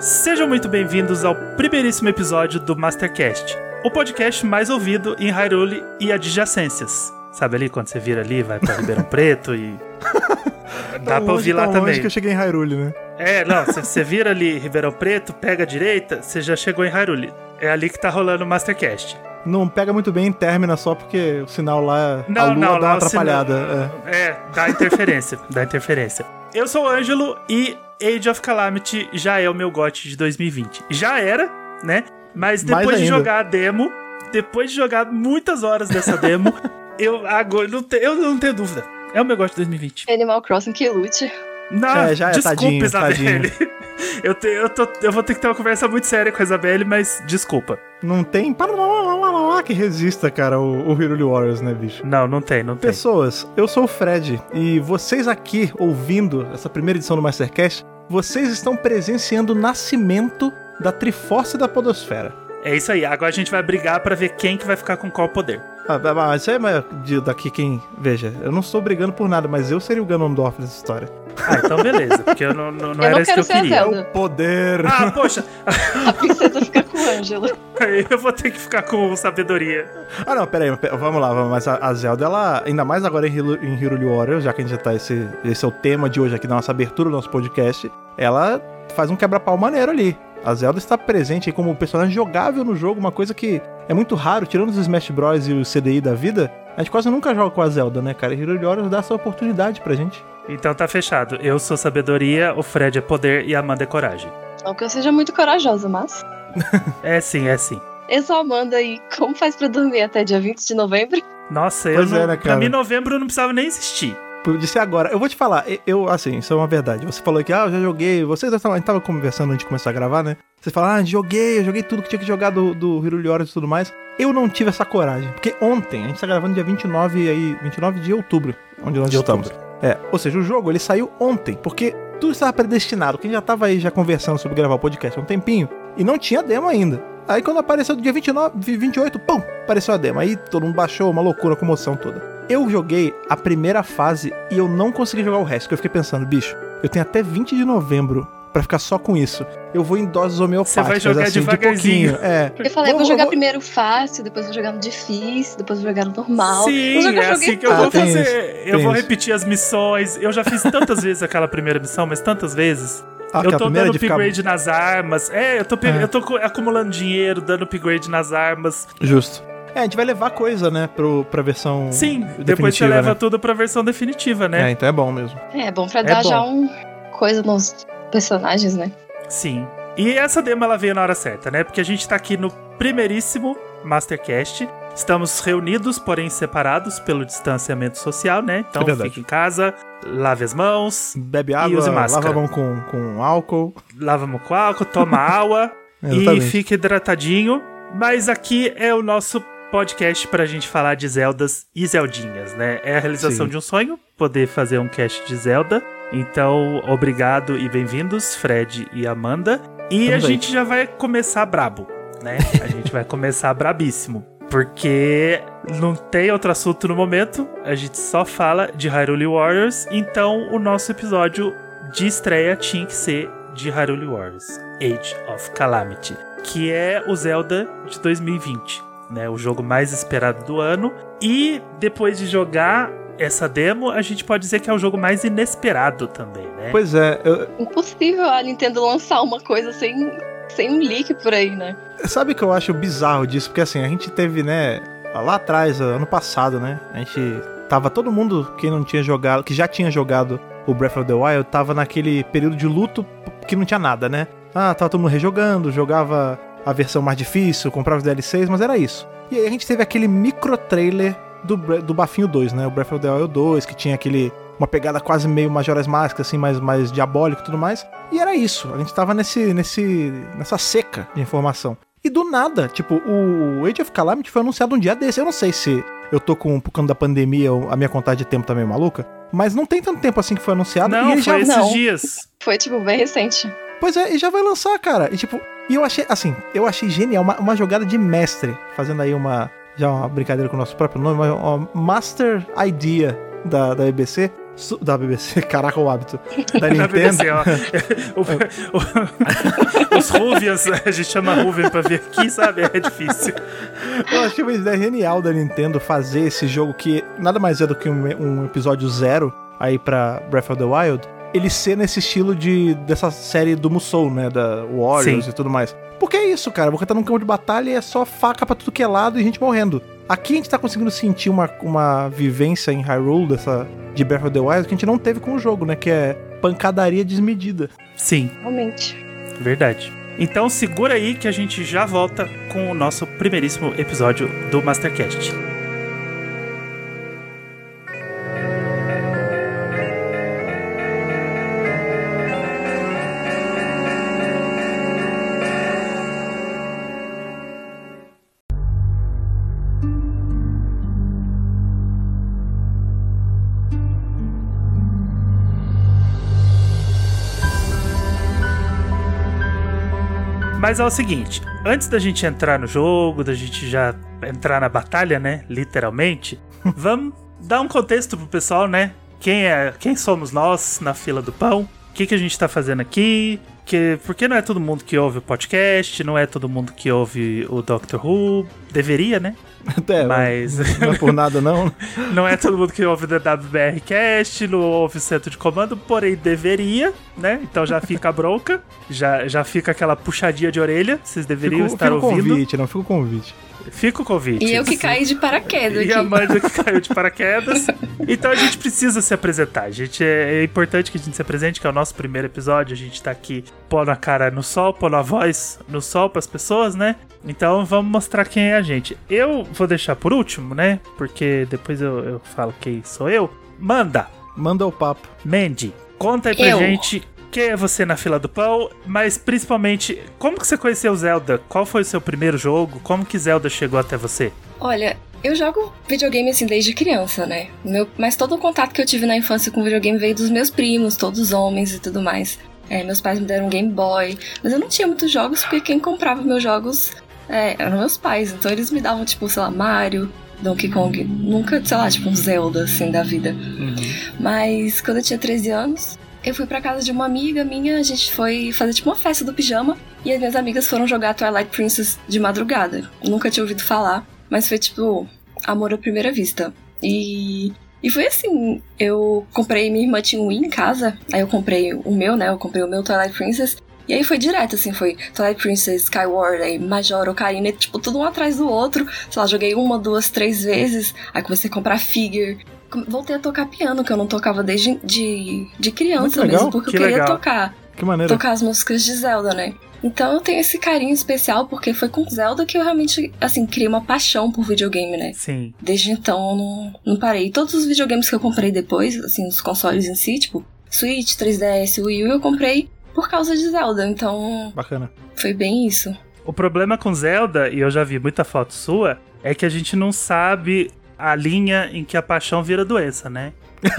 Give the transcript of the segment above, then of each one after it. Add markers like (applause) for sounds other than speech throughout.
Sejam muito bem-vindos ao primeiríssimo episódio do Mastercast, o podcast mais ouvido em Hyrule e adjacências. Sabe ali quando você vira ali, vai pra Ribeirão Preto e. (laughs) Dá pra ouvir lá também. que eu cheguei em Hyrule, né? É, não, você vira ali Ribeirão Preto, pega a direita, você já chegou em Hyrule. É ali que tá rolando o Mastercast. Não pega muito bem em término só porque o sinal lá, Não, a lua não, dá uma atrapalhada. sinal- É, dá interferência, (laughs) dá interferência. Eu sou o Ângelo e Age of Calamity já é o meu GOT de 2020. Já era, né? Mas Mais depois de ainda. jogar a demo, depois de jogar muitas horas dessa demo, (laughs) eu agora não te- eu não tenho dúvida. É o meu GOT de 2020. Animal Crossing que lute. Não, É, já é, desculpa, tadinho, Isabelle. (laughs) Eu, te- eu, tô- eu vou ter que ter uma conversa muito séria com a Isabelle, mas desculpa. Não tem que resista, cara, o, o Hyrule Warriors, né, bicho? Não, não tem, não tem. Pessoas, eu sou o Fred e vocês aqui ouvindo essa primeira edição do Mastercast, vocês estão presenciando o nascimento da Triforce da Podosfera. É isso aí. Agora a gente vai brigar pra ver quem que vai ficar com qual poder. Ah, mas isso é mas de- daqui quem. Veja, eu não estou brigando por nada, mas eu seria o Ganondorf dessa história. Ah, então beleza, porque eu não, não, não Eu era não isso que eu queria. Zelda. O poder! Ah, poxa, (laughs) A princesa fica com o Ângelo. eu vou ter que ficar com sabedoria. Ah, não, peraí, pera- vamos lá, vamos, mas a, a Zelda, ela, ainda mais agora em, Hyrule- em Hyrule Warriors, já que a gente já tá, esse, esse é o tema de hoje aqui da nossa abertura do nosso podcast, ela faz um quebra-pau maneiro ali. A Zelda está presente aí como personagem jogável no jogo, uma coisa que é muito raro, tirando os Smash Bros e o CDI da vida, a gente quase nunca joga com a Zelda, né, cara? E Warriors dá essa oportunidade pra gente. Então tá fechado. Eu sou sabedoria, o Fred é poder e a Amanda é coragem. Não que eu seja muito corajosa, mas. (laughs) É sim, é sim. Eu sou a Amanda e como faz pra dormir até dia 20 de novembro? Nossa, eu Pois não, é, né, pra mim novembro não precisava nem existir. Podia ser agora. Eu vou te falar, eu, assim, isso é uma verdade. Você falou que, ah, eu já joguei. Vocês estavam, a gente tava conversando antes de começar a gravar, né? Você fala, ah, joguei, eu joguei tudo que tinha que jogar do, do Hyrule Warriors e tudo mais. Eu não tive essa coragem. Porque ontem, a gente tá gravando dia 29, aí, 29 de outubro, onde nós De estamos. outubro. É, ou seja, o jogo, ele saiu ontem. Porque tudo estava predestinado. Quem já tava aí já conversando sobre gravar o podcast há um tempinho. E não tinha demo ainda. Aí quando apareceu do dia 29, 28, pum, apareceu a demo. Aí todo mundo baixou, uma loucura, comoção toda. Eu joguei a primeira fase e eu não consegui jogar o resto, porque eu fiquei pensando, bicho, eu tenho até 20 de novembro pra ficar só com isso. Eu vou em doses homeopáticas, Você vai jogar assim, de devagarzinho. pouquinho. É. Eu falei, eu Vou- vou jogar vou- primeiro fácil, depois vou jogar no difícil, depois vou jogar no normal. Sim, é assim que eu Ah, vou fazer. isso, eu vou isso. repetir as missões. Eu já fiz tantas (laughs) vezes aquela primeira missão, mas tantas vezes. Ah, eu tô dando de ficar- upgrade nas armas. É, eu tô, pe- É. eu tô acumulando dinheiro, dando upgrade nas armas. Justo. É, a gente vai levar coisa, né, pro, pra versão Sim, definitiva, depois você leva né? tudo pra versão definitiva, É, né? então é bom mesmo. É, bom pra dar bom. já um coisa nos personagens, né? Sim. E essa demo ela veio na hora certa, né? Porque a gente tá aqui no primeiríssimo Mastercast. Estamos reunidos, porém separados pelo distanciamento social, né? Então É fique em casa, lave as mãos, Bebe E água, use lava máscara. a mão com, com álcool. lava a mão com álcool, toma água (laughs) e fique hidratadinho. Mas aqui é o nosso podcast pra gente falar de Zeldas e Zeldinhas, né? É a realização Sim. de um sonho poder fazer um cast de Zelda. Então, obrigado e bem-vindos, Fred e Amanda. E a gente já vai começar brabo, né? A gente vai começar brabíssimo. Porque não tem outro assunto no momento, a gente só fala de Hyrule Warriors, então o nosso episódio de estreia tinha que ser de Hyrule Warriors Age of Calamity, que é o Zelda de 2020, né? O jogo mais esperado do ano. E depois de jogar essa demo, a gente pode dizer que é o jogo mais inesperado também, né? Pois é, eu- Impossível a Nintendo lançar uma coisa sem, sem um leak por aí, né? sabe o que eu acho bizarro disso? Porque assim, a gente teve, né, lá atrás, ano passado, né? A gente tava todo mundo que não tinha jogado, que já tinha jogado o Breath of the Wild, tava naquele período de luto que não tinha nada, né? Ah, tava todo mundo rejogando, jogava a versão mais difícil, comprava os DLCs, mas era isso. E aí a gente teve aquele micro trailer do, do Bafinho 2, né? O Breath of the Wild 2, que tinha aquele uma pegada quase meio Majora's Mask, assim, mais, mais diabólico e tudo mais. E era isso. A gente tava nesse, nesse, nessa seca de informação. E do nada, tipo, o Age of Calamity foi anunciado um dia desse. Eu não sei se eu tô com, por causa da pandemia, a minha contagem de tempo tá meio maluca. Mas não tem tanto tempo assim que foi anunciado. Não, e foi já... esses Não. dias. Foi, tipo, bem recente. Pois é, e já vai lançar, cara. E tipo, e eu achei, assim, eu achei genial, uma, uma jogada de mestre, fazendo aí uma, já uma brincadeira com o nosso próprio nome, uma, uma Master Idea da, da BBC. Da BBC, (laughs) caraca, o hábito. Da (laughs) Nintendo. BBC, ó. (laughs) O- o- os Ruvians, a gente chama Ruvian pra vir aqui, sabe? É difícil. Eu achei uma ideia genial da Nintendo fazer esse jogo que nada mais é do que um, um episódio zero aí pra Breath of the Wild. Ele ser nesse estilo de dessa série do Musou, né? Da Warriors Sim. e tudo mais. Porque é isso, cara. Você tá num campo de batalha e é só faca pra tudo que é lado e gente morrendo. Aqui a gente tá conseguindo sentir uma, uma vivência em Hyrule dessa, de Breath of the Wild que a gente não teve com o jogo, né? Que é pancadaria desmedida. Sim, Realmente. verdade. Então segura aí que a gente já volta com o nosso primeiríssimo episódio do Mastercast. Mas é o seguinte, antes da gente entrar no jogo, da gente já entrar na batalha, né, literalmente, (laughs) vamos dar um contexto pro pessoal, né? Quem é, quem somos nós na fila do pão? O que que a gente tá fazendo aqui? Que, porque não é todo mundo que ouve o podcast, não é todo mundo que ouve o Doctor Who, deveria, né? (laughs) Até, Mas não é por nada não. (laughs) não é todo mundo que ouve o DWBR Cast, não ouve o centro de comando, porém deveria, né? Então já fica a bronca, já, já fica aquela puxadinha de orelha, vocês deveriam Fica, estar fica o ouvindo. convite, não fica o convite. Fica o convite. E eu que caí de paraquedas E a aqui. Amanda que caiu de paraquedas. (laughs) Então a gente precisa se apresentar. A gente é, é importante que a gente se apresente, que é o nosso primeiro episódio. A gente tá aqui pondo a cara no sol, pondo a voz no sol pras pessoas, né? Então vamos mostrar quem é a gente. Eu vou deixar por último, né? Porque depois eu, eu falo quem sou eu. Manda, Manda o papo. Mandy, conta aí pra Eu. gente quem é você na fila do pão, mas principalmente, como que você conheceu Zelda? Qual foi o seu primeiro jogo? Como que Zelda chegou até você? Olha, eu jogo videogame assim desde criança, né? Meu, mas todo o contato que eu tive na infância com videogame veio dos meus primos, todos homens e tudo mais. É, meus pais me deram um Game Boy, mas eu não tinha muitos jogos porque quem comprava meus jogos é, eram meus pais. Então eles me davam, tipo, sei lá, Mario, Donkey Kong, nunca, sei lá, tipo um Zelda assim da vida. Mas quando eu tinha 13 anos, eu fui pra casa de uma amiga minha, a gente foi fazer tipo uma festa do pijama e as minhas amigas foram jogar Twilight Princess de madrugada. Nunca tinha ouvido falar, mas foi tipo amor à primeira vista. E e foi assim, eu comprei, minha irmã tinha um Wii em casa, aí eu comprei o meu, né? Eu comprei o meu Twilight Princess. E aí foi direto, assim, foi Twilight Princess, Skyward, aí Major, Ocarina, tipo, tudo um atrás do outro. Sei lá, joguei uma, duas, três vezes. Aí comecei a comprar figure. Voltei a tocar piano, que eu não tocava desde de, de criança mesmo, porque que eu queria legal. tocar Que maneira. tocar as músicas de Zelda, né? Então eu tenho esse carinho especial porque foi com Zelda que eu realmente, assim, criei uma paixão por videogame, né? Sim. Desde então eu não, não parei. Todos os videogames que eu comprei depois, assim, os consoles em si, tipo Switch, 3DS, Wii U, eu comprei por causa de Zelda. Então Bacana. foi bem isso. O problema com Zelda, e eu já vi muita foto sua, é que a gente não sabe a linha em que a paixão vira doença, né?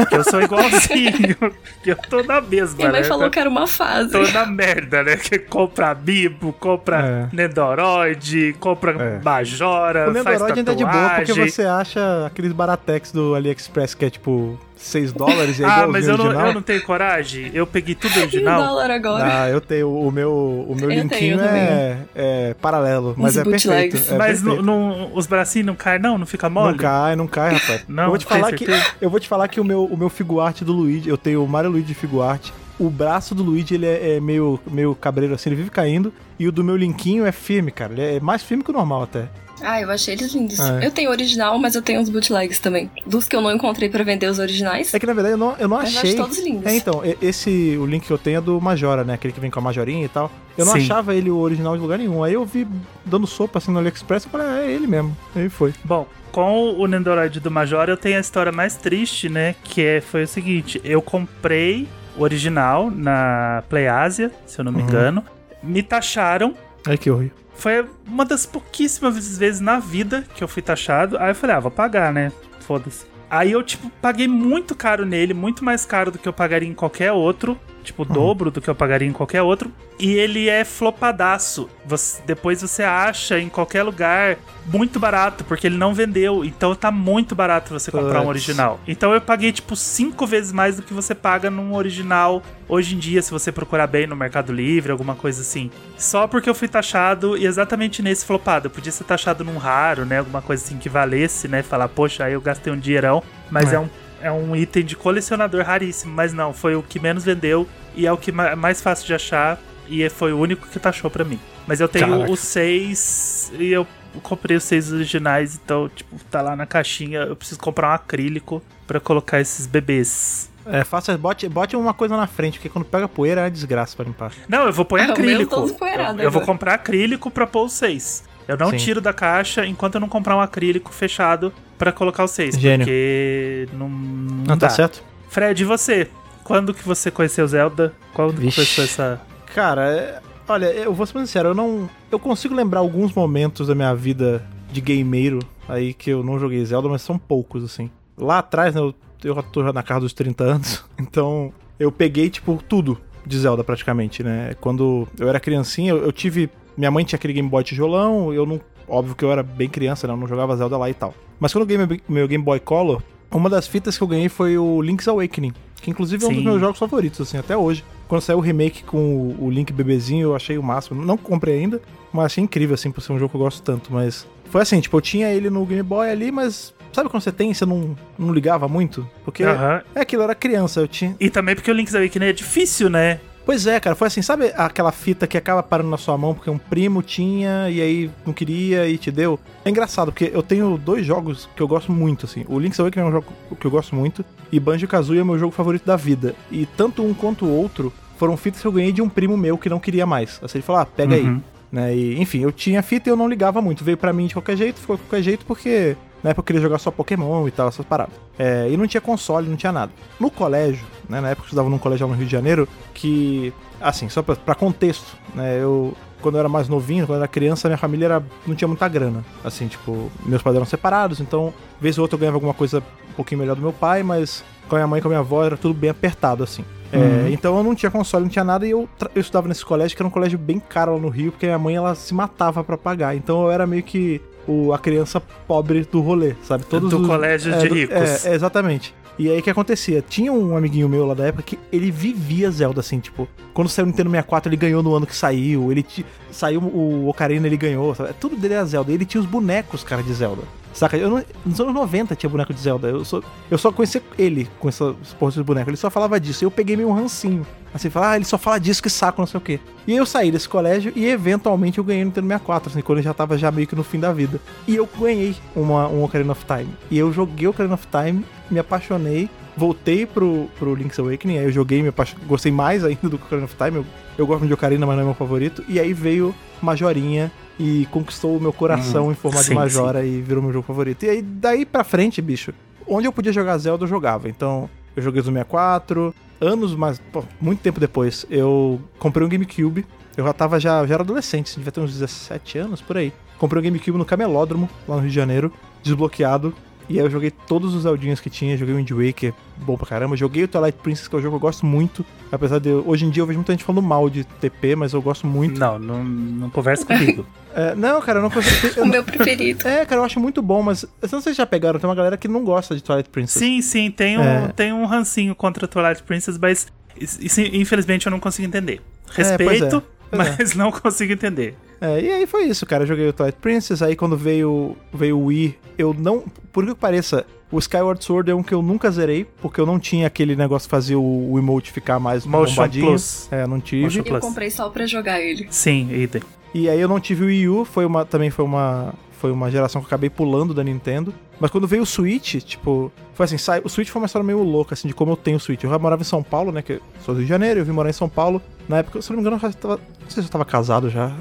Que eu sou igualzinho, (laughs) que eu tô na mesma, Minha mãe né? falou que era uma fase. Tô na merda, né? Que compra Amiibo, compra Nendoroid, compra É. Majora, O Nendoroid tatuagem. ainda é de boa porque você acha aqueles baratex do AliExpress que é tipo 6 dólares e é Ah, mas eu não, eu não tenho coragem. Eu peguei tudo (laughs) original. dólar agora? Ah, eu tenho o meu, o meu Eu linkzinho tenho é, é paralelo, mas é perfeito. É mas perfeito. não, os bracinhos não caem, não? Não fica mole? Não cai, não cai, rapaz. (laughs) Não, eu vou te falar que eu vou te falar que o meu o meu figuarte do Luigi, eu tenho o Mario Luigi figuarte. O braço do Luigi ele é, é meio meio cabreiro assim, ele vive caindo, e o do meu linkinho é firme, cara. Ele é mais firme que o normal até. Ah, eu achei eles lindos. É. Eu tenho o original, mas eu tenho os bootlegs também. Dos que eu não encontrei pra vender os originais. É que na verdade eu não, eu não Mas eu achei. acho todos lindos. É, então, esse o link que eu tenho é do Majora, né? Aquele que vem com a Majorinha e tal. Eu não Sim. achava ele o original de lugar nenhum. Aí eu vi dando sopa assim no AliExpress e falei, ah, é ele mesmo. Aí foi. Bom, com o Nendoroid do Major eu tenho a história mais triste, né? Que é, foi o seguinte: eu comprei o original na PlayAsia, se eu não me Uhum. engano. Me taxaram Ai que horrível. Foi uma das pouquíssimas vezes na vida que eu fui taxado. Aí eu falei, ah, vou pagar, né? Foda-se. Aí eu, tipo, paguei muito caro nele, muito mais caro do que eu pagaria em qualquer outro. Tipo, o dobro do que eu pagaria em qualquer outro. E ele é flopadaço. Você- depois você acha em qualquer lugar muito barato, porque ele não vendeu. Então tá muito barato você comprar um original. Então eu paguei, tipo, cinco vezes mais do que você paga num original hoje em dia, se você procurar bem no Mercado Livre, alguma coisa assim. Só porque eu fui taxado e exatamente nesse flopado. Eu podia ser taxado num raro, né? Alguma coisa assim que valesse, né? Falar, poxa, aí eu gastei um dinheirão. Mas É. é, um, é um item de colecionador raríssimo. Mas não, foi o que menos vendeu e é o que ma- mais fácil de achar. E foi o único que taxou pra mim. Mas eu tenho Caraca. os seis e eu comprei os seis originais, então, tipo, tá lá na caixinha. Eu preciso comprar um acrílico pra colocar esses bebês. É, faça, bote, bote uma coisa na frente, porque quando pega poeira é desgraça pra limpar. Não, eu vou pôr Ah, acrílico. eu, eu vou comprar acrílico pra pôr os seis. Eu não Sim. tiro da caixa enquanto eu não comprar um acrílico fechado pra colocar os seis. Gênio. Porque não. Não, Não, tá dá. certo? Fred, e você? Quando que você conheceu Zelda? Quando que Vixe. começou essa. Cara, é- olha, eu vou ser muito sincero, eu não. Eu consigo lembrar alguns momentos da minha vida de gameiro aí que eu não joguei Zelda, mas são poucos, assim. Lá atrás, né, eu, eu tô já na casa dos 30 anos, (laughs) então eu peguei, tipo, tudo de Zelda praticamente, né? Quando eu era criancinha, eu, eu tive. Minha mãe tinha aquele Game Boy tijolão, eu não. Óbvio que eu era bem criança, né? Eu não jogava Zelda lá e tal. Mas quando eu ganhei meu, Game Boy Color, uma das fitas que eu ganhei foi o Link's Awakening. Que inclusive é um dos Sim. meus jogos favoritos, assim, até hoje. Quando saiu o remake com o, Link bebezinho, eu achei o máximo. Não comprei ainda, mas achei incrível, assim, por ser um jogo que eu gosto tanto. Mas foi assim, tipo, eu tinha ele no Game Boy ali, mas sabe quando você tem e você não, não ligava muito? Porque é aquilo, eu era criança, eu tinha. E também porque o Link's Awakening é difícil, né? Pois é, cara, foi assim, sabe aquela fita que acaba parando na sua mão porque um primo tinha e aí não queria e te deu? É engraçado, porque eu tenho dois jogos que eu gosto muito, assim. O Link's Awakening é um jogo que eu gosto muito e Banjo-Kazooie é meu jogo favorito da vida. E tanto um quanto o outro foram fitas que eu ganhei de um primo meu que não queria mais. Assim, ele falou, ah, pega aí. Uhum. Né? E, enfim, eu tinha fita e eu não ligava muito. Veio pra mim de qualquer jeito, ficou de qualquer jeito porque na época eu queria jogar só Pokémon e tal, essas paradas. É, e não tinha console, não tinha nada. No colégio, né, na época eu estudava num colégio lá no Rio de Janeiro, que, assim, só pra, pra contexto, né, eu, quando eu era mais novinho, quando eu era criança, minha família era, não tinha muita grana. Assim, tipo, meus pais eram separados, então, vez ou outra eu ganhava alguma coisa um pouquinho melhor do meu pai, mas com a minha mãe e com a minha avó era tudo bem apertado, assim. É, Uhum. então eu não tinha console, não tinha nada, e eu, eu estudava nesse colégio, que era um colégio bem caro lá no Rio, porque minha mãe ela se matava pra pagar. Então eu era meio que o, a criança pobre do rolê, sabe? Do colégio de do- ricos. É, é, exatamente. E aí o que acontecia? Tinha um amiguinho meu lá da época que ele vivia Zelda, assim, tipo, quando saiu o Nintendo 64, ele ganhou no ano que saiu, ele ti- saiu o Ocarina, ele ganhou, sabe? Tudo dele era Zelda. Ele tinha os bonecos, cara, de Zelda. Saca? Eu não- nos anos 90 tinha boneco de Zelda. Eu só, eu só conhecia ele com essa porra de boneco. Ele só falava disso. Eu peguei meio um rancinho. Assim, falar, ah, ele só fala disso, que saco, não sei o quê. E aí eu saí desse colégio e eventualmente eu ganhei no Nintendo 64, assim, quando eu já tava já meio que no fim da vida. E eu ganhei uma, um Ocarina of Time. E eu joguei Ocarina of Time, me apaixonei, voltei pro, pro Link's Awakening, aí eu joguei, me gostei mais ainda do Ocarina of Time. Eu, eu gosto de Ocarina, mas não é meu favorito. E aí veio Majorinha e conquistou o meu coração Hum, em formato sim, de Majora e virou meu jogo favorito. E aí, daí pra frente, bicho, onde eu podia jogar Zelda, eu jogava. Então, eu joguei no 64. Anos, mas pô, muito tempo depois, eu comprei um GameCube. Eu já tava, já, já era adolescente, assim, devia ter uns 17 anos, por aí. Comprei um GameCube no Camelódromo, lá no Rio de Janeiro, desbloqueado. E aí eu joguei todos os Zeldinhas que tinha, joguei o Wind Waker, bom pra caramba. Joguei o Twilight Princess, que é um jogo que eu gosto muito. Apesar de, eu- hoje em dia eu vejo muita gente falando mal de TP, mas eu gosto muito. Não, não, não conversa comigo. (laughs) É, não, cara, eu não consigo... (laughs) eu O meu preferido. (laughs) é, cara, eu acho muito bom, mas eu não sei se vocês já pegaram, tem uma galera que não gosta de Twilight Princess. sim, sim, tem um, É. tem um rancinho contra Twilight Princess, mas isso, infelizmente eu não consigo entender. pois é, Respeito, é. mas não consigo entender. É, e aí foi isso, cara. Eu joguei o Twilight Princess, aí quando veio, veio o Wii, eu não. Por que pareça, o Skyward Sword é um que eu nunca zerei, porque eu não tinha aquele negócio de fazer o, o emote ficar mais Motion bombadinho. Plus. É, não tive. Motion Eu Plus. comprei só pra jogar ele. Sim, idem. E aí eu não tive o Wii U, foi uma, também foi uma, foi uma geração que eu acabei pulando da Nintendo. Mas quando veio o Switch, tipo, foi assim, sai, o Switch foi uma história meio louca, assim, de como eu tenho o Switch. Eu já morava em São Paulo, né, que eu sou do Rio de Janeiro, eu vim morar em São Paulo. Na época, se eu não me engano, eu tava, não sei se eu tava casado já.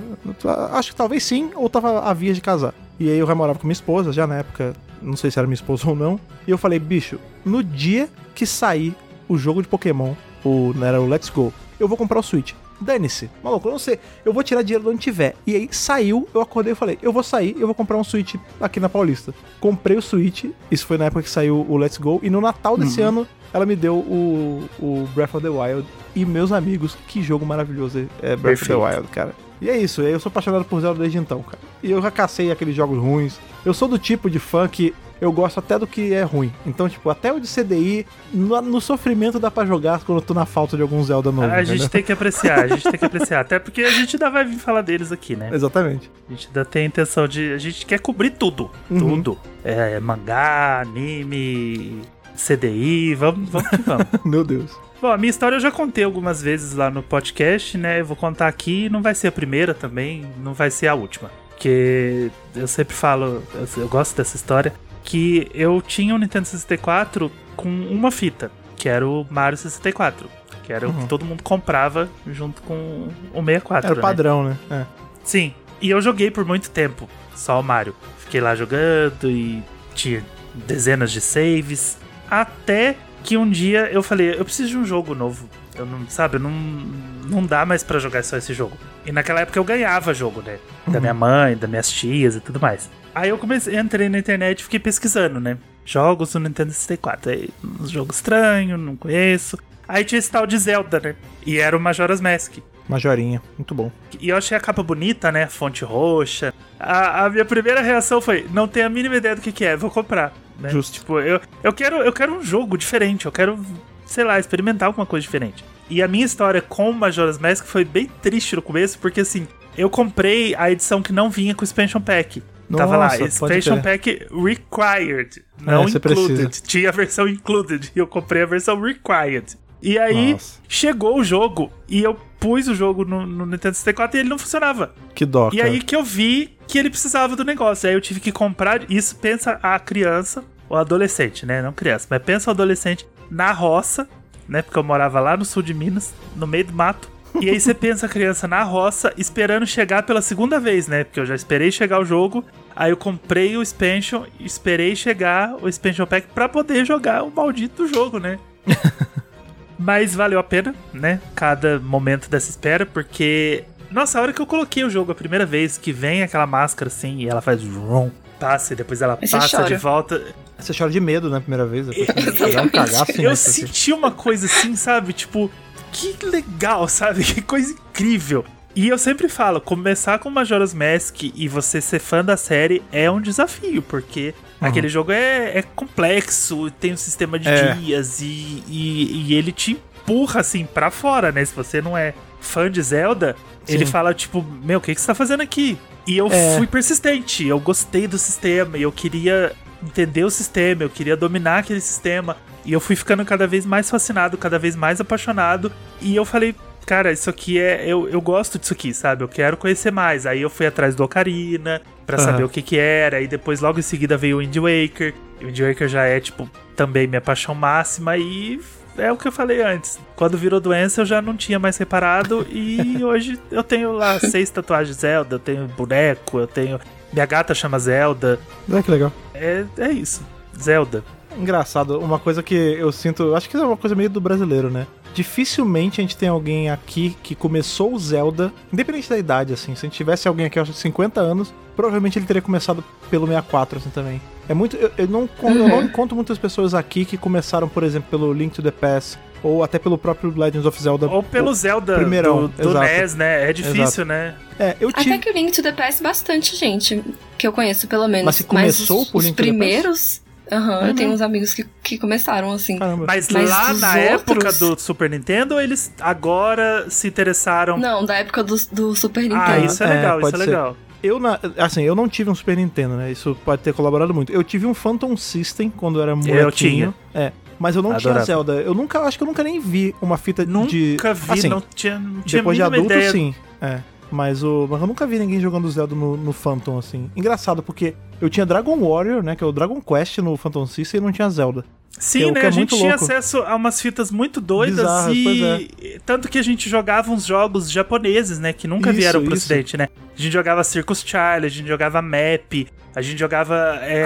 Acho que talvez sim, ou tava a vias de casar. E aí eu já morava com minha esposa, já na época, não sei se era minha esposa (laughs) ou não. E eu falei, bicho, no dia que sair o jogo de Pokémon, o, né, era o Let's Go, eu vou comprar o Switch. dane-se. Maluco, eu não sei. Eu vou tirar dinheiro de onde tiver. E aí saiu, eu acordei e falei, eu vou sair, eu vou comprar um Switch aqui na Paulista. Comprei o Switch, isso foi na época que saiu o Let's Go, e no Natal desse Uhum. ano ela me deu o, o Breath of the Wild. E meus amigos, que jogo maravilhoso é Breath of Perfeito. the Wild, cara. E é isso, eu sou apaixonado por Zelda desde então, cara. E eu já cacei aqueles jogos ruins. Eu sou do tipo de fã que eu gosto até do que é ruim. Então, tipo, até o de CDI, no, no sofrimento dá pra jogar quando eu tô na falta de algum Zelda novo. A gente tem que apreciar, a gente tem que apreciar. (laughs) Até porque a gente ainda vai vir falar deles aqui, né? Exatamente. A gente ainda tem a intenção de. A gente quer cobrir tudo. Uhum. Tudo. É, mangá, anime, CDI, vamos, vamos que vamos. (laughs) Meu Deus. Bom, a minha história eu já contei algumas vezes lá no podcast, né? Eu vou contar aqui, não vai ser a primeira também, não vai ser a última. Porque eu sempre falo, eu, gosto dessa história, que eu tinha um Nintendo 64 com uma fita, que era o Mario 64. Que era o Uhum. que todo mundo comprava junto com o 64. Era o né? padrão, né? É. Sim. E eu joguei por muito tempo, só o Mario. Fiquei lá jogando e tinha dezenas de saves. Até que um dia eu falei, eu preciso de um jogo novo. Eu não, sabe, não, não dá mais pra jogar só esse jogo. E naquela época eu ganhava jogo, né? Da minha mãe, das minhas tias e tudo mais. Aí eu comecei, entrei na internet e fiquei pesquisando, né? Jogos do Nintendo 64. Aí, uns jogos estranhos, não conheço. Aí tinha esse tal de Zelda, né? E era o Majora's Mask. Majorinha, muito bom. E eu achei a capa bonita, né? Fonte roxa. A, a minha primeira reação foi: não tenho a mínima ideia do que, que é, vou comprar. Né? Justo. Tipo, eu, eu, quero, eu quero um jogo diferente, eu quero, sei lá, experimentar alguma coisa diferente. E a minha história com o Majora's Mask foi bem triste no começo, porque assim, eu comprei a edição que não vinha com o Expansion Pack. Tava lá, Nossa, Expansion. Pack Required, não você included. precisa. Tinha a versão included e eu comprei a versão Required. E aí Nossa. chegou o jogo e eu pus o jogo no, no Nintendo 64 e ele não funcionava. Que dó, E aí que eu vi que ele precisava do negócio. Aí eu tive que comprar. Isso pensa a criança, ou adolescente, né? Não criança, mas pensa o adolescente na roça, né? Porque eu morava lá no sul de Minas, no meio do mato. E aí você (laughs) pensa a criança na roça, esperando chegar pela segunda vez, né? Porque eu já esperei chegar o jogo. Aí eu comprei o expansion, esperei chegar o expansion pack pra poder jogar o maldito jogo, né? (laughs) Mas valeu a pena, né? Cada momento dessa espera, porque. Nossa, a hora que eu coloquei o jogo a primeira vez, que vem aquela máscara assim, e ela faz rum, passa, e depois ela passa chora. de volta. Você chora de medo na primeira vez, depois (laughs) um cagaço eu assim. senti uma coisa assim, sabe? Tipo, que legal, sabe? (laughs) Que coisa incrível. E eu sempre falo, começar com Majora's Mask e você ser fã da série é um desafio, porque Uhum. aquele jogo é, é complexo, tem um sistema de É. dias e, e, e ele te empurra assim pra fora, né? Se você não é fã de Zelda, ele Sim. fala tipo, meu, o que, que você tá fazendo aqui? E eu É. fui persistente, eu gostei do sistema, e eu queria entender o sistema, eu queria dominar aquele sistema. E eu fui ficando cada vez mais fascinado, cada vez mais apaixonado. E eu falei, cara, isso aqui é. Eu, eu gosto disso aqui, sabe? Eu quero conhecer mais. Aí eu fui atrás do Ocarina pra Aham. saber o que que era. E depois, logo em seguida, veio o Wind Waker. E o Wind Waker já é, tipo, também minha paixão máxima. E é o que eu falei antes. Quando virou doença, eu já não tinha mais reparado. (laughs) E hoje eu tenho lá seis tatuagens Zelda, eu tenho boneco, eu tenho. Minha gata chama Zelda. Ah, que legal. É, é isso. Zelda. Engraçado, uma coisa que eu sinto, acho que é uma coisa meio do brasileiro, né? Dificilmente a gente tem alguém aqui que começou o Zelda, independente da idade, assim. Se a gente tivesse alguém aqui aos 50 anos, provavelmente ele teria começado pelo 64, assim, também. É muito. Eu, eu não, con- eu não encontro muitas pessoas aqui que começaram, por exemplo, pelo Link to the Past, ou até pelo próprio Legends of Zelda. Ou pelo Zelda primeirão, do, do exato. NES, né? É difícil, Exato. né? É, eu tive. Até que o Link to the Past, bastante gente que eu conheço, pelo menos. Mas se começou os, por os Link to the Past? primeiros. Aham, Uhum. eu tenho uns amigos que, que começaram assim. Caramba. Mas, Mas lá na época outros- do Super Nintendo, eles agora se interessaram. Não, da época do, do Super Nintendo. ah, isso é É, legal, isso é ser. legal. Eu, na- assim, eu não tive um Super Nintendo, né? Isso pode ter colaborado muito. Eu tive um Phantom System quando eu era molequinho. tinha. É. Mas eu não Adorava. tinha Zelda. Eu nunca, acho que eu nunca nem vi uma fita Nunca de... vi, assim, não tinha, não tinha depois de adulto, ideia. sim. É. Mas, o, mas eu nunca vi ninguém jogando Zelda no, no Phantom, assim. Engraçado, porque eu tinha Dragon Warrior, né? Que é o Dragon Quest no Phantom System e não tinha Zelda. Sim, é né? que é a gente tinha louco. acesso a umas fitas muito doidas Bizarras, e. pois Tanto que a gente jogava uns jogos japoneses, né? Que nunca Isso, vieram pro isso. ocidente, né? A gente jogava Circus Charlie, a gente jogava Map, a gente jogava é,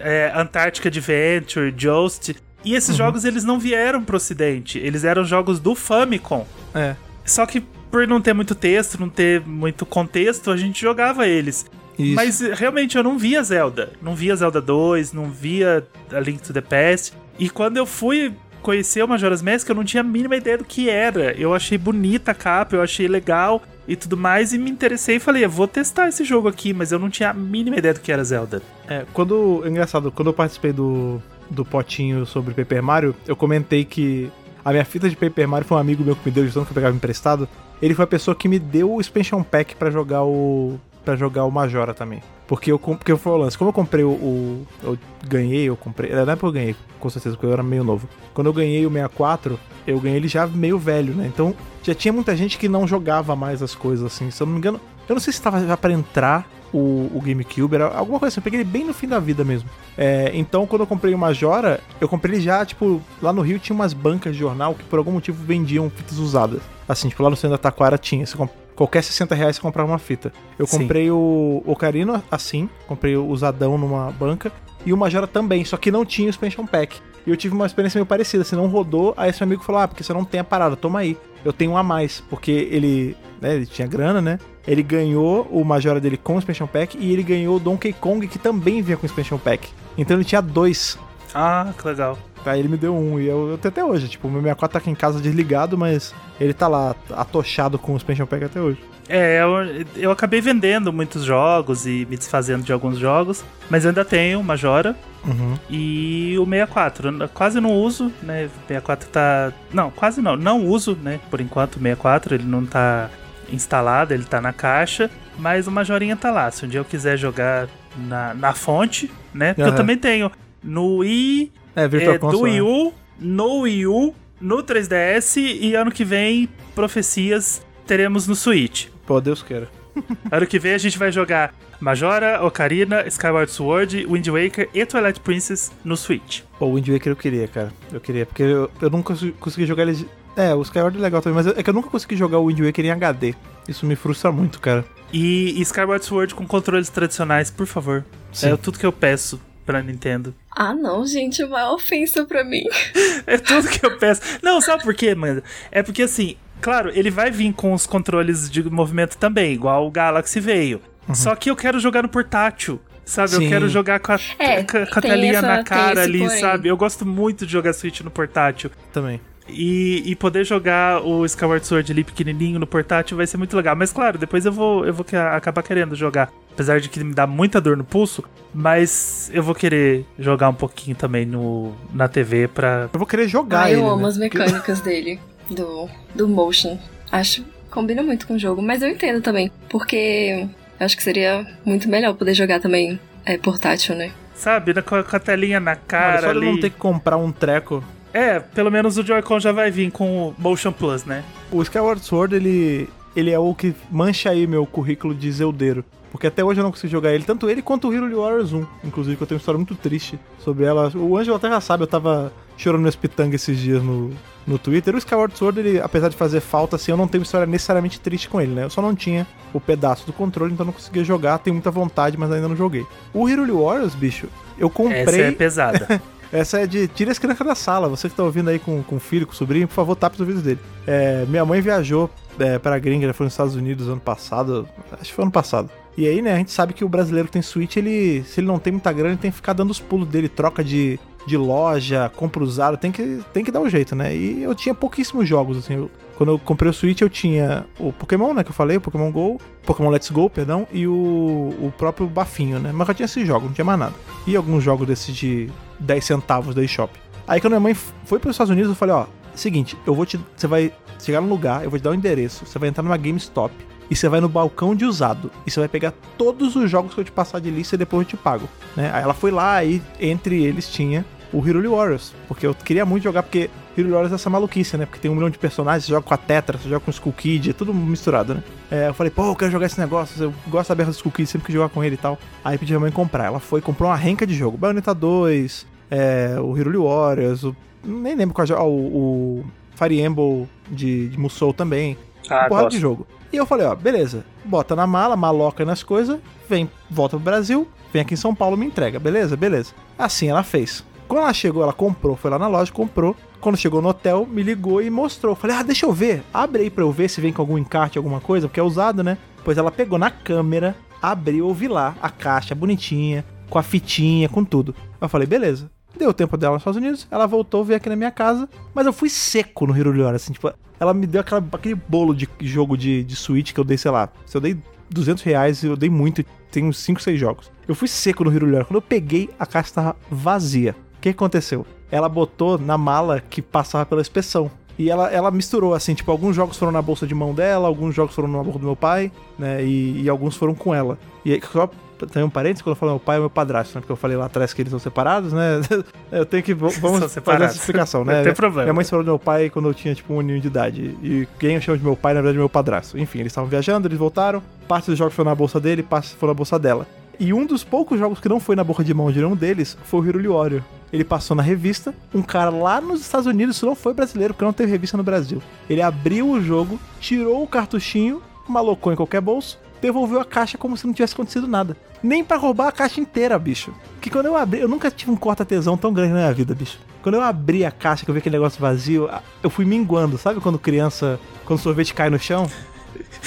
é, Antarctica Adventure, Joust. E esses Uhum. jogos eles não vieram pro ocidente, eles eram jogos do Famicom. É. Só que por não ter muito texto, não ter muito contexto, a gente jogava eles. Isso. Mas realmente eu não via Zelda. Não via Zelda 2, não via A Link to the Past. E quando eu fui conhecer o Majora's Mask, eu não tinha a mínima ideia do que era. Eu achei bonita a capa, eu achei legal e tudo mais, e me interessei e falei, eu vou testar esse jogo aqui, mas eu não tinha a mínima ideia do que era Zelda. É, quando. Engraçado, quando eu participei do, do potinho sobre Paper Mario, eu comentei que a minha fita de Paper Mario foi um amigo meu que me deu de tanto que eu pegava emprestado. Ele foi a pessoa que me deu o expansion pack pra jogar o. para jogar o Majora também. Porque eu porque foi o lance. Como eu comprei o, o. Eu ganhei, eu comprei. Na época eu ganhei, com certeza, porque eu era meio novo. Quando eu ganhei o 64, eu ganhei ele já meio velho, né? Então já tinha muita gente que não jogava mais as coisas assim. Se eu não me engano, eu não sei se tava já pra entrar o, o GameCube, era alguma coisa assim. Eu peguei ele bem no fim da vida mesmo. É, então, quando eu comprei o Majora, eu comprei ele já, tipo, lá no Rio tinha umas bancas de jornal que por algum motivo vendiam fitas usadas. Assim, tipo, lá no centro da Taquara tinha. Você comp- Qualquer 60 reais você comprava uma fita. Eu Sim. comprei o Ocarina assim, comprei o usadão numa banca. E o Majora também, só que não tinha o expansion pack. E eu tive uma experiência meio parecida, assim, não rodou. Aí esse meu amigo falou: Ah, porque você não tem a parada, toma aí. Eu tenho um a mais, porque ele, né, ele tinha grana, né? Ele ganhou o Majora dele com o expansion pack e ele ganhou o Donkey Kong, que também vinha com o expansion pack. Então ele tinha dois. Ah, que legal. Tá, ele me deu um, e eu, eu tenho até hoje. Tipo, o meu 64 tá aqui em casa desligado, mas ele tá lá, atochado com o expansion pack até hoje. É, eu, eu acabei vendendo muitos jogos e me desfazendo de alguns jogos, mas eu ainda tenho o Majora Uhum. e o 64. Eu quase não uso, né? O 64 tá. Não, quase não. Não uso, né? Por enquanto, o 64, ele não tá instalado, ele tá na caixa, mas o Majorinha tá lá. Se um dia eu quiser jogar na, na fonte, né? Porque eu também tenho no Wii, É, Virtual é, do Console. Wii U, no Wii U, no 3DS e ano que vem, profecias, teremos no Switch. Pô, Deus queira. (laughs) Ano que vem a gente vai jogar Majora, Ocarina, Skyward Sword, Wind Waker e Twilight Princess no Switch. Pô, o Wind Waker eu queria, cara. Eu queria, porque eu, eu nunca consegui- jogar ele. É, o Skyward é legal também, mas é que eu nunca consegui jogar o Wind Waker em HD. Isso me frustra muito, cara. E, e Skyward Sword com controles tradicionais, por favor. Sim. É tudo que eu peço pra Nintendo. Ah, não, gente, é uma ofensa pra mim. (laughs) É tudo que eu peço. Não, sabe por quê, mano? É porque assim, claro, ele vai vir com os controles de movimento também, igual o Galaxy veio. Só que eu quero jogar no portátil. Sabe, Sim. eu quero jogar com a, É, com a- telinha essa- na cara ali, porém. sabe? Eu gosto muito de jogar Switch no portátil. Também. E, e poder jogar o Skyward Sword ali pequenininho no portátil vai ser muito legal. Mas claro, depois eu vou, eu vou acabar querendo jogar. Apesar de que me dá muita dor no pulso, mas eu vou querer jogar um pouquinho também no, na TV pra. Eu vou querer jogar Ah, ele. eu amo né? as mecânicas dele, do, do motion. Acho combina muito com o jogo, mas eu entendo também, porque acho que seria muito melhor poder jogar também é, portátil, né? Sabe, né, com a, com a telinha na Olha, cara só de ali. não ter que comprar um treco. É, pelo menos o Joy-Con já vai vir com o Motion Plus, né? O Skyward Sword, ele, ele é o que mancha aí meu currículo de Zeldeiro. Porque até hoje eu não consegui jogar ele, tanto ele quanto o Hero Warriors 1. Inclusive, que eu tenho uma história muito triste sobre ela. O Ângelo até já sabe, eu tava chorando nesse pitanga esses dias no, no Twitter. O Skyward Sword, ele, apesar de fazer falta, assim, eu não tenho uma história necessariamente triste com ele, né? Eu só não tinha o pedaço do controle, então eu não conseguia jogar. Tenho muita vontade, mas ainda não joguei. O Hero Warriors, bicho, eu comprei. Essa é pesada. (laughs) Essa é de tira as crianças da sala. Você que tá ouvindo aí com, com o filho, com o sobrinho, por favor, tape os ouvidos dele. É, minha mãe viajou é, pra gringa, foi nos Estados Unidos ano passado. Acho que foi ano passado. E aí, né, a gente sabe que o brasileiro que tem Switch, ele, se ele não tem muita grana, ele tem que ficar dando os pulos dele, troca de, de loja, compra usado, tem que, tem que dar um jeito, né? E eu tinha pouquíssimos jogos, assim. eu- quando eu comprei o Switch, eu tinha o Pokémon, né, que eu falei, o Pokémon GO, Pokémon Let's Go, perdão, e o, o próprio Bafinho, né? Mas eu tinha esses jogos, não tinha mais nada. E alguns jogos desses de 10 centavos da eShop. Aí quando minha mãe foi para os Estados Unidos, eu falei, ó, seguinte, eu vou te. Você vai chegar num lugar, eu vou te dar o endereço, você vai entrar numa GameStop e você vai no balcão de usado. E você vai pegar todos os jogos que eu te passar de lista e depois eu te pago. Né? Aí ela foi lá e entre eles tinha o Hero Warriors. Porque eu queria muito jogar, porque Hero Warriors é essa maluquice, né? Porque tem um milhão de personagens, você joga com a Tetra, você joga com o Skull Kid, é tudo misturado, né? É, eu falei, pô, eu quero jogar esse negócio, eu gosto da berra do Skull Kid, sempre que jogar com ele e tal. Aí pedi a mãe comprar. Ela foi, comprou uma renca de jogo. Bayonetta 2, é, o Hero Warriors, o, nem lembro qual jogo, o, o Fire Emblem de, de Musou também. Ah, uma porrada gosto. de jogo. E eu falei, ó, beleza, bota na mala, maloca nas coisas, vem, volta pro Brasil, vem aqui em São Paulo, me entrega, beleza? Beleza. Assim ela fez. Quando ela chegou, ela comprou, foi lá na loja, comprou. Quando chegou no hotel, me ligou e mostrou. Falei, ah, deixa eu ver. Abre aí pra eu ver se vem com algum encarte, alguma coisa, porque é usado, né? Pois ela pegou na câmera, abriu, eu vi lá a caixa bonitinha, com a fitinha, com tudo. Eu falei, beleza. Deu tempo dela nos Estados Unidos, ela voltou, veio aqui na minha casa, mas eu fui seco no Hero Leora, assim, tipo, ela me deu aquela, aquele bolo de jogo de, de Switch que eu dei, sei lá, se eu dei 200 reais, eu dei muito, tem uns 5, 6 jogos. Eu fui seco no Hero Leora, quando eu peguei, a caixa tava vazia. O que aconteceu? Ela botou na mala que passava pela inspeção. E ela, ela misturou, assim, tipo, alguns jogos foram na bolsa de mão dela, alguns jogos foram na bolsa do meu pai, né? E, e alguns foram com ela. E aí, só tem um parênteses quando eu falo meu pai e meu padrasto, né? Porque eu falei lá atrás que eles são separados, né? (laughs) Eu tenho que. Vamos fazer essa explicação, né? Não tem problema. Minha mãe se falou do meu pai quando eu tinha, tipo, um aninho de idade. E quem eu chamo de meu pai, na verdade, é meu padrasto. Enfim, eles estavam viajando, eles voltaram. Parte dos jogos foi na bolsa dele, parte foi na bolsa dela. E um dos poucos jogos que não foi na boca de mão de nenhum deles foi o Hero Warrior. Ele passou na revista, um cara lá nos Estados Unidos, isso não foi brasileiro, porque não teve revista no Brasil. Ele abriu o jogo, tirou o cartuchinho, malocou em qualquer bolso, devolveu a caixa como se não tivesse acontecido nada. Nem para roubar a caixa inteira, bicho. Que quando eu abri, eu nunca tive um corta-tesão tão grande na minha vida, bicho. Quando eu abri a caixa, que eu vi aquele negócio vazio, eu fui minguando. Sabe quando criança, quando sorvete cai no chão?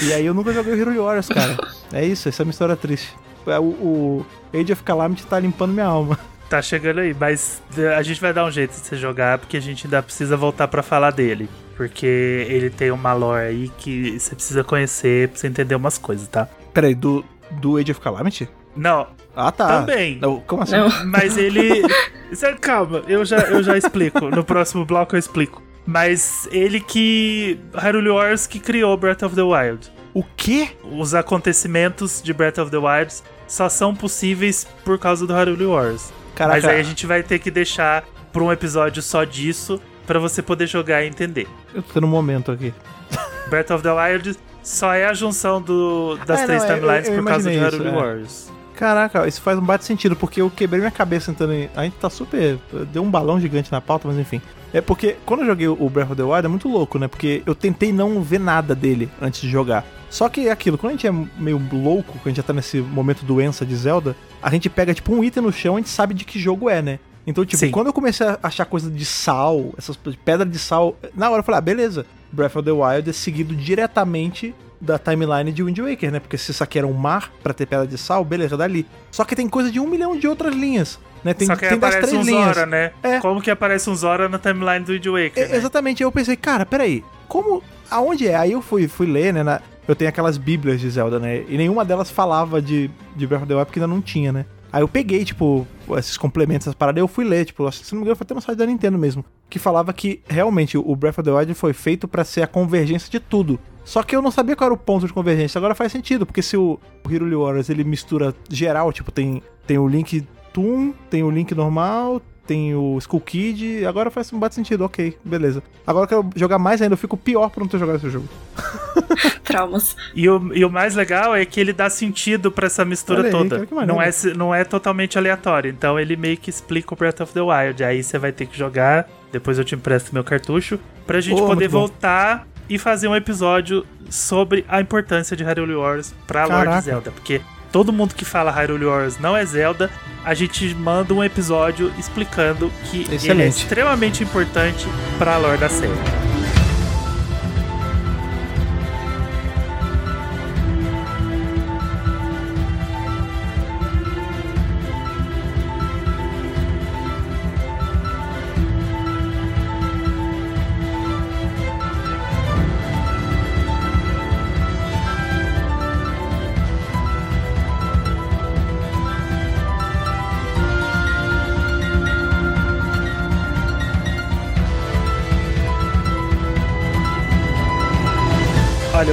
E aí eu nunca joguei o Hero Warriors, cara. É isso, essa é uma história triste. O, o Age of Calamity tá limpando minha alma. Tá chegando aí, mas a gente vai dar um jeito de você jogar, porque a gente ainda precisa voltar para falar dele. Porque ele tem uma lore aí que você precisa conhecer pra você entender umas coisas, tá? Peraí, do, do Age of Calamity? Não. Ah, tá. Também. Não, como assim? Não. Mas ele. (laughs) Calma, eu já, eu já explico. No próximo bloco eu explico. Mas ele que. Hyrule Wars que criou Breath of the Wild. O quê? Os acontecimentos de Breath of the Wild só são possíveis por causa do Hyrule Wars. Caraca. Mas aí a gente vai ter que deixar pra um episódio só disso pra você poder jogar e entender. Eu tô no momento aqui. (laughs) Breath of the Wild só é a junção do, das É, três não, eu- timelines eu por causa de isso, Hyrule é. Wars. Caraca, isso faz um bate sentido, porque eu quebrei minha cabeça tentando. em- A gente tá super. Deu um balão gigante na pauta, mas enfim. É porque quando eu joguei o Breath of the Wild é muito louco, né? Porque eu tentei não ver nada dele antes de jogar. Só que é aquilo, quando a gente é meio louco, quando a gente já tá nesse momento doença de Zelda, a gente pega tipo um item no chão e a gente sabe de que jogo é, né? Então, tipo, Sim. quando eu comecei a achar coisa de sal, essas pedras de sal, na hora eu falei, ah, beleza, Breath of the Wild é seguido diretamente da timeline de Wind Waker, né? Porque se isso aqui era um mar pra ter pedra de sal, beleza, dali. Só que tem coisa de um milhão de outras linhas, né? Tem, Só que tem das aparece três um linhas. Zora, né? É. Como que aparece um Zora na timeline do Wind Waker, É, né? Exatamente, aí eu pensei, cara, peraí, como. Aonde é? Aí eu fui, fui ler, né? na- eu tenho aquelas bíblias de Zelda, né? E nenhuma delas falava de, de Breath of the Wild porque ainda não tinha, né? Aí eu peguei, tipo, esses complementos, essas paradas, e eu fui ler, tipo, acho que se não me engano foi até no site da Nintendo mesmo, que falava que realmente o Breath of the Wild foi feito pra ser a convergência de tudo. Só que eu não sabia qual era o ponto de convergência. Agora faz sentido, porque se o Hyrule Warriors ele mistura geral, tipo, tem, tem o Link Toon, tem o Link normal, tem o Skull Kid, agora faz um bate sentido, ok, beleza. Agora eu quero jogar mais ainda, eu fico pior por não ter jogado esse jogo. (laughs) Traumas. E o, e o mais legal é que ele dá sentido pra essa mistura aí, toda. que não, é, não é totalmente aleatório. Então ele meio que explica o Breath of the Wild. Aí você vai ter que jogar. Depois eu te empresto meu cartucho. Pra gente Oh, poder voltar e fazer um episódio sobre a importância de Hyrule Wars pra Caraca. de Zelda. Porque todo mundo que fala Hyrule Wars não é Zelda. A gente manda um episódio explicando que ele é Excelente. extremamente importante pra lore da série.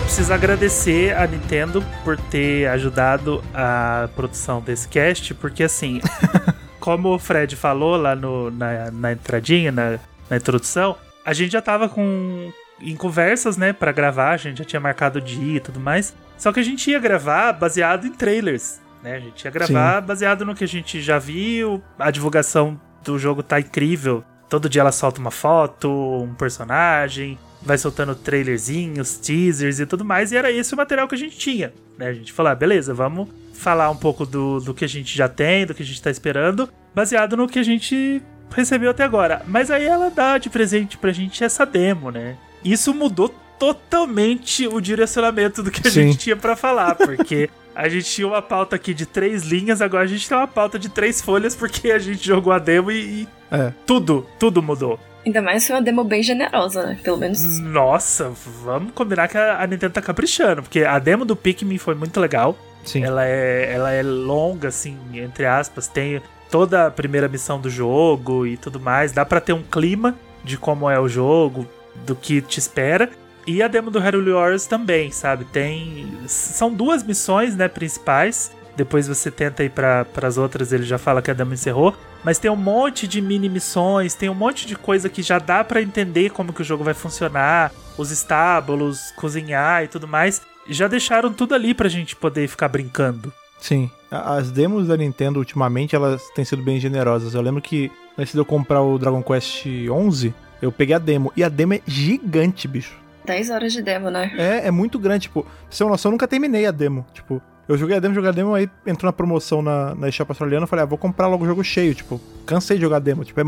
Preciso agradecer a Nintendo por ter ajudado a produção desse cast, porque assim, (laughs) como o Fred falou lá no, na, na entradinha, na, na introdução, a gente já tava com em conversas, né, pra gravar, a gente já tinha marcado o dia e tudo mais. Só que a gente ia gravar baseado em trailers, né? A gente ia gravar baseado no que a gente já viu, a divulgação do jogo tá incrível. Todo dia ela solta uma foto, um personagem, vai soltando trailerzinhos, teasers e tudo mais, e era esse o material que a gente tinha. Né? A gente falou, ah, beleza, vamos falar um pouco do, do que a gente já tem, do que a gente tá esperando, baseado no que a gente recebeu até agora. Mas aí ela dá de presente pra gente essa demo, né? Isso mudou totalmente o direcionamento do que a Sim. gente tinha pra falar, porque a gente tinha uma pauta aqui de três linhas, agora a gente tem uma pauta de três folhas, porque a gente jogou a demo e, e É. tudo, tudo mudou. Ainda mais foi uma demo bem generosa, né? Pelo menos. Nossa, vamos combinar que a Nintendo tá caprichando, porque a demo do Pikmin foi muito legal. Sim. Ela é, ela é longa, assim, entre aspas, tem toda a primeira missão do jogo e tudo mais. Dá pra ter um clima de como é o jogo, do que te espera. E a demo do Hyrule Warriors também, sabe? Tem. São duas missões, né, principais. Depois você tenta ir para as outras, ele já fala que a demo encerrou. Mas tem um monte de mini missões, tem um monte de coisa que já dá pra entender como que o jogo vai funcionar, os estábulos, cozinhar e tudo mais. Já deixaram tudo ali pra gente poder ficar brincando. Sim. As demos da Nintendo, ultimamente, elas têm sido bem generosas. Eu lembro que antes de eu comprar o Dragon Quest 11, eu peguei a demo. E a demo é gigante, bicho. 10 horas de demo, né? É, é muito grande, tipo, pra você ter uma noção, eu nunca terminei a demo. Tipo, eu joguei a demo, joguei a demo, aí entrou na promoção na, na eShop australiana, eu falei, ah, vou comprar logo o jogo cheio, tipo, cansei de jogar demo, tipo, é,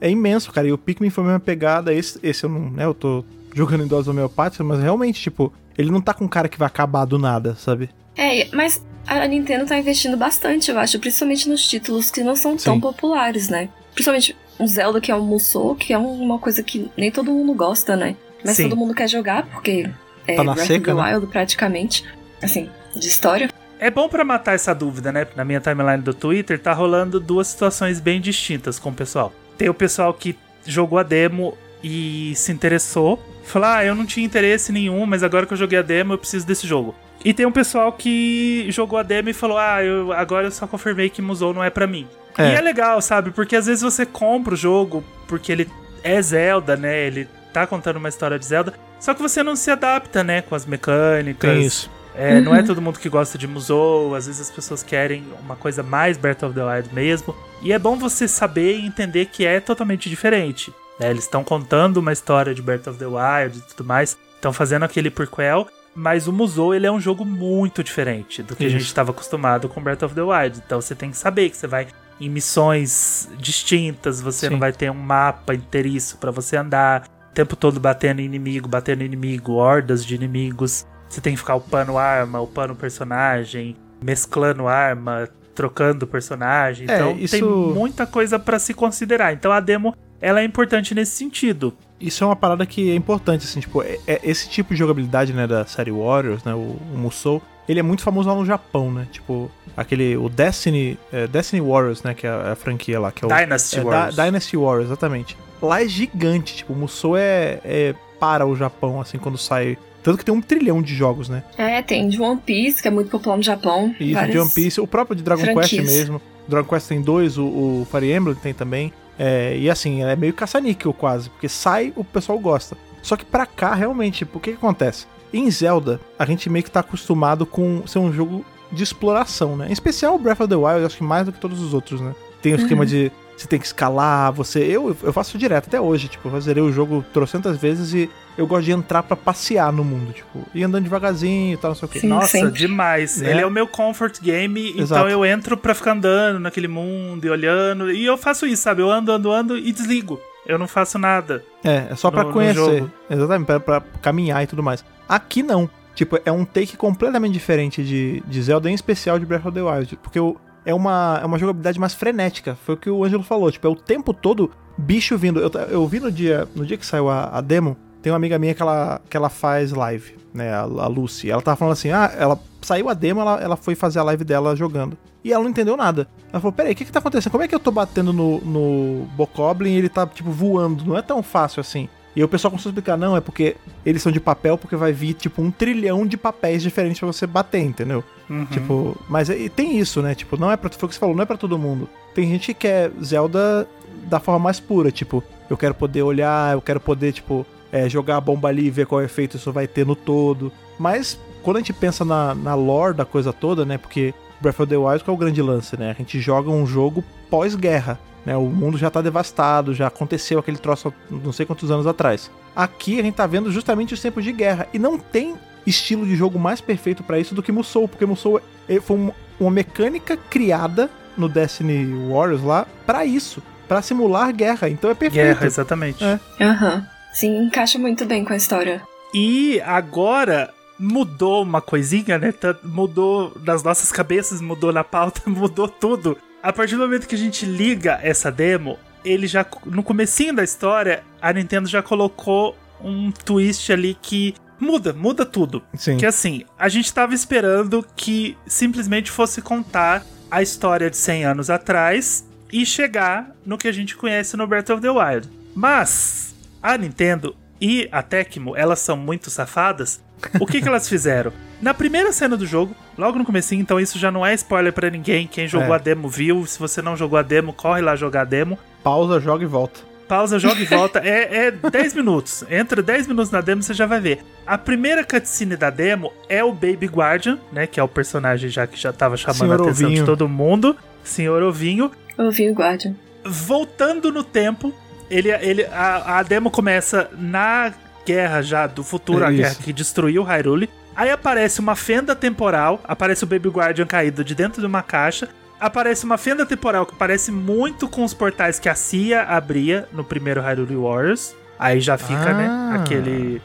é imenso, cara, e o Pikmin foi a mesma pegada, esse, esse eu não, né, eu tô jogando em doses homeopáticas, mas realmente, tipo, ele não tá com um cara que vai acabar do nada, sabe? É, mas a Nintendo tá investindo bastante, eu acho, principalmente nos títulos que não são tão Sim. populares, né? Principalmente um Zelda que é um Musou, que é uma coisa que nem todo mundo gosta, né? Mas Sim. todo mundo quer jogar, porque é Tá Breath seca, of the né? Wild praticamente, assim, de história. É bom pra matar essa dúvida, né? Na minha timeline do Twitter tá rolando duas situações bem distintas com o pessoal. Tem o pessoal que jogou a demo e se interessou, falou: "Ah, eu não tinha interesse nenhum, mas agora que eu joguei a demo, eu preciso desse jogo". E tem um pessoal que jogou a demo e falou: "Ah, eu agora eu só confirmei que Musou não é pra mim". É. E é legal, sabe? Porque às vezes você compra o jogo porque ele é Zelda, né? Ele tá contando uma história de Zelda, só que você não se adapta, né, com as mecânicas. Tem isso. É, Não é Uhum. todo mundo que gosta de Musou, às vezes as pessoas querem uma coisa mais Breath of the Wild mesmo. E é bom você saber e entender que é totalmente diferente. né? Eles estão contando uma história de Breath of the Wild e tudo mais, estão fazendo aquele prequel, mas o Musou ele é um jogo muito diferente do que a Isso. gente estava acostumado com Breath of the Wild. Então você tem que saber que você vai em missões distintas, você Sim. não vai ter um mapa inteiriço pra você andar, o tempo todo batendo inimigo, batendo inimigo, hordas de inimigos. Você tem que ficar upando arma, upando personagem, mesclando arma, trocando personagem. É, Então isso- tem muita coisa pra se considerar. Então a demo ela é importante nesse sentido. Isso é uma parada que é importante, assim, tipo, é- é esse tipo de jogabilidade, né, da série Warriors, né, o, o Musou, ele é muito famoso lá no Japão, né, tipo, aquele, o Destiny, é, Destiny Warriors, né, que é a, a franquia lá, que é o... Dynasty é, Da- Warriors. Dynasty Warriors, exatamente. Lá é gigante, tipo, o Musou é, é para o Japão, assim, quando sai... Tanto que tem um trilhão de jogos, né? É, tem de One Piece, que é muito popular no Japão. Isso, de One Piece, o próprio de Dragon franquias. Quest mesmo. Dragon Quest tem dois, o, o Fire Emblem tem também. É, e assim, é meio caça-níquel quase, porque sai, o pessoal gosta. Só que pra cá, realmente, tipo, o que, que acontece? Em Zelda, a gente meio que tá acostumado com ser um jogo de exploração, né? Em especial o Breath of the Wild, acho que mais do que todos os outros, né? Tem o esquema de você tem que escalar, você. Eu, eu faço direto até hoje, tipo, eu zerei o jogo trocentas vezes e eu gosto de entrar pra passear no mundo, tipo, ir andando devagarzinho e tal, não sei o quê. Sim. Nossa, sempre. demais. Né? Ele é o meu comfort game, então Exato. eu entro pra ficar andando naquele mundo e olhando. E eu faço isso, sabe? Eu ando, ando, ando e desligo. Eu não faço nada. É, é só no conhecer. jogo. Exatamente, pra, pra caminhar e tudo mais. Aqui não. Tipo, é um take completamente diferente de, de Zelda, em especial de Breath of the Wild. Porque o- é, uma, é uma jogabilidade mais frenética. Foi o que o Ângelo falou. Tipo, é o tempo todo bicho vindo. Eu, eu vi no dia, no dia que saiu a, a demo, tem uma amiga minha que ela, que ela faz live, né? A, a Lucy. Ela tava falando assim: ah, ela saiu a demo, ela, ela foi fazer a live dela jogando. E ela não entendeu nada. Ela falou: peraí, o que que tá acontecendo? Como é que eu tô batendo no, no Bokoblin e ele tá, tipo, voando? Não é tão fácil assim. E o pessoal começou a explicar: não, é porque eles são de papel, porque vai vir, tipo, um trilhão de papéis diferentes pra você bater, entendeu? Uhum. Tipo, mas e tem isso, né? Tipo, não é pra. Foi o que você falou, não é pra todo mundo. Tem gente que quer Zelda da forma mais pura, tipo, eu quero poder olhar, eu quero poder, tipo, é, jogar a bomba ali e ver qual efeito isso vai ter no todo. Mas quando a gente pensa na, na lore da coisa toda, né? Porque Breath of the Wild qual é o grande lance, né? A gente joga um jogo pós-guerra. Né, o mundo já tá devastado, já aconteceu aquele troço há não sei quantos anos atrás. Aqui a gente tá vendo justamente os tempos de guerra. E não tem estilo de jogo mais perfeito pra isso do que Musou, porque Musou é- foi um- uma mecânica criada no Destiny Warriors lá pra isso. pra simular guerra. Então é perfeito. Guerra, exatamente. É. Aham. Sim, encaixa muito bem com a história. E agora mudou uma coisinha, né? Tá- Mudou nas nossas cabeças, mudou na pauta, (laughs) mudou tudo. A partir do momento que a gente liga essa demo, ele já no comecinho da história, a Nintendo já colocou um twist ali que muda, muda tudo. Sim. Que assim, a gente tava esperando que simplesmente fosse contar a história de 100 anos atrás e chegar no que a gente conhece no Breath of the Wild. Mas a Nintendo e a Tecmo, elas são muito safadas. O que que elas fizeram? (laughs) Na primeira cena do jogo, logo no comecinho, então isso já não é spoiler pra ninguém. Quem jogou É. a demo viu. Se você não jogou a demo, corre lá jogar a demo. Pausa, joga e volta. Pausa, joga e volta. (laughs) É, é 10 minutos. Entra 10 minutos na demo, você já vai ver. A primeira cutscene da demo é o Baby Guardian, né? Que é o personagem já que já tava chamando Senhor a atenção Ovinho. de todo mundo. Senhor Ovinho. Eu vi o Guardian. Voltando no tempo, ele, ele, a, a demo começa na guerra já do futuro, É a guerra que destruiu Hyrule. Aí aparece uma fenda temporal, aparece o Baby Guardian caído de dentro de uma caixa. Aparece uma fenda temporal que parece muito com os portais que a CIA abria no primeiro Hyrule Warriors. Aí já fica, Ah. né, aquele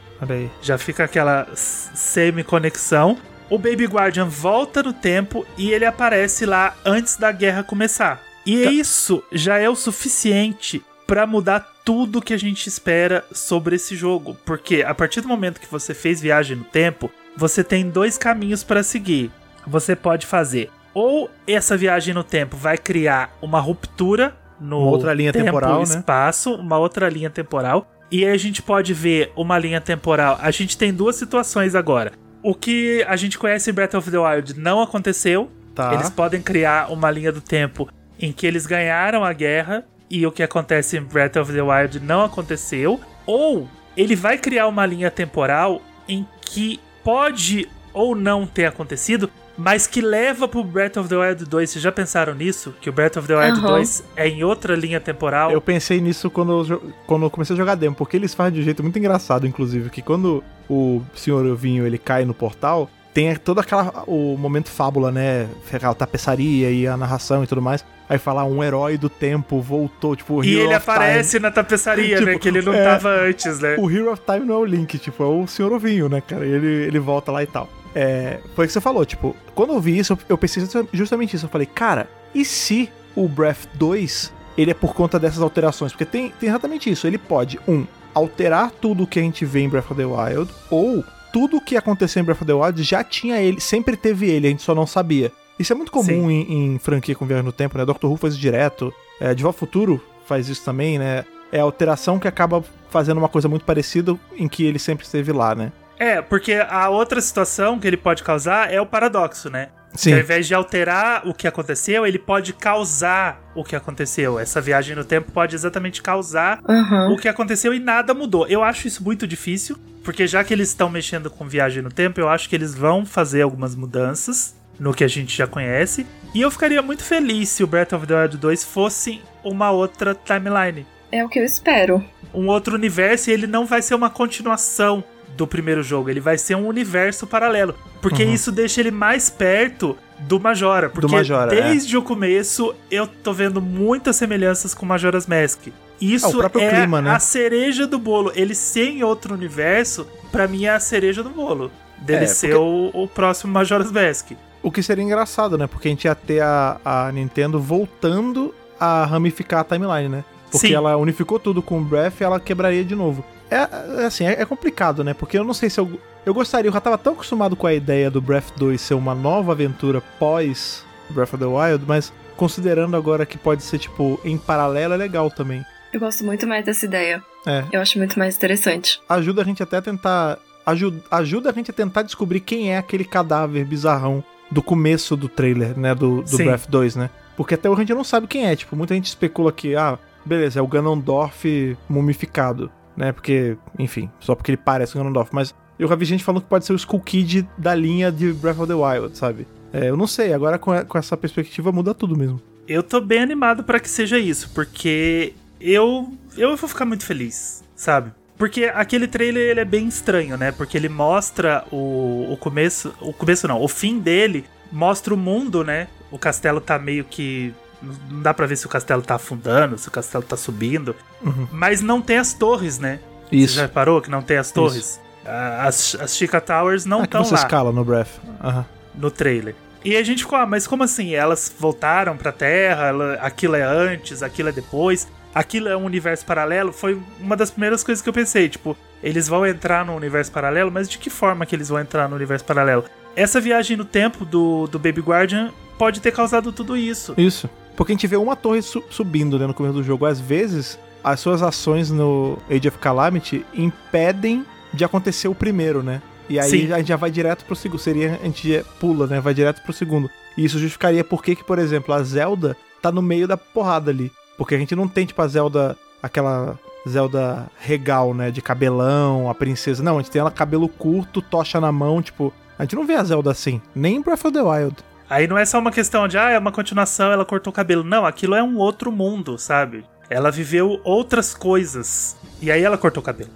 já fica aquela semi-conexão. O Baby Guardian volta no tempo e ele aparece lá antes da guerra começar. E Tá. isso já é o suficiente pra mudar tudo que a gente espera sobre esse jogo, porque a partir do momento que você fez viagem no tempo, você tem dois caminhos pra seguir. Você pode fazer ou essa viagem no tempo vai criar uma ruptura no Uma outra linha tempo temporal, né? espaço, uma outra linha temporal. E aí a gente pode ver uma linha temporal. A gente tem duas situações agora. O que a gente conhece em Breath of the Wild não aconteceu. Tá. Eles podem criar uma linha do tempo em que eles ganharam a guerra e o que acontece em Breath of the Wild não aconteceu. Ou ele vai criar uma linha temporal em que pode ou não ter acontecido, mas que leva pro Breath of the Wild 2. Vocês já pensaram nisso? Que o Breath of the Wild Aham. 2 é em outra linha temporal? Eu pensei nisso quando eu, quando eu comecei a jogar demo, porque eles fazem de um jeito muito engraçado, inclusive, que quando o senhor Ovinho ele cai no portal, tem toda aquela o momento fábula, né? Aquela tapeçaria e a narração e tudo mais. Aí fala um herói do tempo voltou, tipo, E Hero ele of Time. aparece na tapeçaria, (laughs) Tipo, né? Que ele não é. tava antes, né? O Hero of Time não é o Link, tipo, é o Senhor Ovinho, né, cara? Ele, ele volta lá e tal. É, foi o que você falou, tipo, quando eu vi isso, eu- pensei justamente isso. Eu falei, cara, e se o Breath 2 ele é por conta dessas alterações? Porque tem, tem exatamente isso. Ele pode, um, alterar tudo que a gente vê em Breath of the Wild, ou tudo que aconteceu em Breath of the Wild já tinha ele, sempre teve ele, a gente só não sabia. Isso é muito comum em, em franquia com viagem no tempo, né? Doctor Who faz isso direto, é, De Volta Futuro faz isso também, né? É a alteração que acaba fazendo uma coisa muito parecida em que ele sempre esteve lá, né? É, porque a outra situação que ele pode causar é o paradoxo, né? Sim. Que ao invés de alterar o que aconteceu, ele pode causar o que aconteceu. Essa viagem no tempo pode exatamente causar Aham. o que aconteceu e nada mudou. Eu acho isso muito difícil, porque já que eles estão mexendo com viagem no tempo, eu acho que eles vão fazer algumas mudanças no que a gente já conhece. E eu ficaria muito feliz se o Breath of the Wild 2 fosse uma outra timeline. É o que eu espero. Um outro universo e ele não vai ser uma continuação do primeiro jogo, ele vai ser um universo paralelo. Porque Uhum. isso deixa ele mais perto do Majora. Porque Majora, é. desde o começo eu tô vendo muitas semelhanças com Majora's Mask. Isso É, próprio é clima, né? a cereja do bolo. Ele ser em outro universo, pra mim é a cereja do bolo. Dele É, ser o, o próximo Majora's Mask. O que seria engraçado, né? Porque a gente ia ter a, a Nintendo voltando a ramificar a timeline, né? Porque Sim. ela unificou tudo com o Breath e ela quebraria de novo. É, é assim, é, é complicado, né? Porque eu não sei se eu. Eu gostaria, eu já tava tão acostumado com a ideia do Breath 2 ser uma nova aventura pós Breath of the Wild, mas considerando agora que pode ser, tipo, em paralelo, é legal também. Eu gosto muito mais dessa ideia. É. Eu acho muito mais interessante. ajuda a gente até a tentar. Ajuda, ajuda a gente a tentar descobrir quem é aquele cadáver bizarrão do começo do trailer, né? Do, do Sim. Breath 2, né? Porque até hoje a gente não sabe quem é. Tipo, muita gente especula que, ah, beleza, é o Ganondorf mumificado, né? Porque, enfim, só porque ele parece o Ganondorf. Mas eu já vi gente falando que pode ser o Skull Kid da linha de Breath of the Wild, sabe? É, eu não sei, agora com, com essa perspectiva muda tudo mesmo. Eu tô bem animado pra que seja isso, porque eu eu vou ficar muito feliz, sabe? Porque aquele trailer ele é bem estranho, né? Porque ele mostra o, o começo, o começo não, o fim dele mostra o mundo, né? O castelo tá meio que Não dá pra ver se o castelo tá afundando, se o castelo tá subindo. Uhum. Mas não tem as torres, né? Isso. Você já reparou que não tem as torres? Ah, As, as Chica Towers não Ah, estão você lá escala no Breath. Aham. no trailer. E a gente ficou, ah, mas como assim? Elas voltaram pra Terra, ela- aquilo é antes, aquilo é depois, aquilo é um universo paralelo? Foi uma das primeiras coisas que eu pensei, tipo, eles vão entrar no universo paralelo, mas de que forma que eles vão entrar no universo paralelo? Essa viagem no tempo do, do Baby Guardian pode ter causado tudo isso. Isso. Porque a gente vê uma torre su- subindo né, no começo do jogo. Às vezes, as suas ações no Age of Calamity impedem de acontecer o primeiro, né? E aí Sim. a gente já vai direto pro segundo. Seria, a gente já pula, né? Vai direto pro segundo. E isso justificaria por que, que, por exemplo, a Zelda tá no meio da porrada ali. Porque a gente não tem, tipo, a Zelda, aquela Zelda regal, né? De cabelão, a princesa. Não, a gente tem ela cabelo curto, tocha na mão, tipo. A gente não vê a Zelda assim. Nem em Breath of the Wild. Aí não é só uma questão de, ah, é uma continuação, ela cortou o cabelo. Não, aquilo é um outro mundo, sabe? Ela viveu outras coisas. E aí ela cortou o cabelo.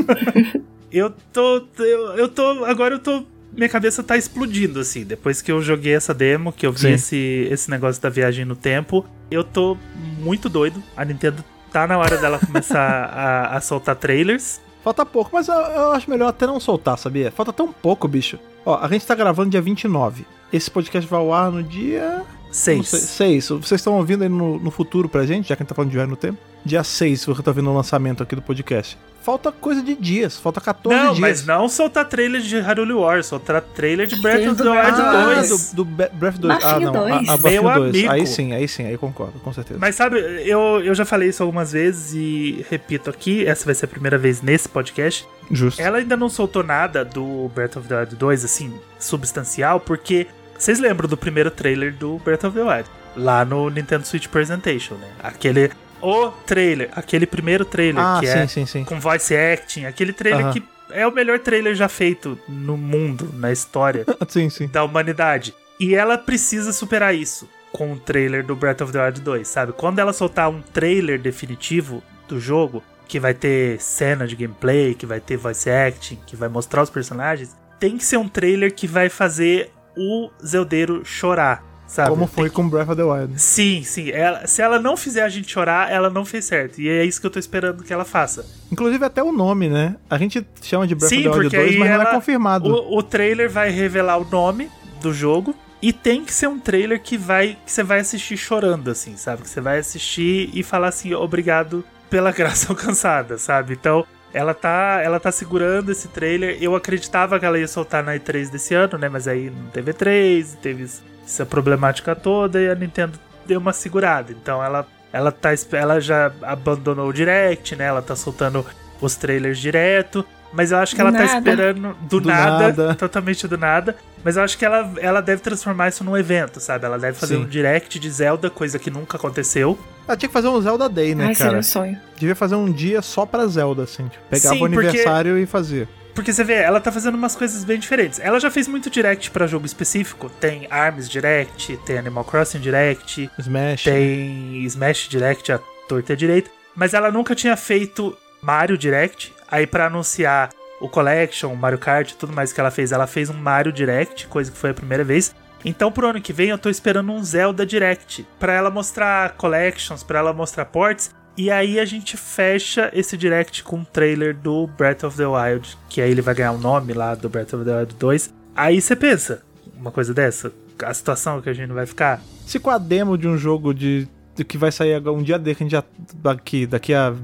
(laughs) eu tô. Eu, eu tô. Agora eu tô. Minha cabeça tá explodindo, assim. Depois que eu joguei essa demo, que eu vi Sim. esse, esse negócio da viagem no tempo, eu tô muito doido. A Nintendo tá na hora dela começar (laughs) a, a soltar trailers. Falta pouco, mas eu, eu acho melhor até não soltar, sabia? Falta tão pouco, bicho. Ó, a gente tá gravando dia 29. Esse podcast vai ao ar no dia. Não sei, Seis. 6. Vocês estão ouvindo aí no, no futuro pra gente, já que a gente tá falando de viagem no tempo? Dia 6, se você tá ouvindo o lançamento aqui do podcast. Falta coisa de dias, falta 14 Não, dias. mas não soltar trailer de Hyrule Warriors, soltar trailer de Breath of the do Wild Breath Ah, 2. do, do Breath 2. Ah, Bafinho não. A, a 2. Bafinho Meu 2. amigo. Aí sim, aí sim, aí concordo, com certeza. Mas sabe, eu, eu já falei isso algumas vezes e repito aqui, essa vai ser a primeira vez nesse podcast. Justo. Ela ainda não soltou nada do Breath of the Wild 2, assim, substancial, porque vocês lembram do primeiro trailer do Breath of the Wild? Lá no Nintendo Switch Presentation, né? Aquele. O trailer, aquele primeiro trailer ah, que sim, é sim, sim. com voice acting, aquele trailer Aham. que é o melhor trailer já feito no mundo, na história (laughs) sim, sim. da humanidade. E ela precisa superar isso com o trailer do Breath of the Wild 2, sabe? Quando ela soltar um trailer definitivo do jogo, que vai ter cena de gameplay, que vai ter voice acting, que vai mostrar os personagens, tem que ser um trailer que vai fazer o Zeldeiro chorar, sabe? Como foi com Breath of the Wild. Sim, sim. Ela, se ela não fizer a gente chorar, ela não fez certo. E é isso que eu tô esperando que ela faça. Inclusive até o nome, né? A gente chama de Breath Sim, of the Wild porque 2, aí mas não ela- é confirmado. O, o trailer vai revelar o nome do jogo. E tem que ser um trailer que vai que você vai assistir chorando, assim, sabe? Que você vai assistir e falar assim, obrigado pela (laughs) graça alcançada, sabe? Então, ela tá, ela tá segurando esse trailer. Eu acreditava que ela ia soltar na E3 desse ano, né? Mas aí não teve E3, teve essa problemática toda e a Nintendo deu uma segurada. Então ela, ela, tá, ela já abandonou o Direct, né? Ela tá soltando os trailers direto. Mas eu acho que ela tá nada. esperando do, Do nada, nada. totalmente do nada. Mas eu acho que ela, ela deve transformar isso num evento, sabe? Ela deve fazer Sim. um direct de Zelda, coisa que nunca aconteceu. Ah, tinha que fazer um Zelda Day, né, Ai, seria cara? um sonho. Devia fazer um dia só pra Zelda, assim. Tipo, pegava Sim, o porque- aniversário e fazia. Porque você vê, ela tá fazendo umas coisas bem diferentes. Ela já fez muito direct pra jogo específico. Tem ARMS Direct, tem Animal Crossing Direct, Smash. tem Smash Direct, a torta e a direita. Mas ela nunca tinha feito Mario Direct. Aí pra anunciar o Collection, o Mario Kart e tudo mais que ela fez, ela fez um Mario Direct, coisa que foi a primeira vez. Então pro ano que vem eu tô esperando um Zelda Direct pra ela mostrar collections, pra ela mostrar ports. E aí a gente fecha esse direct com um trailer do Breath of the Wild, que aí ele vai ganhar o nome lá do Breath of the Wild 2. Aí você pensa, uma coisa dessa, a situação que a gente vai ficar. Se com a demo de um jogo de, de que vai sair um dia já. Daqui, daqui a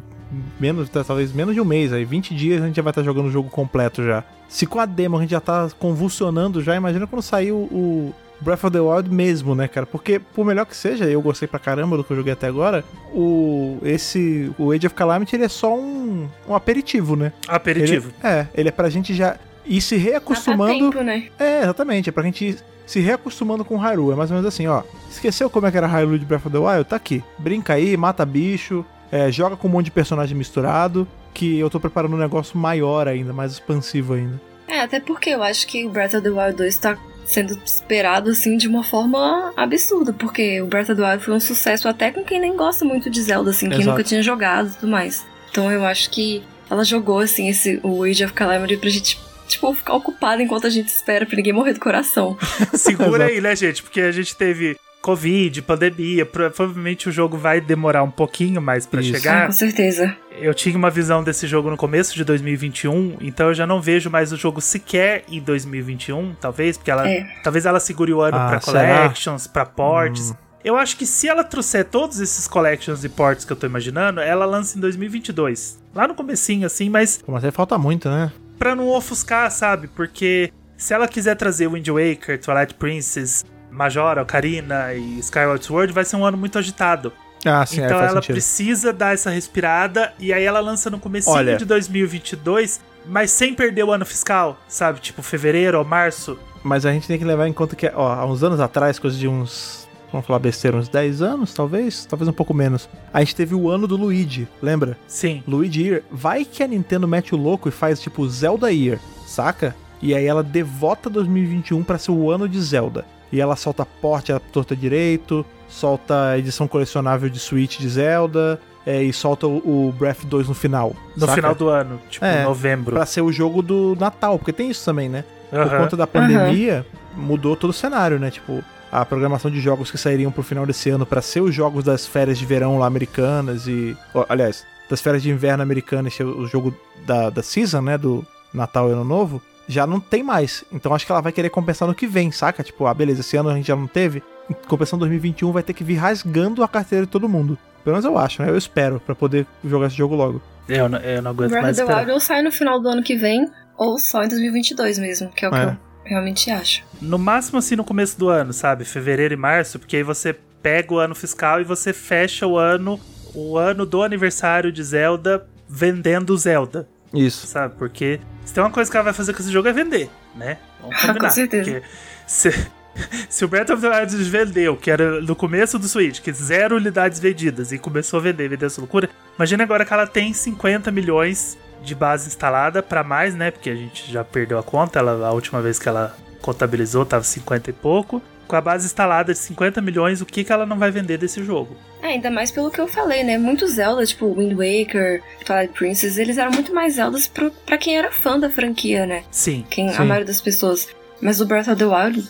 menos, talvez menos de um mês, aí 20 dias a gente já vai estar jogando o jogo completo já. Se com a demo a gente já tá convulsionando já, imagina quando sair o, Breath of the Wild mesmo, né, cara? Porque, por melhor que seja, eu gostei pra caramba do que eu joguei até agora, o esse o Age of Calamity ele é só um, um aperitivo, né? Aperitivo. Ele, é, ele é pra gente já ir se reacostumando. tempo, né? É, exatamente. É pra gente ir se reacostumando com Hyrule. É mais ou menos assim, ó. Esqueceu como é que era Hyrule de Breath of the Wild? Tá aqui. Brinca aí, mata bicho, é, joga com um monte de personagem misturado. Que eu tô preparando um negócio maior ainda, mais expansivo ainda. É, até porque eu acho que o Breath of the Wild 2 tá sendo esperado, assim, de uma forma absurda. Porque o Breath of the Wild foi um sucesso até com quem nem gosta muito de Zelda, assim, quem Exato. nunca tinha jogado e tudo mais. Então eu acho que ela jogou, assim, esse, o Age of Calamity pra gente, tipo, ficar ocupada enquanto a gente espera pra ninguém morrer do coração. (laughs) Segura aí, né, gente? Porque a gente teve Covid, pandemia, provavelmente o jogo vai demorar um pouquinho mais para chegar. Ah, com certeza. Eu tinha uma visão desse jogo no começo de 2021, então eu já não vejo mais o jogo sequer em 2021, talvez, porque ela É. talvez ela segure o ano Ah, pra será? collections, pra ports. Eu acho que se ela trouxer todos esses collections e ports que eu tô imaginando, ela lança em 2022. Lá no comecinho assim, mas Pô, Mas aí falta muito, né? pra não ofuscar, sabe? Porque se ela quiser trazer Wind Waker, Twilight Princess, Majora, Ocarina e Skyward Sword, vai ser um ano muito agitado. Ah, sim, aí então faz ela sentido. precisa dar essa respirada e aí ela lança no comecinho Olha. de 2022, mas sem perder o ano fiscal, sabe? Tipo fevereiro ou março. Mas a gente tem que levar em conta que, ó, há uns anos atrás, coisa de uns. Vamos falar besteira, uns 10 anos, talvez? Talvez um pouco menos. A gente teve o ano do Luigi, lembra? Sim. Luigi Year. Vai que a Nintendo mete o louco e faz tipo Zelda Year, saca? E aí ela devota 2021 pra ser o ano de Zelda. E ela solta porte à torta direito, solta a edição colecionável de Switch de Zelda, é, e solta o, o Breath 2 no final. No saca? final do ano, tipo É, novembro. Pra ser o jogo do Natal, porque tem isso também, né? Por Aham. conta da pandemia, mudou todo o cenário, né? Tipo, a programação de jogos que sairiam pro final desse ano pra ser os jogos das férias de verão lá americanas e. ó, aliás, das férias de inverno americanas, ser o jogo da, da season, né? Do Natal e Ano Novo, já não tem mais. Então acho que ela vai querer compensar no que vem, saca? Tipo, ah, beleza, esse ano a gente já não teve. Compensando 2021 vai ter que vir rasgando a carteira de todo mundo. Pelo menos eu acho, né? Eu espero pra poder jogar esse jogo logo. Eu, não- eu não aguento Breath mais of the esperar. Wild ou sai no final do ano que vem, ou só em 2022 mesmo, que é o É. que eu realmente acho. No máximo assim no começo do ano, sabe? Fevereiro e março, porque aí você pega o ano fiscal e você fecha o ano, o ano do aniversário de Zelda vendendo Zelda, Isso. sabe? Porque se tem uma coisa que ela vai fazer com esse jogo é vender, né? Vamos (laughs) Com combinar. certeza. Porque se, (laughs) se o Breath of the Wild vendeu, que era no começo do Switch, que zero unidades vendidas, e começou a vender, vender essa loucura, imagina agora que ela tem 50 milhões de base instalada pra mais, né? Porque a gente já perdeu a conta, ela, a última vez que ela contabilizou tava 50 e pouco. Com a base instalada de 50 milhões, o que, que ela não vai vender desse jogo? É, ainda mais pelo que eu falei, né? Muitos Zelda, tipo Wind Waker, Twilight Princess, eles eram muito mais Zeldas pro, pra quem era fã da franquia, né? Sim. Quem, Sim. a maioria das pessoas. Mas o Breath of the Wild,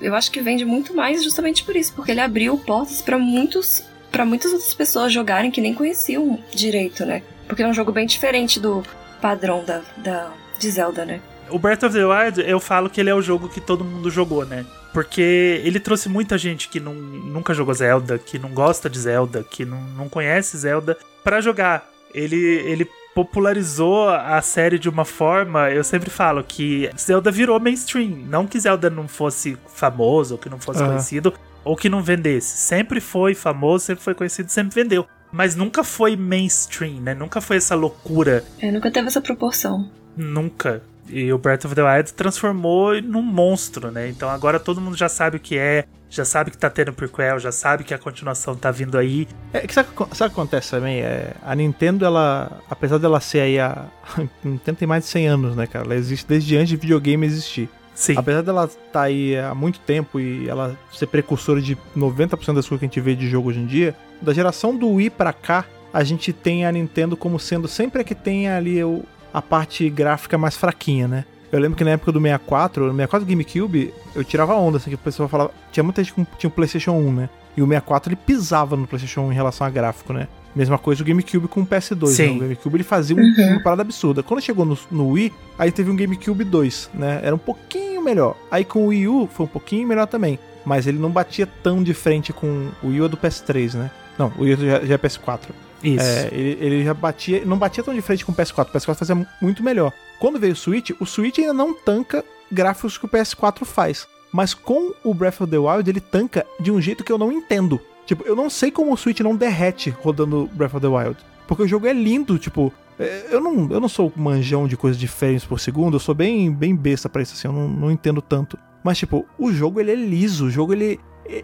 eu acho que vende muito mais justamente por isso, porque ele abriu portas pra muitos para muitas outras pessoas jogarem que nem conheciam direito, né? Porque é um jogo bem diferente do padrão da, da de Zelda, né? O Breath of the Wild, eu falo que ele é o jogo que todo mundo jogou, né? Porque ele trouxe muita gente que não, nunca jogou Zelda, que não gosta de Zelda, que não, não conhece Zelda, pra jogar. Ele, ele popularizou a série de uma forma, eu sempre falo que Zelda virou mainstream. Não que Zelda não fosse famoso, ou que não fosse Aham. conhecido, ou que não vendesse. Sempre foi famoso, sempre foi conhecido, sempre vendeu. Mas nunca foi mainstream, né? Nunca foi essa loucura É, nunca teve essa proporção. Nunca. E o Breath of the Wild transformou num monstro, né? Então agora todo mundo já sabe o que é, já sabe que tá tendo prequel, já sabe que a continuação tá vindo aí. É, que sabe, o que- sabe o que acontece também? É, a Nintendo, ela, apesar dela ser aí a. A Nintendo tem mais de 100 anos, né, cara? Ela existe desde antes de videogame existir. Sim. Apesar dela estar aí há muito tempo e ela ser precursora de 90% das coisas que a gente vê de jogo hoje em dia, da geração do Wii pra cá, a gente tem a Nintendo como sendo sempre a que tem ali o, a parte gráfica mais fraquinha, né? Eu lembro que na época do 64, no 64 GameCube, eu tirava onda, assim, que o pessoal falava. Tinha muita gente que tinha o PlayStation 1, né? E o 64 ele pisava no PlayStation 1 em relação a gráfico, né? Mesma coisa o GameCube com o PS2. Sim. Né? O GameCube ele fazia um- Uhum. uma parada absurda. Quando chegou no, no Wii, aí teve um GameCube 2, né? Era um pouquinho melhor. Aí com o Wii U foi um pouquinho melhor também. Mas ele não batia tão de frente com o Wii U é do PS3, né? Não, o Wii U já, já é PS4. Isso. É, ele, ele já batia, não batia tão de frente com o PS4. O PS4 fazia muito melhor. Quando veio o Switch, o Switch ainda não tanca gráficos que o PS4 faz. Mas com o Breath of the Wild, ele tanca de um jeito que eu não entendo. Tipo, eu não sei como o Switch não derrete rodando Breath of the Wild. Porque o jogo é lindo, tipo. é, Eu não, eu não sou manjão de coisas de frames por segundo, eu sou bem, bem besta pra isso, assim, eu não, não entendo tanto. Mas, tipo, o jogo ele é liso, o jogo ele.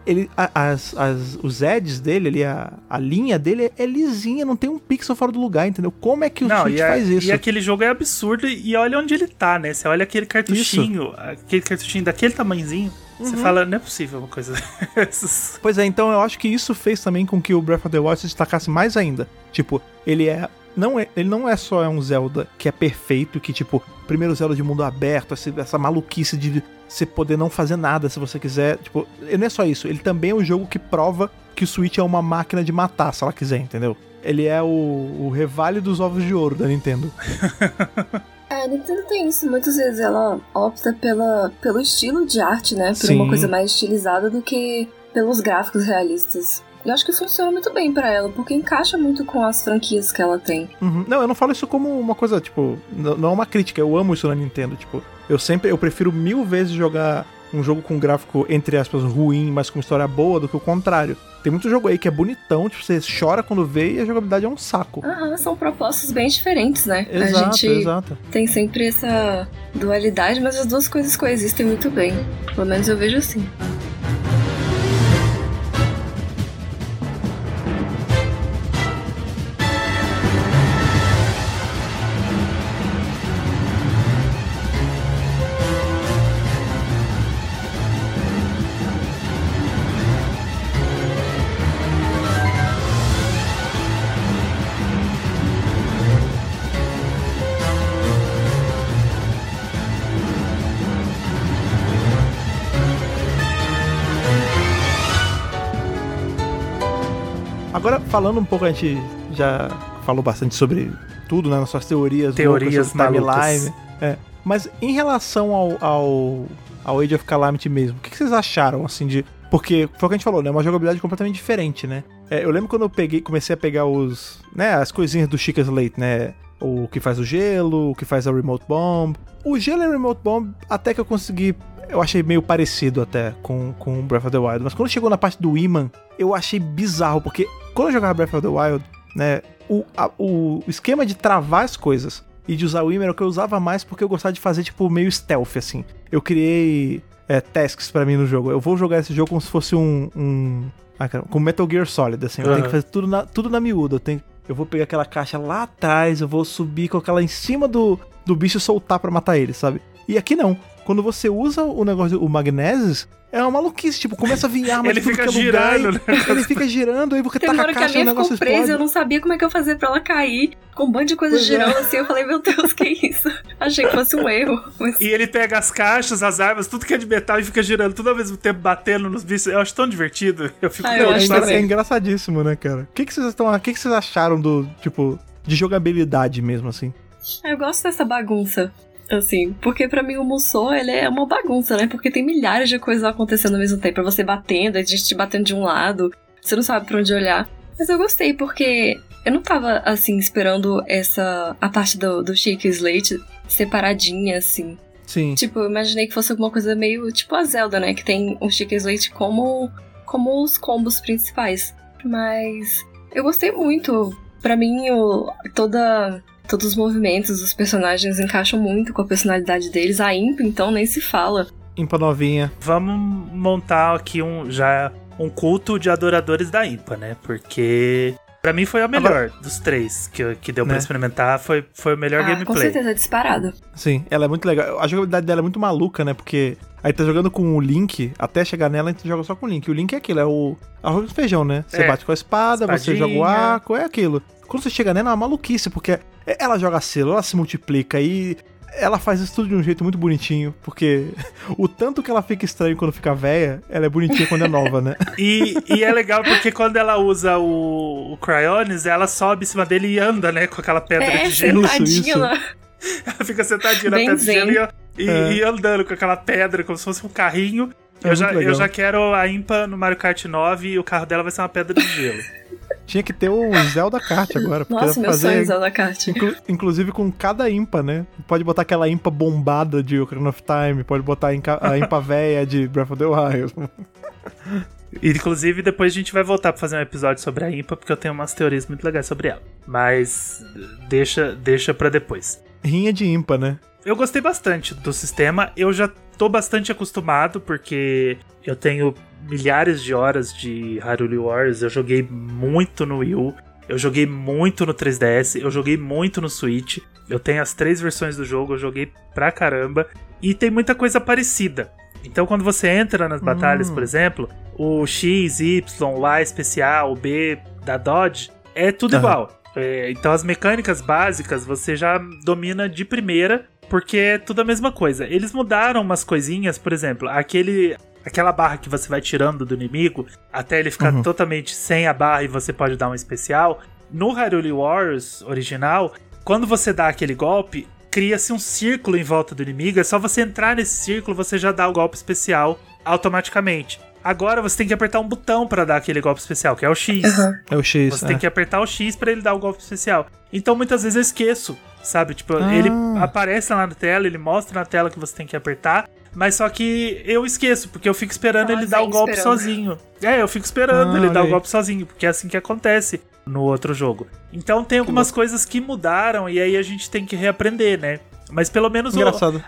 Ele as, as, os edges dele, ali, a, a linha dele é lisinha, não tem um pixel fora do lugar, entendeu? Como é que o Não, Switch a- faz isso? e aquele jogo é absurdo e olha onde ele tá, né? Você olha aquele cartuchinho, aquele cartuchinho daquele tamanhozinho, você Uhum. fala, não é possível uma coisa (laughs) dessas. Pois é, então eu acho que isso fez também com que o Breath of the Wild se destacasse mais ainda. Tipo, ele é. Não é, ele não é só um Zelda que é perfeito, que tipo, primeiro Zelda de mundo aberto, essa, essa maluquice de você poder não fazer nada se você quiser. Tipo, não é só isso, ele também é um jogo que prova que o Switch é uma máquina de matar, se ela quiser, entendeu? Ele é o, o revale dos ovos de ouro da Nintendo. (laughs) É, a Nintendo tem isso. Muitas vezes ela opta pela, pelo estilo de arte, né? Por Sim. uma coisa mais estilizada do que pelos gráficos realistas. Eu acho que funciona muito bem pra ela, porque encaixa muito com as franquias que ela tem. Uhum. Não, eu não falo isso como uma coisa, tipo, não é uma crítica, eu amo isso na Nintendo, tipo, eu sempre, eu prefiro mil vezes jogar um jogo com gráfico, entre aspas, ruim, mas com história boa, do que o contrário. Tem muito jogo aí que é bonitão, tipo, você chora quando vê e a jogabilidade é um saco. Aham, são propostas bem diferentes, né? exato, a gente exato. tem sempre essa dualidade, mas as duas coisas coexistem muito bem. Pelo menos eu vejo assim. Falando um pouco, a gente já falou bastante sobre tudo, né? Nossas teorias, Teorias malucas. timeline. É. Mas em relação ao, ao, ao Age of Calamity mesmo, o que, que vocês acharam, assim, de... Porque foi o que a gente falou, né? Uma jogabilidade completamente diferente, né? É, eu lembro quando eu peguei, comecei a pegar os... Né, as coisinhas do Chica Slate, né? O que faz o gelo, o que faz a Remote Bomb. O gelo e a Remote Bomb, até que eu consegui... Eu achei meio parecido até com, com Breath of the Wild. Mas quando chegou na parte do imã, eu achei bizarro, porque quando eu jogava Breath of the Wild, né, o, a- o esquema de travar as coisas e de usar o imã era o que eu usava mais porque eu gostava de fazer, tipo, meio stealth, assim. Eu criei é, tasks pra mim no jogo. Eu vou jogar esse jogo como se fosse um... um ah, cara, com Metal Gear Solid, assim. Eu tenho que fazer tudo na, tudo na miúda. Eu, tenho, eu vou pegar aquela caixa lá atrás, eu vou subir, colocar ela em cima do, do bicho e soltar pra matar ele, sabe? E aqui não. Quando você usa o negócio, o Magnesis, é uma maluquice. Tipo, começa a vir arma Ele de tudo fica que é lugar e- girando, né? Ele fica girando, aí você Tem taca uma a hora que a caixa e o minha negócio ficou presa, explode. eu não sabia como é que eu fazia pra ela cair, com um bando de coisas Pois é. girando assim. Eu falei, meu Deus, que isso? Achei que fosse um erro. Mas E ele pega as caixas, as armas, tudo que é de metal e fica girando tudo ao mesmo tempo, batendo nos bichos. Eu acho tão divertido. Eu fico Ah, eu É, engra- é engraçadíssimo, né, cara? O que, que vocês estão. O que, que vocês acharam do, tipo, de jogabilidade mesmo, assim? eu gosto dessa bagunça. Assim, porque pra mim o Musou, ele é uma bagunça, né? Porque tem milhares de coisas acontecendo ao mesmo tempo. É você batendo, a gente te batendo de um lado, você não sabe pra onde olhar. Mas eu gostei, porque eu não tava, assim, esperando essa... A parte do, do Shake Slate separadinha, assim. Sim. Tipo, eu imaginei que fosse alguma coisa meio tipo a Zelda, né? Que tem o Chicken Slate como, como os combos principais. Mas eu gostei muito. Pra mim, o, toda, todos os movimentos dos personagens encaixam muito com a personalidade deles. A Imp, então, nem se fala. Impa novinha. Vamos montar aqui um já um culto de adoradores da IMPA, né? Porque pra mim foi a melhor dos três que, que deu pra Né? experimentar. Foi, foi o melhor ah, com gameplay. certeza, disparado. Sim, ela é muito legal. A jogabilidade dela é muito maluca, né? Porque aí tá jogando com o Link, até chegar nela a gente joga só com o Link. O Link é aquilo, é o arroz com feijão, né? Você É. bate com a espada, você Espadinha. joga o arco, é aquilo. Quando você chega nela é uma maluquice, porque ela joga selo, ela se multiplica e ela faz isso tudo de um jeito muito bonitinho, porque (laughs) o tanto que ela fica estranho quando fica velha, ela é bonitinha quando é nova, né? (laughs) E, e é legal porque quando ela usa o, o Cryonis, ela sobe em cima dele e anda, né? Com aquela pedra É, de gelo. Isso, isso. (laughs) Ela fica sentadinha na pedra de gelo e, e- É. e andando com aquela pedra, como se fosse um carrinho. É eu, já, legal. eu já quero a Impa no Mario Kart 9 e o carro dela vai ser uma pedra de gelo. Tinha que ter o Zelda Kart agora, Nossa, meu sonho é fazer Zelda Kart. Inclu- inclusive com cada impa, né? Pode botar aquela impa bombada de Ocarina of Time, pode botar a impa (laughs) véia de Breath of the Wild. E, Inclusive, depois a gente vai voltar pra fazer um episódio sobre a Impa, porque eu tenho umas teorias muito legais sobre ela. Mas deixa, deixa pra depois. Rinha de impa, né? Eu gostei bastante do sistema. Eu já tô bastante acostumado, porque eu tenho milhares de horas de Hyrule Wars. Eu joguei muito no Wii U. Eu joguei muito no 3DS. Eu joguei muito no Switch. Eu tenho as três versões do jogo. Eu joguei pra caramba. E tem muita coisa parecida. Então, quando você entra nas batalhas, Hum. por exemplo, o X, Y, o A especial, o B da Dodge, é tudo Aham. igual. É, então, as mecânicas básicas você já domina de primeira. porque é tudo a mesma coisa. Eles mudaram umas coisinhas, por exemplo, aquele aquela barra que você vai tirando do inimigo até ele ficar Uhum. totalmente sem a barra e você pode dar um especial. No Hyrule Warriors original, quando você dá aquele golpe, cria-se um círculo em volta do inimigo. É só você entrar nesse círculo, você já dá o golpe especial automaticamente. Agora você tem que apertar um botão pra dar aquele golpe especial, que é o X. Aham. É o X. Você é. tem que apertar o X pra ele dar o golpe especial. Então muitas vezes eu esqueço, sabe? Tipo, Ah. ele aparece lá na tela, ele mostra na tela que você tem que apertar, mas só que eu esqueço, porque eu fico esperando ele dar o golpe esperando. sozinho. É, eu fico esperando Ah, ele dar o golpe sozinho, porque é assim que acontece no outro jogo. Então tem algumas coisas que mudaram e aí a gente tem que reaprender, né? Mas pelo menos o-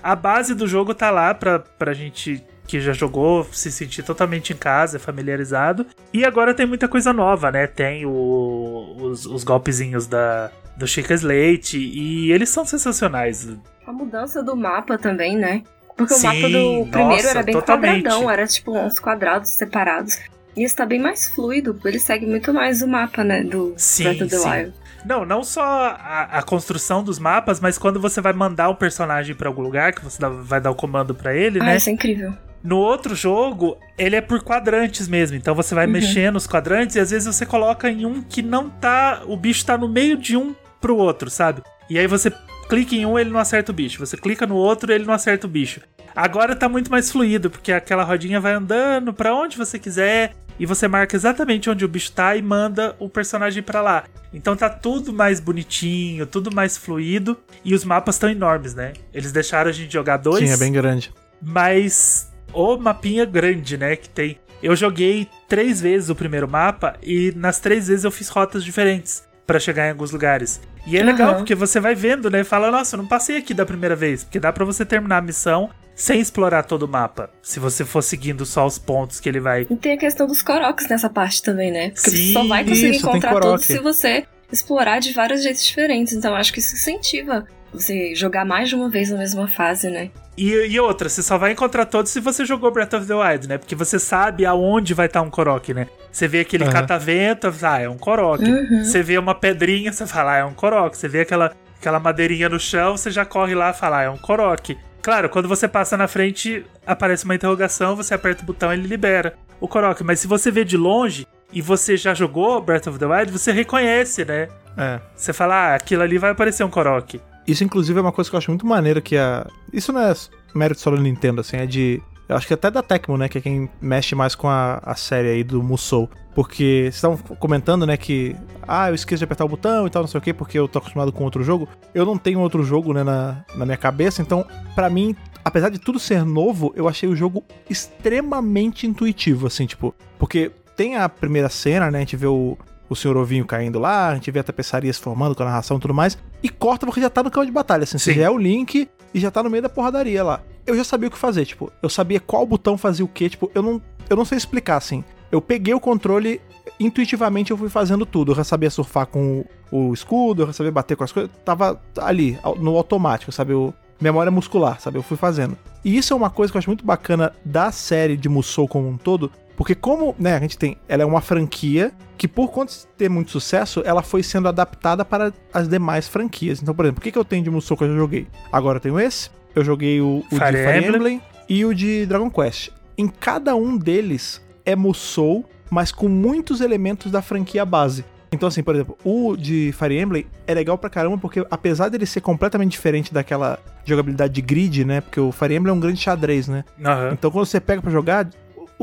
a base do jogo tá lá pra, pra gente que já jogou se sentir totalmente em casa, familiarizado. E agora tem muita coisa nova, né? Tem o- os, os golpezinhos da, do Chica Slate e eles são sensacionais. A mudança do mapa também, né? Porque Sim, o mapa do primeiro nossa, era bem totalmente. quadradão, era tipo uns quadrados separados. E esse tá bem mais fluido, ele segue muito mais o mapa, né? Do Sim, Breath of the sim. Wild. Não, não só a, a construção dos mapas, mas quando você vai mandar um personagem pra algum lugar, que você dá- vai dar o comando pra ele, Ah, né? isso é incrível. No outro jogo, ele é por quadrantes mesmo. Então você vai Uhum. mexendo os quadrantes e às vezes você coloca em um que não tá. O bicho tá no meio de um pro outro, sabe? E aí você clica em um, ele não acerta o bicho. Você clica no outro, ele não acerta o bicho. Agora tá muito mais fluido, porque aquela rodinha vai andando pra onde você quiser e você marca exatamente onde o bicho tá e manda o personagem pra lá. Então tá tudo mais bonitinho, tudo mais fluido e os mapas estão enormes, né? Eles deixaram a gente jogar dois Sim, é bem grande. mas o mapinha grande, né, que tem. Eu joguei três vezes o primeiro mapa e nas três vezes eu fiz rotas diferentes pra chegar em alguns lugares. E é legal porque você vai vendo, né, e fala, nossa, eu não passei aqui da primeira vez, porque dá pra você terminar a missão sem explorar todo o mapa, se você for seguindo só os pontos que ele vai. E tem a questão dos Koroks nessa parte também, né? Porque Sim, você só vai conseguir isso, encontrar todos se você explorar de vários jeitos diferentes. Então acho que isso incentiva você jogar mais de uma vez na mesma fase, né? E, e outra, você só vai encontrar todos se você jogou Breath of the Wild, né? Porque você sabe aonde vai estar um Korok, né? Você vê aquele Aham. catavento, ah, é um Korok. Uhum. Você vê uma pedrinha, você fala, ah, é um Korok. Você vê aquela, aquela madeirinha no chão, você já corre lá e fala, ah, é um Korok. Claro, quando você passa na frente, aparece uma interrogação, você aperta o botão e ele libera o Korok. Mas se você vê de longe e você já jogou Breath of the Wild, você reconhece, né? É. Você fala, ah, aquilo ali vai aparecer um Korok. Isso, inclusive, é uma coisa que eu acho muito maneira que a. Isso não é mérito só da Nintendo, assim, é de. Eu acho que até da Tecmo, né? Que é quem mexe mais com a, a série aí do Musou. Porque vocês estavam comentando, né, que. Ah, eu esqueci de apertar o botão e tal, não sei o quê, porque eu tô acostumado com outro jogo. Eu não tenho outro jogo, né, na, na minha cabeça, então, pra mim, apesar de tudo ser novo, eu achei o jogo extremamente intuitivo, assim, tipo. Porque tem a primeira cena, né? A gente vê o, o senhor ovinho caindo lá, a gente vê a tapeçaria se formando com a narração e tudo mais, e corta porque já tá no campo de batalha, assim, você Sim. já é o Link e já tá no meio da porradaria lá. Eu já sabia o que fazer, tipo, eu sabia qual botão fazia o quê, tipo, eu não, eu não sei explicar, assim. Eu peguei o controle, intuitivamente eu fui fazendo tudo. Eu já sabia surfar com o, o escudo, eu já sabia bater com as coisas, tava ali, no automático, sabe? O, memória muscular, sabe? Eu fui fazendo. E isso é uma coisa que eu acho muito bacana da série de Musou como um todo, porque como, né, a gente tem, ela é uma franquia que por conta de ter muito sucesso, ela foi sendo adaptada para as demais franquias. Então, por exemplo, o que, que eu tenho de Musou que eu já joguei? Agora eu tenho esse, eu joguei o, o Fire de Fire Emblem. Emblem e o de Dragon Quest. Em cada um deles é Musou, mas com muitos elementos da franquia base. Então, assim, por exemplo, o de Fire Emblem é legal pra caramba, porque apesar dele ser completamente diferente daquela jogabilidade de grid, né? Porque o Fire Emblem é um grande xadrez, né? Aham. Então quando você pega pra jogar,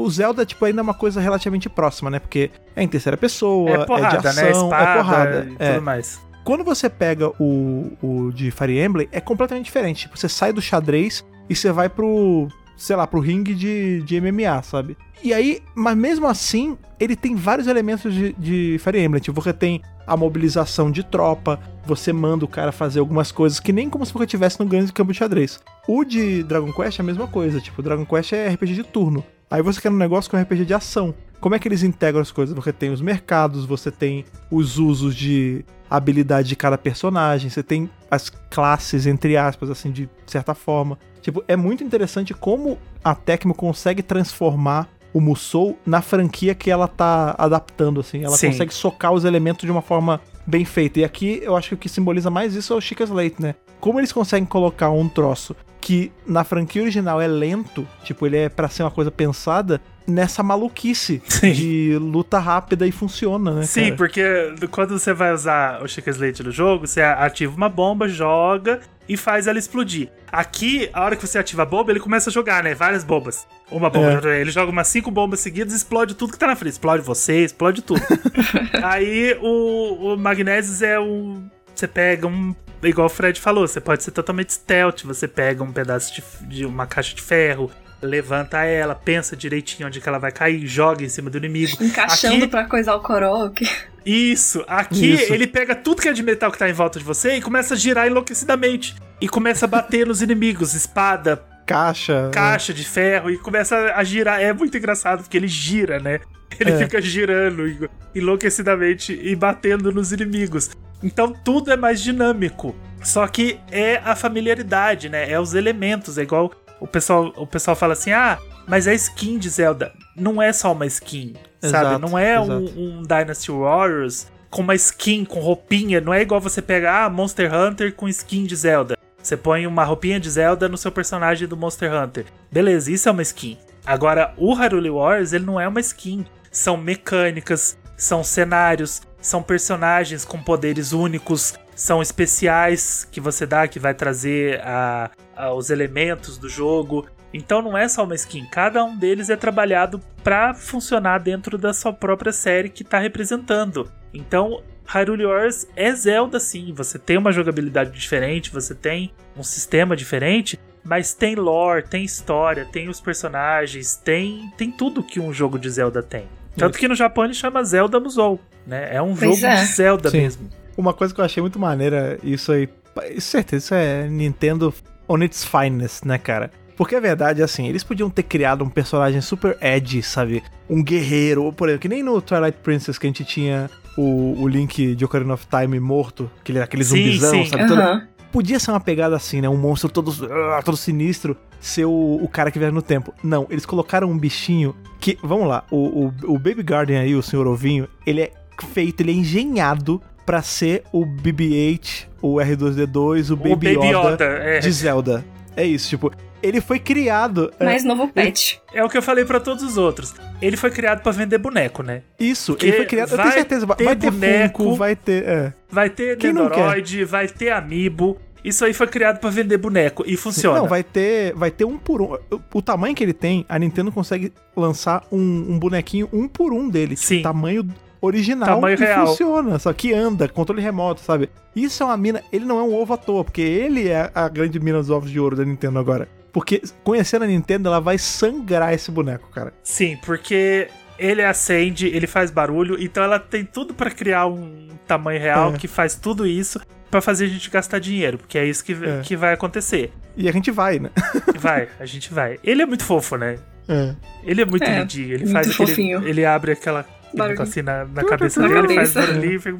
o Zelda, tipo, ainda é uma coisa relativamente próxima, né? Porque é em terceira pessoa, É porrada, de ação, né? Espada é porrada. e é. tudo mais. Quando você pega o, o de Fire Emblem, é completamente diferente. Tipo, você sai do xadrez e você vai pro, sei lá, pro ringue de, de MMA, sabe? E aí, mas mesmo assim, ele tem vários elementos de, de Fire Emblem. Tipo, você tem a mobilização de tropa, você manda o cara fazer algumas coisas que nem como se você estivesse no grande campo de xadrez. O de Dragon Quest é a mesma coisa. Tipo, Dragon Quest é RPG de turno. Aí você quer um negócio que é um RPG de ação. Como é que eles integram as coisas? Você tem os mercados, você tem os usos de habilidade de cada personagem, você tem as classes, entre aspas, assim, de certa forma. Tipo, é muito interessante como a Tecmo consegue transformar o Musou na franquia que ela tá adaptando, assim. Ela Sim. consegue socar os elementos de uma forma bem feita. E aqui eu acho que o que simboliza mais isso é o Chica Slate, né? como eles conseguem colocar um troço que na franquia original é lento, tipo, ele é para ser uma coisa pensada, nessa maluquice Sim. de luta rápida e funciona, né? Sim, cara? porque quando você vai usar o Chica Slate no jogo, você ativa uma bomba, joga e faz ela explodir. Aqui, a hora que você ativa a bomba, ele começa a jogar, né? Várias bombas. Uma bomba, ele joga umas cinco bombas seguidas e explode tudo que tá na frente. Explode você, explode tudo. (laughs) Aí o, o Magnesis é um. Você pega um. Igual o Fred falou, você pode ser totalmente stealth. Você pega um pedaço de, de uma caixa de ferro, levanta ela, pensa direitinho onde que ela vai cair, joga em cima do inimigo. Encaixando Aqui- pra coisar o Korok. Isso, aqui Isso. ele pega tudo que é de metal que tá em volta de você e começa a girar enlouquecidamente. E começa a bater nos inimigos, espada, Caixa. caixa de ferro, e começa a girar. É muito engraçado, porque ele gira, né? Ele É. fica girando en- enlouquecidamente e batendo nos inimigos. Então tudo é mais dinâmico. Só que é a familiaridade, né? É os elementos. É igual o pessoal, o pessoal fala assim: ah, mas a skin de Zelda não é só uma skin, sabe? Exato, Não é um, um Dynasty Warriors com uma skin, com roupinha. Não é igual você pegar ah, Monster Hunter com skin de Zelda. Você põe uma roupinha de Zelda no seu personagem do Monster Hunter. Beleza, isso é uma skin. Agora, o Hyrule Warriors, ele não é uma skin. São mecânicas, são cenários, são personagens com poderes únicos, são especiais que você dá que vai trazer a, a- os elementos do jogo. Então não é só uma skin, cada um deles é trabalhado para funcionar dentro da sua própria série que tá representando. Então, Hyrule Warriors é Zelda sim, você tem uma jogabilidade diferente, você tem um sistema diferente, mas tem lore, tem história, tem os personagens, tem, tem tudo que um jogo de Zelda tem. Tanto que no Japão ele chama Zelda Musou, né? É um Pois jogo é. de Zelda Sim. mesmo. Uma coisa que eu achei muito maneira, isso aí, isso certeza, isso é Nintendo on its finest, né, cara? Porque a verdade é assim, eles podiam ter criado um personagem super edgy, sabe? Um guerreiro, ou por exemplo, que nem no Twilight Princess que a gente tinha o, o Link de Ocarina of Time morto, que ele era aquele Sim, zumbizão, sim. sabe? Todo- Aham. Podia ser uma pegada assim, né? Um monstro todo, ah, todo sinistro, ser o, o cara que viaja no tempo. Não, eles colocaram um bichinho que, vamos lá, o, o, o Baby Garden aí, o senhor ovinho, ele é feito, ele é engenhado pra ser o BB-8, o R2D2, o Baby, o Baby Yoda, Yoda, é, de Zelda. É isso, tipo, ele foi criado. é, Mais novo pet. é o que eu falei pra todos os outros. Ele foi criado pra vender boneco, né? isso, porque ele foi criado. Eu vai tenho certeza, vai ter vai ter boneco. Funko, vai ter. É. Vai ter Quem não Nendoroid, vai ter Amiibo. Isso aí foi criado pra vender boneco e funciona. Não, vai ter, vai ter um por um. O, tamanho que ele tem, a Nintendo consegue lançar um, um bonequinho um por um dele. Tipo, Sim. tamanho original Tamanho que real. funciona, só que anda, controle remoto, sabe? Isso é uma mina, ele não é um ovo à toa, porque ele é a grande mina dos ovos de ouro da Nintendo agora. Porque conhecendo a Nintendo, ela vai sangrar esse boneco, cara. Sim, porque ele acende, ele faz barulho, então ela tem tudo pra criar um tamanho real É. que faz tudo isso pra fazer a gente gastar dinheiro, porque é isso que, É. que vai acontecer. E a gente vai, né? (laughs) Vai, a gente vai. Ele é muito fofo, né? É. Ele é muito É, lindinho. Ele muito faz aquele. fofinho. Ele abre aquela. Barulho. negocinho na, na cabeça dele, faz barulhinho e fica.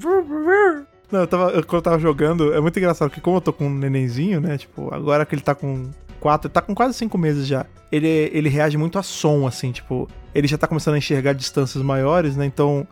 Não, eu tava, eu- quando eu tava jogando, é muito engraçado, porque como eu tô com um nenenzinho, né? Tipo, agora que ele tá com quatro, tá com quase cinco meses já. Ele, ele reage muito a som, assim, tipo, ele já tá começando a enxergar distâncias maiores, né? Então,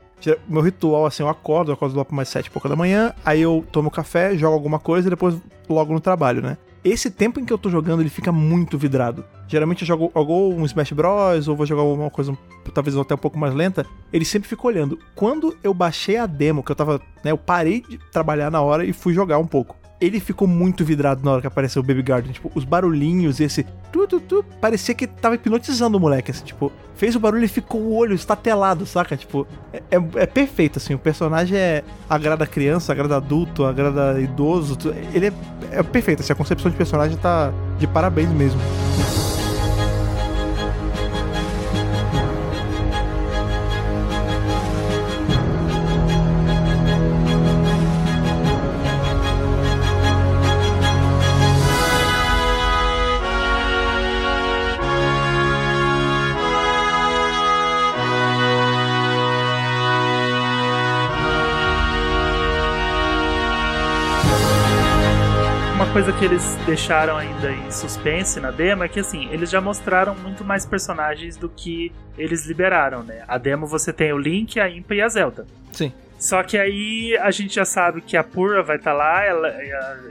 meu ritual, assim, eu acordo, eu acordo lá por mais sete e pouca da manhã, aí eu tomo café, jogo alguma coisa e depois logo no trabalho, né? Esse tempo em que eu tô jogando, ele fica muito vidrado. Geralmente eu jogo ou um Smash Bros, ou vou jogar alguma coisa talvez até um pouco mais lenta. Ele sempre fica olhando. Quando eu baixei a demo, que eu tava, né, eu parei de trabalhar na hora e fui jogar um pouco. Ele ficou muito vidrado na hora que apareceu o Baby Garden. Tipo, os barulhinhos, esse tu, tu, tu, parecia que tava hipnotizando o moleque, assim, tipo, fez o barulho e ficou o olho estatelado, saca? Tipo, é, é- é perfeito, assim, o personagem é agrada criança, agrada adulto, agrada idoso, tu- ele é, é perfeito, assim, a concepção de personagem tá de parabéns mesmo. Coisa que eles deixaram ainda em suspense na demo é que assim, eles já mostraram muito mais personagens do que eles liberaram, né? A demo você tem o Link, a Impa e a Zelda. Sim. Só que aí a gente já sabe que a Pura vai estar tá lá, ela,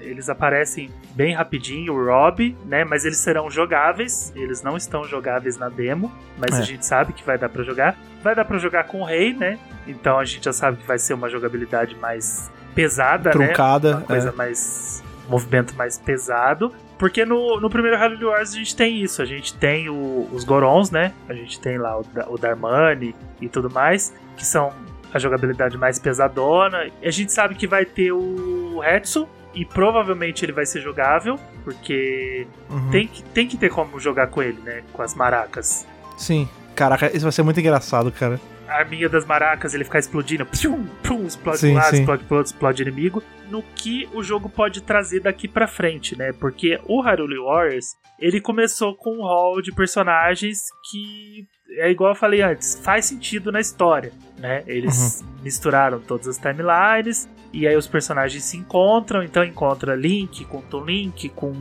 eles aparecem bem rapidinho, o Rob, né? Mas eles serão jogáveis, eles não estão jogáveis na demo, mas é. a gente sabe que vai dar para jogar. Vai dar para jogar com o Rei, né? Então a gente já sabe que vai ser uma jogabilidade mais pesada, Truncada, né? Uma coisa é. mais movimento mais pesado. Porque no, no primeiro Halo Wars a gente tem isso, a gente tem o, os Gorons, né? A gente tem lá o, o Darmani e tudo mais, que são a jogabilidade mais pesadona. E a gente sabe que vai ter o Hetsu, e provavelmente ele vai ser jogável, porque uhum. tem, que, tem que ter como jogar com ele, né? Com as maracas. Sim. Caraca, isso vai ser muito engraçado, cara. A arminha das maracas, ele ficar explodindo, pum, pum, explode sim, um lado, explode pro outro, explode inimigo. No que o jogo pode trazer daqui pra frente, né? Porque o Haruli Warriors, ele começou com um hall de personagens que é igual eu falei antes, faz sentido na história, né? Eles uhum. misturaram todas as timelines e aí os personagens se encontram, então encontra Link com Tom Link, com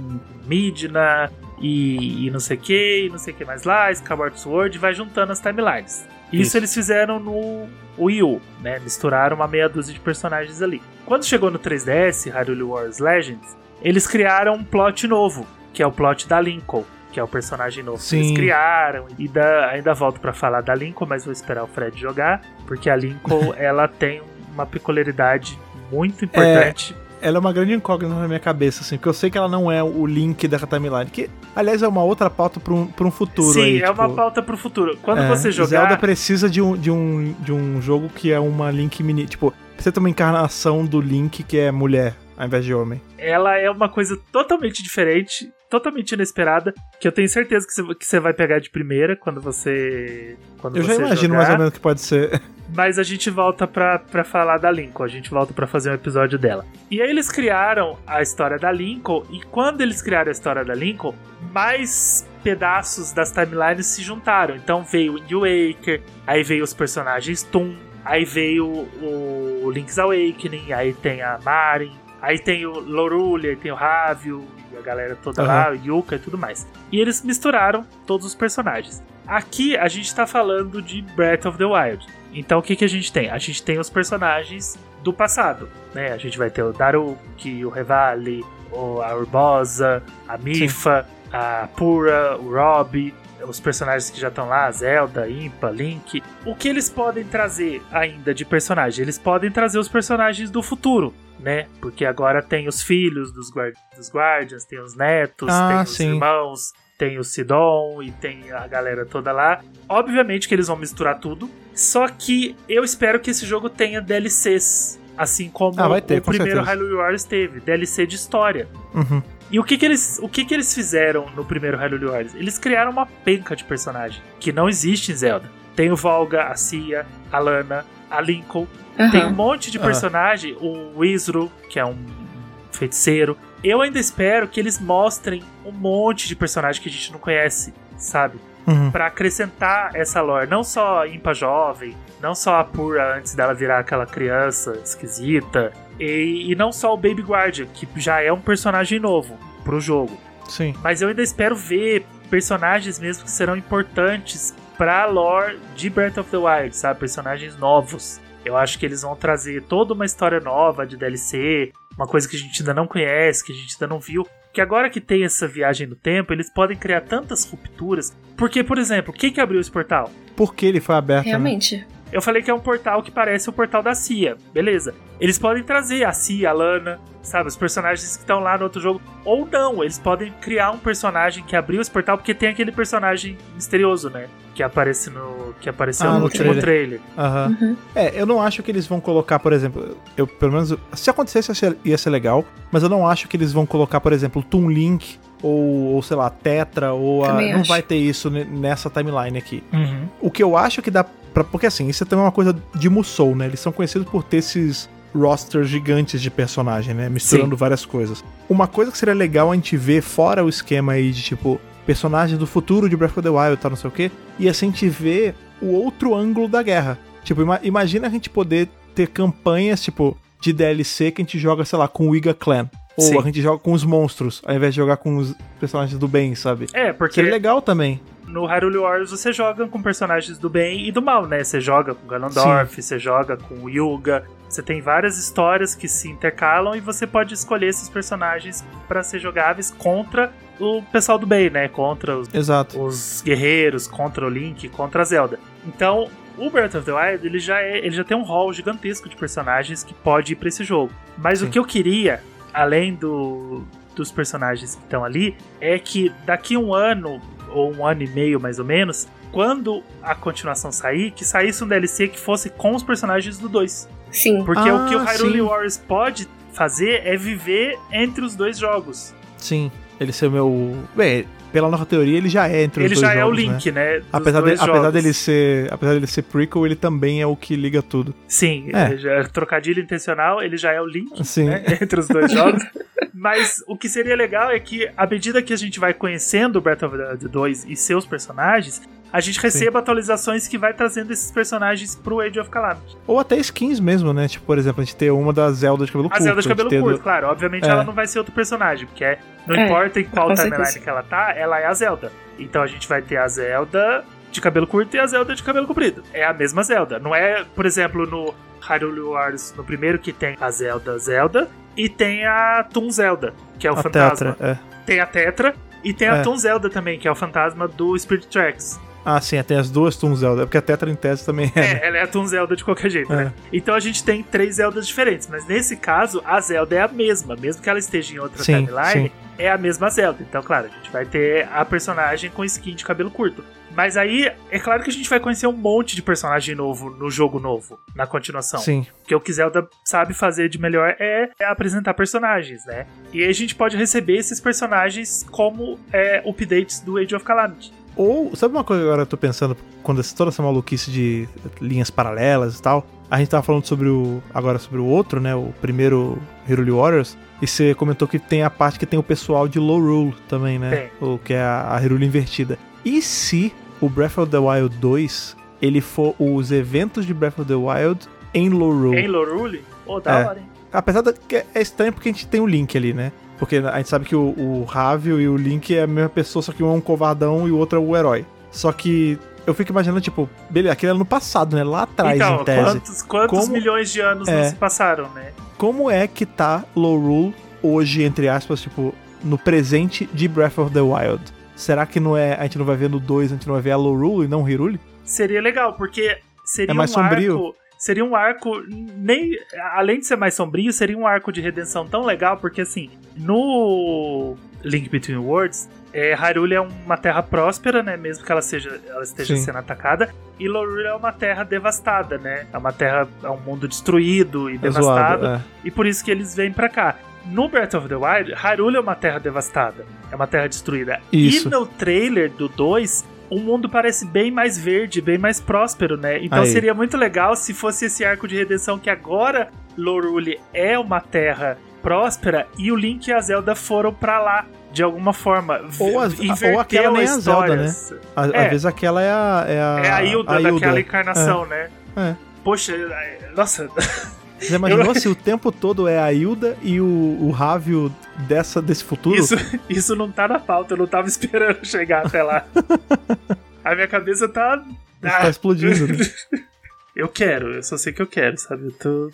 Midna e, e não sei o que, e não sei o que mais lá, Skyward Sword, vai juntando as timelines. Isso, Isso, eles fizeram no Wii U, né? Misturaram uma meia dúzia de personagens ali. Quando chegou no 3DS, Hyrule Wars Legends, eles criaram um plot novo, que é o plot da Lincoln que é o personagem novo Sim. que eles criaram. E da, ainda volto para falar da Lincoln, mas vou esperar o Fred jogar, porque a Lincoln (laughs) ela tem uma peculiaridade muito importante. É ela é uma grande incógnita na minha cabeça, assim, porque eu sei que ela não é o link da timeline, que, aliás, é uma outra pauta pra um, pra um futuro Sim, aí, é tipo, uma pauta pro futuro. Quando é, você jogar... Zelda precisa de um, de, um, de um jogo que é uma Link mini, tipo, precisa ter uma encarnação do Link que é mulher, ao invés de homem. Ela é uma coisa totalmente diferente, totalmente inesperada, que eu tenho certeza que você, vai pegar de primeira quando você. Quando eu você já imagino jogar. mais ou menos que pode ser. Mas a gente volta pra, pra falar da Lincoln, a gente volta para fazer um episódio dela. E aí eles criaram a história da Lincoln, e quando eles criaram a história da Lincoln, mais pedaços das timelines se juntaram. Então veio o Wind Waker, aí veio os personagens Toon, aí veio o Link's Awakening, aí tem a Marin, Aí tem o Lorulha, aí tem o Ravio, e a galera toda uhum. lá, o Yuka e tudo mais. E eles misturaram todos os personagens. Aqui a gente tá falando de Breath of the Wild. Então o que, que a gente tem? A gente tem os personagens do passado, né? A gente vai ter o Daruki, o Revali, a Urbosa, a Mifa, Sim. a Pura, o Rob, os personagens que já estão lá, Zelda, Impa, Link. O que eles podem trazer ainda de personagem? Eles podem trazer os personagens do futuro, né? Porque agora tem os filhos dos, guard dos Guardians, tem os netos, ah, tem os sim. irmãos, tem o Sidon e tem a galera toda lá. Obviamente que eles vão misturar tudo. Só que eu espero que esse jogo tenha DLCs. Assim como ah, ter, o primeiro Hyrule Warriors teve, DLC de história. Uhum. E o que que eles, o que que eles fizeram no primeiro Hyrule Warriors? Eles criaram uma penca de personagem que não existe em Zelda. Tem o Volga, a Cia, a Lana, a Lincoln, Uhum. Tem um monte de personagem, uhum. o Wizru, que é um feiticeiro. Eu ainda espero que eles mostrem um monte de personagem que a gente não conhece, sabe? Uhum. para acrescentar essa lore. Não só a Impa Jovem, não só a Pura antes dela virar aquela criança esquisita, e, e não só o Baby Guardian, que já é um personagem novo pro jogo. Sim. Mas eu ainda espero ver personagens mesmo que serão importantes pra lore de Breath of the Wild, sabe? Personagens novos. Eu acho que eles vão trazer toda uma história nova de DLC, uma coisa que a gente ainda não conhece, que a gente ainda não viu. Que agora que tem essa viagem no tempo, eles podem criar tantas rupturas. Porque, por exemplo, quem que abriu esse portal? Porque ele foi aberto. Né? Realmente. Né? Eu falei que é um portal que parece o portal da CIA. Beleza. Eles podem trazer a CIA, a Lana, sabe? Os personagens que estão lá no outro jogo. Ou não, eles podem criar um personagem que abriu esse portal, porque tem aquele personagem misterioso, né? Que aparece no. Que apareceu ah, no, último trailer. Uhum. Uhum. É, eu não acho que eles vão colocar, por exemplo. Eu, pelo menos. Se acontecesse, ia ser legal. Mas eu não acho que eles vão colocar, por exemplo, Toon Link ou, ou, sei lá, Tetra, ou a, não vai ter isso nessa timeline aqui. Uhum. O que eu acho que dá Pra, porque assim, isso é também uma coisa de Musou, né? Eles são conhecidos por ter esses rosters gigantes de personagem, né? Misturando Sim. várias coisas. Uma coisa que seria legal a gente ver, fora o esquema aí de tipo, personagens do futuro de Breath of the Wild tal, não sei o quê, e assim a gente vê o outro ângulo da guerra. Tipo, ima imagina a gente poder ter campanhas, tipo, de DLC que a gente joga, sei lá, com o Iga Clan. Ou Sim. a gente joga com os monstros, ao invés de jogar com os personagens do bem, sabe? É, porque. Seria legal também no Hyrule Warriors você joga com personagens do bem e do mal, né? Você joga com Ganondorf, você joga com Yuga, você tem várias histórias que se intercalam e você pode escolher esses personagens para ser jogáveis contra o pessoal do bem, né? Contra os, Exato. os guerreiros, contra o Link, contra a Zelda. Então, o Breath of the Wild, ele já, é, ele já tem um hall gigantesco de personagens que pode ir pra esse jogo. Mas Sim. o que eu queria, além do, dos personagens que estão ali, é que daqui um ano, ou um ano e meio mais ou menos, quando a continuação sair, que saísse um DLC que fosse com os personagens do 2. Sim. Porque o que o Ah, Hyrule sim. Warriors pode fazer é viver entre os dois jogos. Sim, ele ser o meu. Bem, pela nossa teoria, ele já é entre Ele os dois já é o jogos, né? Link, né? dos Apesar, de, apesar jogos. dele ser. Apesar dele ser prequel, ele também é o que liga tudo. Sim, É. ele já é trocadilho intencional, ele já é o Link Sim. né, (laughs) entre os dois (laughs) jogos. Mas o que seria legal é que, à medida que a gente vai conhecendo o Breath of the Wild 2 e seus personagens, a gente receba atualizações que vai trazendo esses personagens pro Age of Calamity. Ou até skins mesmo, né? Tipo, por exemplo, a gente ter uma da Zelda de cabelo A curto. Zelda de cabelo curto, do- claro. Obviamente É. ela não vai ser outro personagem, porque é- não É, importa em qual timeline que ela tá, ela é a Zelda. Então a gente vai ter a Zelda de cabelo curto e a Zelda de cabelo comprido. É a mesma Zelda. Não é, por exemplo, no Hyrule Warriors, no primeiro que tem a Zelda Zelda e tem a Toon Zelda, que é o a fantasma. Tetra, é. Tem a Tetra e tem a É. Toon Zelda também, que é o fantasma do Spirit Tracks. Ah, sim, tem as duas Toon Zelda. é Porque a Tetra em tese também é. né? É, ela é a Toon Zelda de qualquer jeito, É. né? Então a gente tem três Zeldas diferentes, mas nesse caso a Zelda é a mesma, mesmo que ela esteja em outra Sim, timeline, sim. é a mesma Zelda. Então, claro, a gente vai ter a personagem com skin de cabelo curto. Mas aí, é claro que a gente vai conhecer um monte de personagem novo no jogo novo, na continuação. Sim. Porque o que Zelda sabe fazer de melhor é, é apresentar personagens, né? E aí a gente pode receber esses personagens como é, updates do Age of Calamity. Ou, sabe uma coisa que agora eu tô pensando, quando esse- toda essa maluquice de linhas paralelas e tal, a gente tava falando sobre o. agora sobre o outro, né? O primeiro Hyrule Warriors. E você comentou que tem a parte que tem o pessoal de Low Rule também, né? O que é a, a Hyrule invertida. E se o Breath of the Wild 2 ele for os eventos de Breath of the Wild em Low Rule? Em Lorule? Ô, da É. hora, hein? Apesar de que é estranho porque a gente tem o Link ali, né? Porque a gente sabe que o, o Ravio e o Link é a mesma pessoa, só que um é um covardão e o outro é o herói. Só que eu fico imaginando, tipo, beleza, aquele é no passado, né? Lá atrás, então, em tese. quantos, quantos Como- milhões de anos não É. se passaram, né? Como é que tá Low Rule hoje, entre aspas, tipo, no presente de Breath of the Wild? Será que não é, a gente não vai ver no 2, a gente não vai ver a Low Rule e não Hyrule? Seria legal, porque seria É mais um sombrio. arco. Seria um arco, nem. Além de ser mais sombrio, seria um arco de redenção tão legal, porque assim, no Link Between Worlds, é, Hyrule é uma terra próspera, né? Mesmo que ela, seja, ela esteja Sim. sendo atacada. E Lorule é uma terra devastada, né? É uma terra, é um mundo destruído e É devastado. zoado. É. E por isso que eles vêm pra cá. No Breath of the Wild, Hyrule é uma terra devastada. É uma terra destruída. Isso. E no trailer do 2, o mundo parece bem mais verde, bem mais próspero, né? Então Aí. seria muito legal se fosse esse arco de redenção que agora Lorule é uma terra próspera e o Link e a Zelda foram pra lá. De alguma forma. Ou a- Inverteu ou aquela nem a Zelda, né? histórias. Às, É. às vezes aquela é a. É a, É a Hilda, daquela encarnação, né? É. Poxa, é, nossa, (laughs) Você imaginou se o tempo todo é a Hilda e o, o Ravio dessa, desse futuro? Isso, isso não tá na pauta, eu não tava esperando (laughs) chegar até lá. A minha cabeça tá. Tá Ah, explodindo. né? (laughs) eu quero, eu só sei que eu quero, sabe? Eu, tô...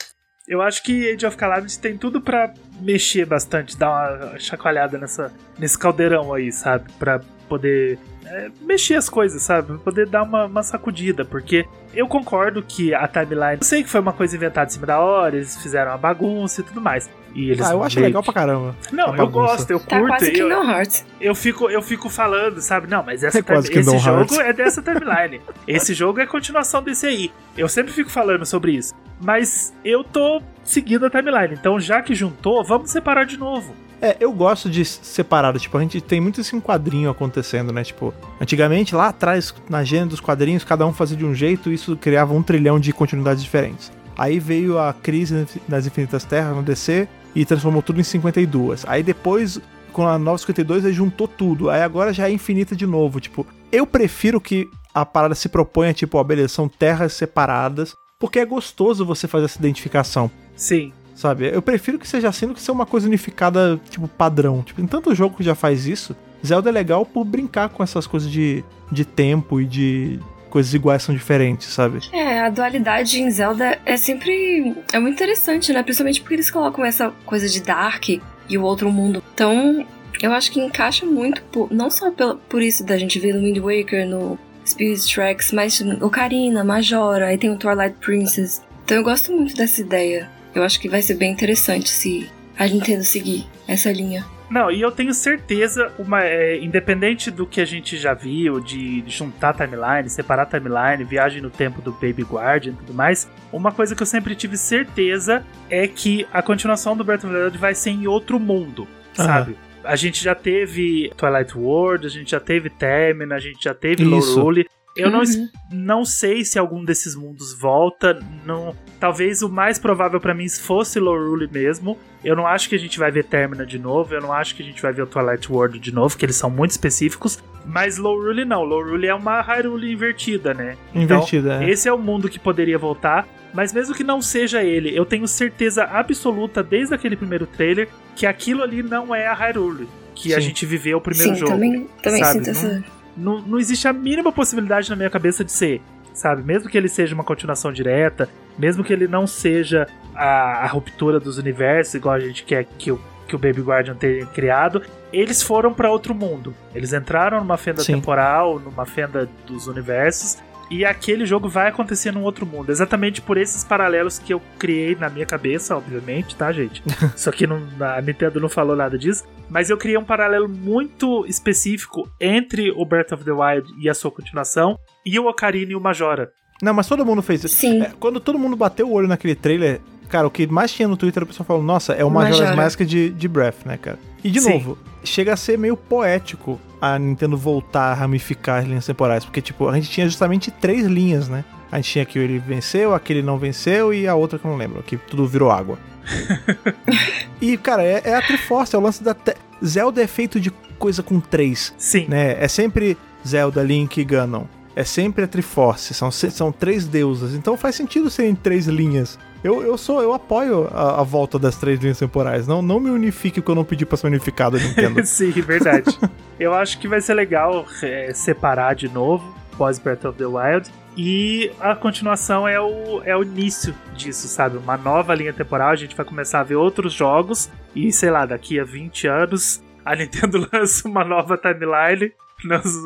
eu acho que Age of Calamity tem tudo pra mexer bastante, dar uma chacoalhada nessa, nesse caldeirão aí, sabe? Pra poder é, mexer as coisas, sabe? Pra poder dar uma, uma sacudida, porque eu concordo que a timeline. Eu sei que foi uma coisa inventada em cima da hora, eles fizeram uma bagunça e tudo mais. E eles Ah, eu acho meio legal que- pra caramba. Não, eu gosto, eu Tá curto. quase eu, Kingdom Hearts. eu fico, eu fico falando, sabe? Não, mas essa É quase time- esse Kingdom jogo Hearts. é dessa timeline. (laughs) esse jogo é continuação desse aí. Eu sempre fico falando sobre isso. Mas eu tô seguindo a timeline. Então, já que juntou, vamos separar de novo. É, eu gosto de separado. Tipo, a gente tem muito isso em quadrinho acontecendo, né? Tipo, antigamente, lá atrás, na gênero dos quadrinhos, cada um fazia de um jeito e isso criava um trilhão de continuidades diferentes. Aí veio a crise nas Infinitas Terras no DC e transformou tudo em 52. Aí depois, com a nova 52, aí juntou tudo. Aí agora já é infinita de novo. Tipo, eu prefiro que a parada se proponha, tipo, ó, beleza, são terras separadas, porque é gostoso você fazer essa identificação. Sim. Sabe? Eu prefiro que seja assim do que ser uma coisa unificada, tipo, padrão. Tipo, em tanto jogo que já faz isso, Zelda é legal por brincar com essas coisas de, de tempo e de coisas iguais são diferentes, sabe? É, a dualidade em Zelda é sempre. É muito interessante, né? Principalmente porque eles colocam essa coisa de Dark e o outro mundo. Então, eu acho que encaixa muito, por, não só por, por isso da gente ver no Wind Waker, no Spirit Tracks, mas Ocarina, Majora, aí tem o Twilight Princess. Então eu gosto muito dessa ideia. Eu acho que vai ser bem interessante se a Nintendo seguir essa linha. Não, e eu tenho certeza, uma, é, independente do que a gente já viu, de juntar timeline, separar timeline, viagem no tempo do Baby Guardian e tudo mais, uma coisa que eu sempre tive certeza é que a continuação do Breath of the Wild vai ser em outro mundo, sabe? A gente já teve Twilight World, a gente já teve Termina, a gente já teve Lorule. Eu não, Uhum. não sei se algum desses mundos volta. Não, talvez o mais provável pra mim fosse Lorule mesmo. Eu não acho que a gente vai ver Termina de novo. Eu não acho que a gente vai ver o Twilight World de novo, que eles são muito específicos. Mas Lorule não. Lorule é uma Hyrule invertida, né? Invertida, então, é. Esse é o mundo que poderia voltar. Mas mesmo que não seja ele, eu tenho certeza absoluta desde aquele primeiro trailer que aquilo ali não é a Hyrule que a Sim. gente viveu o primeiro Sim, jogo. também, também sabe? sinto essa. Não, não existe a mínima possibilidade na minha cabeça de ser, sabe? Mesmo que ele seja uma continuação direta, mesmo que ele não seja a, a ruptura dos universos, igual a gente quer que o, que o Baby Guardian tenha criado, eles foram pra outro mundo. Eles entraram numa fenda Sim. temporal, numa fenda dos universos. E aquele jogo vai acontecer num outro mundo. Exatamente por esses paralelos que eu criei na minha cabeça, obviamente, tá, gente? (laughs) Só que não, a Nintendo não falou nada disso. Mas eu criei um paralelo muito específico entre o Breath of the Wild e a sua continuação e o Ocarina e o Majora. Não, mas todo mundo fez isso. Sim. É, quando todo mundo bateu o olho naquele trailer, cara, o que mais tinha no Twitter, o pessoal falou, nossa, é o Majora's Majora. Mask de, de Breath, né, cara? E de Sim. novo, chega a ser meio poético a Nintendo voltar a ramificar as linhas temporais, porque, tipo, a gente tinha justamente três linhas, né? A gente tinha que ele venceu, aquele não venceu e a outra que eu não lembro, que tudo virou água. (laughs) e, cara, é, é a Triforce, é o lance da. Te... Zelda é feito de coisa com três Sim, né? É sempre Zelda, Link e Ganon. É sempre a Triforce, são, são três deusas. Então faz sentido serem três linhas. Eu, eu sou, eu apoio a, a volta das três linhas temporais. Não, não me unifique porque eu não pedi pra ser unificado, Nintendo. (laughs) Sim, verdade. eu acho que vai ser legal é, separar de novo pós Breath of the Wild. E a continuação é o, é o início disso, sabe? Uma nova linha temporal. A gente vai começar a ver outros jogos. E sei lá, daqui a 20 anos, a Nintendo (laughs) lança uma nova timeline.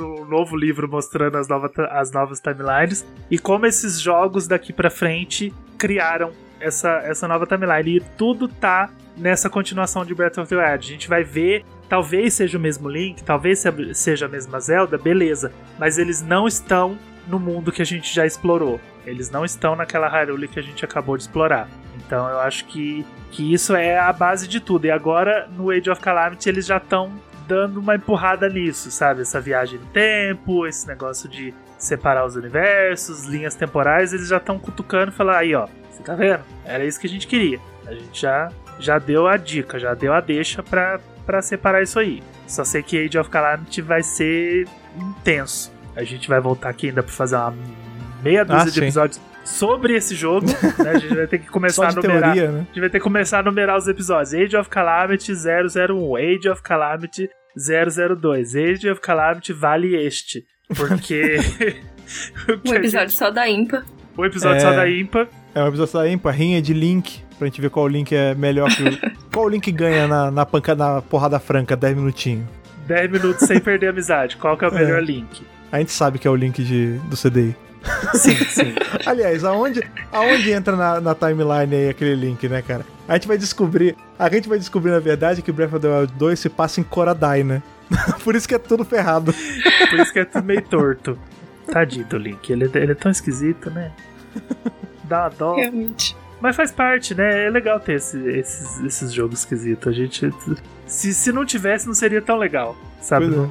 Um novo livro mostrando as, nova, as novas timelines. E como esses jogos daqui pra frente criaram essa, essa nova timeline. E tudo tá nessa continuação de Breath of the Wild. A gente vai ver, talvez seja o mesmo Link, talvez se- seja a mesma Zelda, beleza. Mas eles não estão no mundo que a gente já explorou. Eles não estão naquela Hyrule que a gente acabou de explorar. Então eu acho que, que isso é a base de tudo. E agora, no Age of Calamity, eles já estão dando uma empurrada nisso, sabe? Essa viagem no tempo, esse negócio de separar os universos, linhas temporais, eles já estão cutucando e falando, aí ó, você tá vendo? Era isso que a gente queria. A gente já, já deu a dica, já deu a deixa pra, pra separar isso aí. Só sei que Age of Calamity vai ser intenso. A gente vai voltar aqui ainda pra fazer uma meia dúzia Ah, de sim. episódios sobre esse jogo. (laughs) né? A gente vai ter que começar a numerar. teoria, né? A gente vai ter que começar a numerar os episódios. Age of Calamity 001, Age of Calamity 002, Age of Calamity vale este. Porque. (laughs) (laughs) Um episódio gente- só da Impa. o episódio É. só da Impa. É um episódio Impa, rinha de Link, pra gente ver qual Link é melhor que o... (laughs) qual Link ganha na, na, panca, na porrada franca, 10 minutinhos. 10 minutos sem perder a amizade. Qual que é o É. melhor link? A gente sabe que é o Link de, do CDI. Sim, sim. (laughs) Aliás, aonde, aonde entra na, na timeline aí aquele link, né, cara? A gente vai descobrir. A gente vai descobrir, na verdade, que Breath of the Wild 2 se passa em Koradai, né? (laughs) Por isso que é tudo ferrado. Por isso que é tudo meio torto. Tadinho do Link. Ele, ele é tão esquisito, né? Dá uma dó. Realmente. Mas faz parte, né? É legal ter esse- esses, esses jogos esquisitos. A gente. Se, se não tivesse, não seria tão legal. Sabe? É. Não-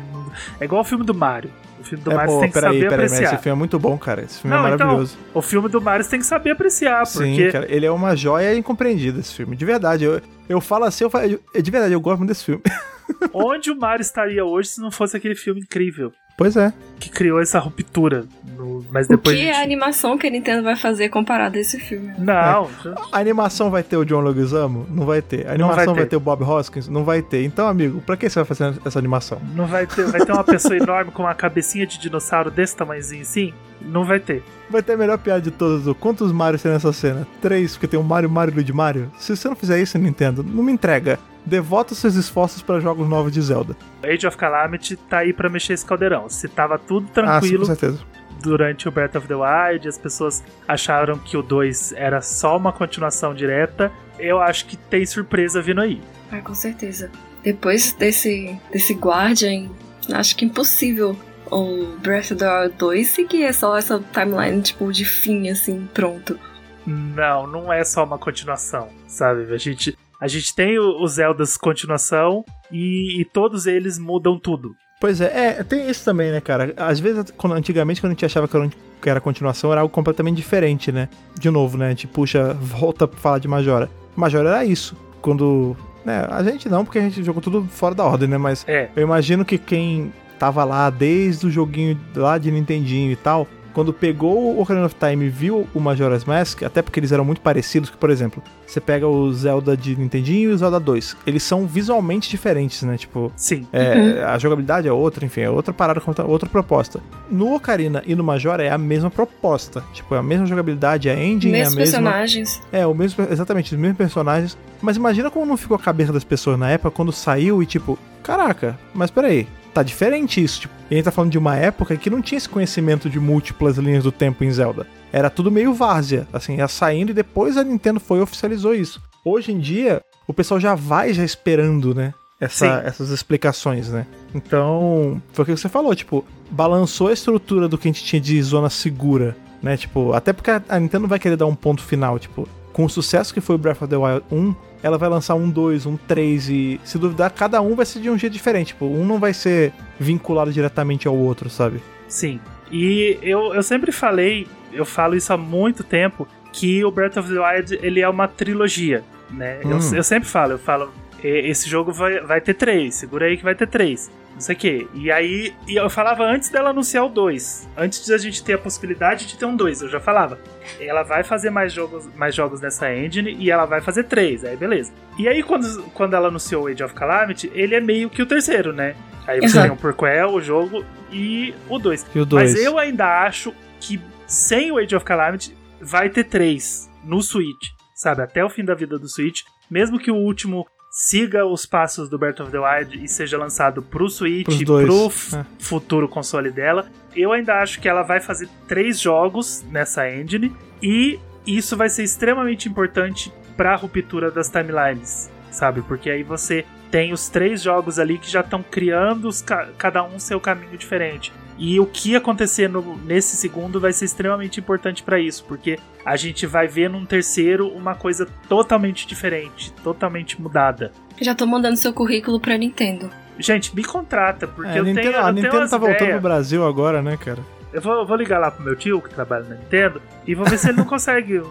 é igual o filme do Mario. O filme do é, Mario pô, você tem que peraí, saber peraí, mas apreciar. esse filme é muito bom, cara. Esse filme Não, é então, maravilhoso. O filme do Mario você tem que saber apreciar, porque. Sim, cara, ele é uma joia incompreendida esse filme. De verdade, eu, eu falo assim, eu falo, de verdade, eu gosto muito desse filme. (laughs) Onde o Mario estaria hoje se não fosse aquele filme incrível? Pois é. Que criou essa ruptura. No... Mas O depois. que a é a gente- animação que a Nintendo vai fazer comparado a esse filme? Não, A animação vai ter o John Leguizamo? Não vai ter. A animação vai vai ter. ter. o Bob Hoskins? Não vai ter. Então, amigo, pra que você vai fazer essa animação? não vai ter. Vai ter uma pessoa enorme com uma cabecinha de dinossauro desse tamanhozinho assim? Não vai ter. Vai ter a melhor piada de todas. o Quantos Marios tem nessa cena? Três, porque tem o Mario, Mario e Luigi Mario. Se você não fizer isso, Nintendo, não me entrega. Devota seus esforços pra jogos novos de Zelda. Age of Calamity tá aí pra mexer esse caldeirão. Se tava tudo Ah, sim, tranquilo com certeza. durante o Breath of the Wild, as pessoas acharam que o 2 era só uma continuação direta, eu acho que tem surpresa vindo aí. Ah, com certeza. Depois desse, desse Guardian, acho que impossível o Breath of the Wild 2 seguir é só essa timeline, tipo, de fim, assim, pronto. Não, não é só uma continuação, sabe? A gente, a gente tem os Zeldas continuação e, e todos eles mudam tudo. Pois é, é, tem isso também, né, cara? Às vezes, quando- antigamente, quando a gente achava que era, que era continuação, era algo completamente diferente, né? De novo, né? A gente puxa, volta pra falar de Majora. Majora era isso. Quando. Né, a gente não, porque a gente jogou tudo fora da ordem, né? Mas É, eu imagino que quem tava lá desde o joguinho lá de Nintendinho e tal, quando pegou o Ocarina of Time e viu o Majora's Mask, até porque eles eram muito parecidos, que, por exemplo, você pega o Zelda de Nintendinho e o Zelda 2. Eles são visualmente diferentes, né? Tipo, sim. é, A jogabilidade é outra, enfim, é outra parada, contra- outra proposta. No Ocarina e no Majora é a mesma proposta. Tipo, é a mesma jogabilidade, a engine é a Mesmos mesma. personagens. É, o mesmo, exatamente, os mesmos personagens. Mas imagina como não ficou a cabeça das pessoas na época quando saiu e tipo, caraca, mas peraí, tá diferente isso. Tipo, e a gente tá falando de uma época que não tinha esse conhecimento de múltiplas linhas do tempo em Zelda. Era tudo meio várzea, assim, ia saindo e depois a Nintendo foi e oficializou isso. Hoje em dia, o pessoal já vai já esperando, né? Essa, essas explicações, né? Então, foi o que você falou, tipo, balançou a estrutura do que a gente tinha de zona segura, né? Tipo, até porque a a Nintendo vai querer dar um ponto final, tipo, com o sucesso que foi o Breath of the Wild 1, ela vai lançar um 2, um 3 e, se duvidar, cada um vai ser de um jeito diferente. Tipo, um não vai ser vinculado diretamente ao outro, sabe? Sim. E eu, eu sempre falei, eu falo isso há muito tempo, que o Breath of the Wild ele é uma trilogia, né? Eu, Hum. eu sempre falo, eu falo, "E- esse jogo vai, vai ter três, segura aí que vai ter três. Não sei o quê. E aí, e eu falava antes dela anunciar o 2. Antes de a gente ter a possibilidade de ter um 2, eu já falava. Ela vai fazer mais jogos, mais jogos nessa engine e ela vai fazer três. Aí beleza. E aí, quando, quando ela anunciou o Age of Calamity, ele é meio que o terceiro, né? Aí você Exato. tem o Porquel, o jogo e o 2. E o 2. Mas eu ainda acho que sem o Age of Calamity vai ter três no Switch, sabe? Até o fim da vida do Switch. Mesmo que o último siga os passos do Breath of the Wild e seja lançado pro Switch, dois, pro é. futuro console dela, eu ainda acho que ela vai fazer três jogos nessa engine e isso vai ser extremamente importante pra ruptura das timelines, sabe? Porque aí você tem os três jogos ali que já estão criando os ca- cada um seu caminho diferente. E o que acontecer no- nesse segundo vai ser extremamente importante pra isso, porque a gente vai ver num terceiro uma coisa totalmente diferente, totalmente mudada. Já tô mandando seu currículo pra Nintendo. Gente, me contrata, porque É, a eu Nintendo, tenho, eu a tenho Nintendo umas tá voltando ideias. pro Brasil agora, né, cara? Eu vou, vou ligar lá pro meu tio, que trabalha na Nintendo, e vou ver se ele não (laughs) consegue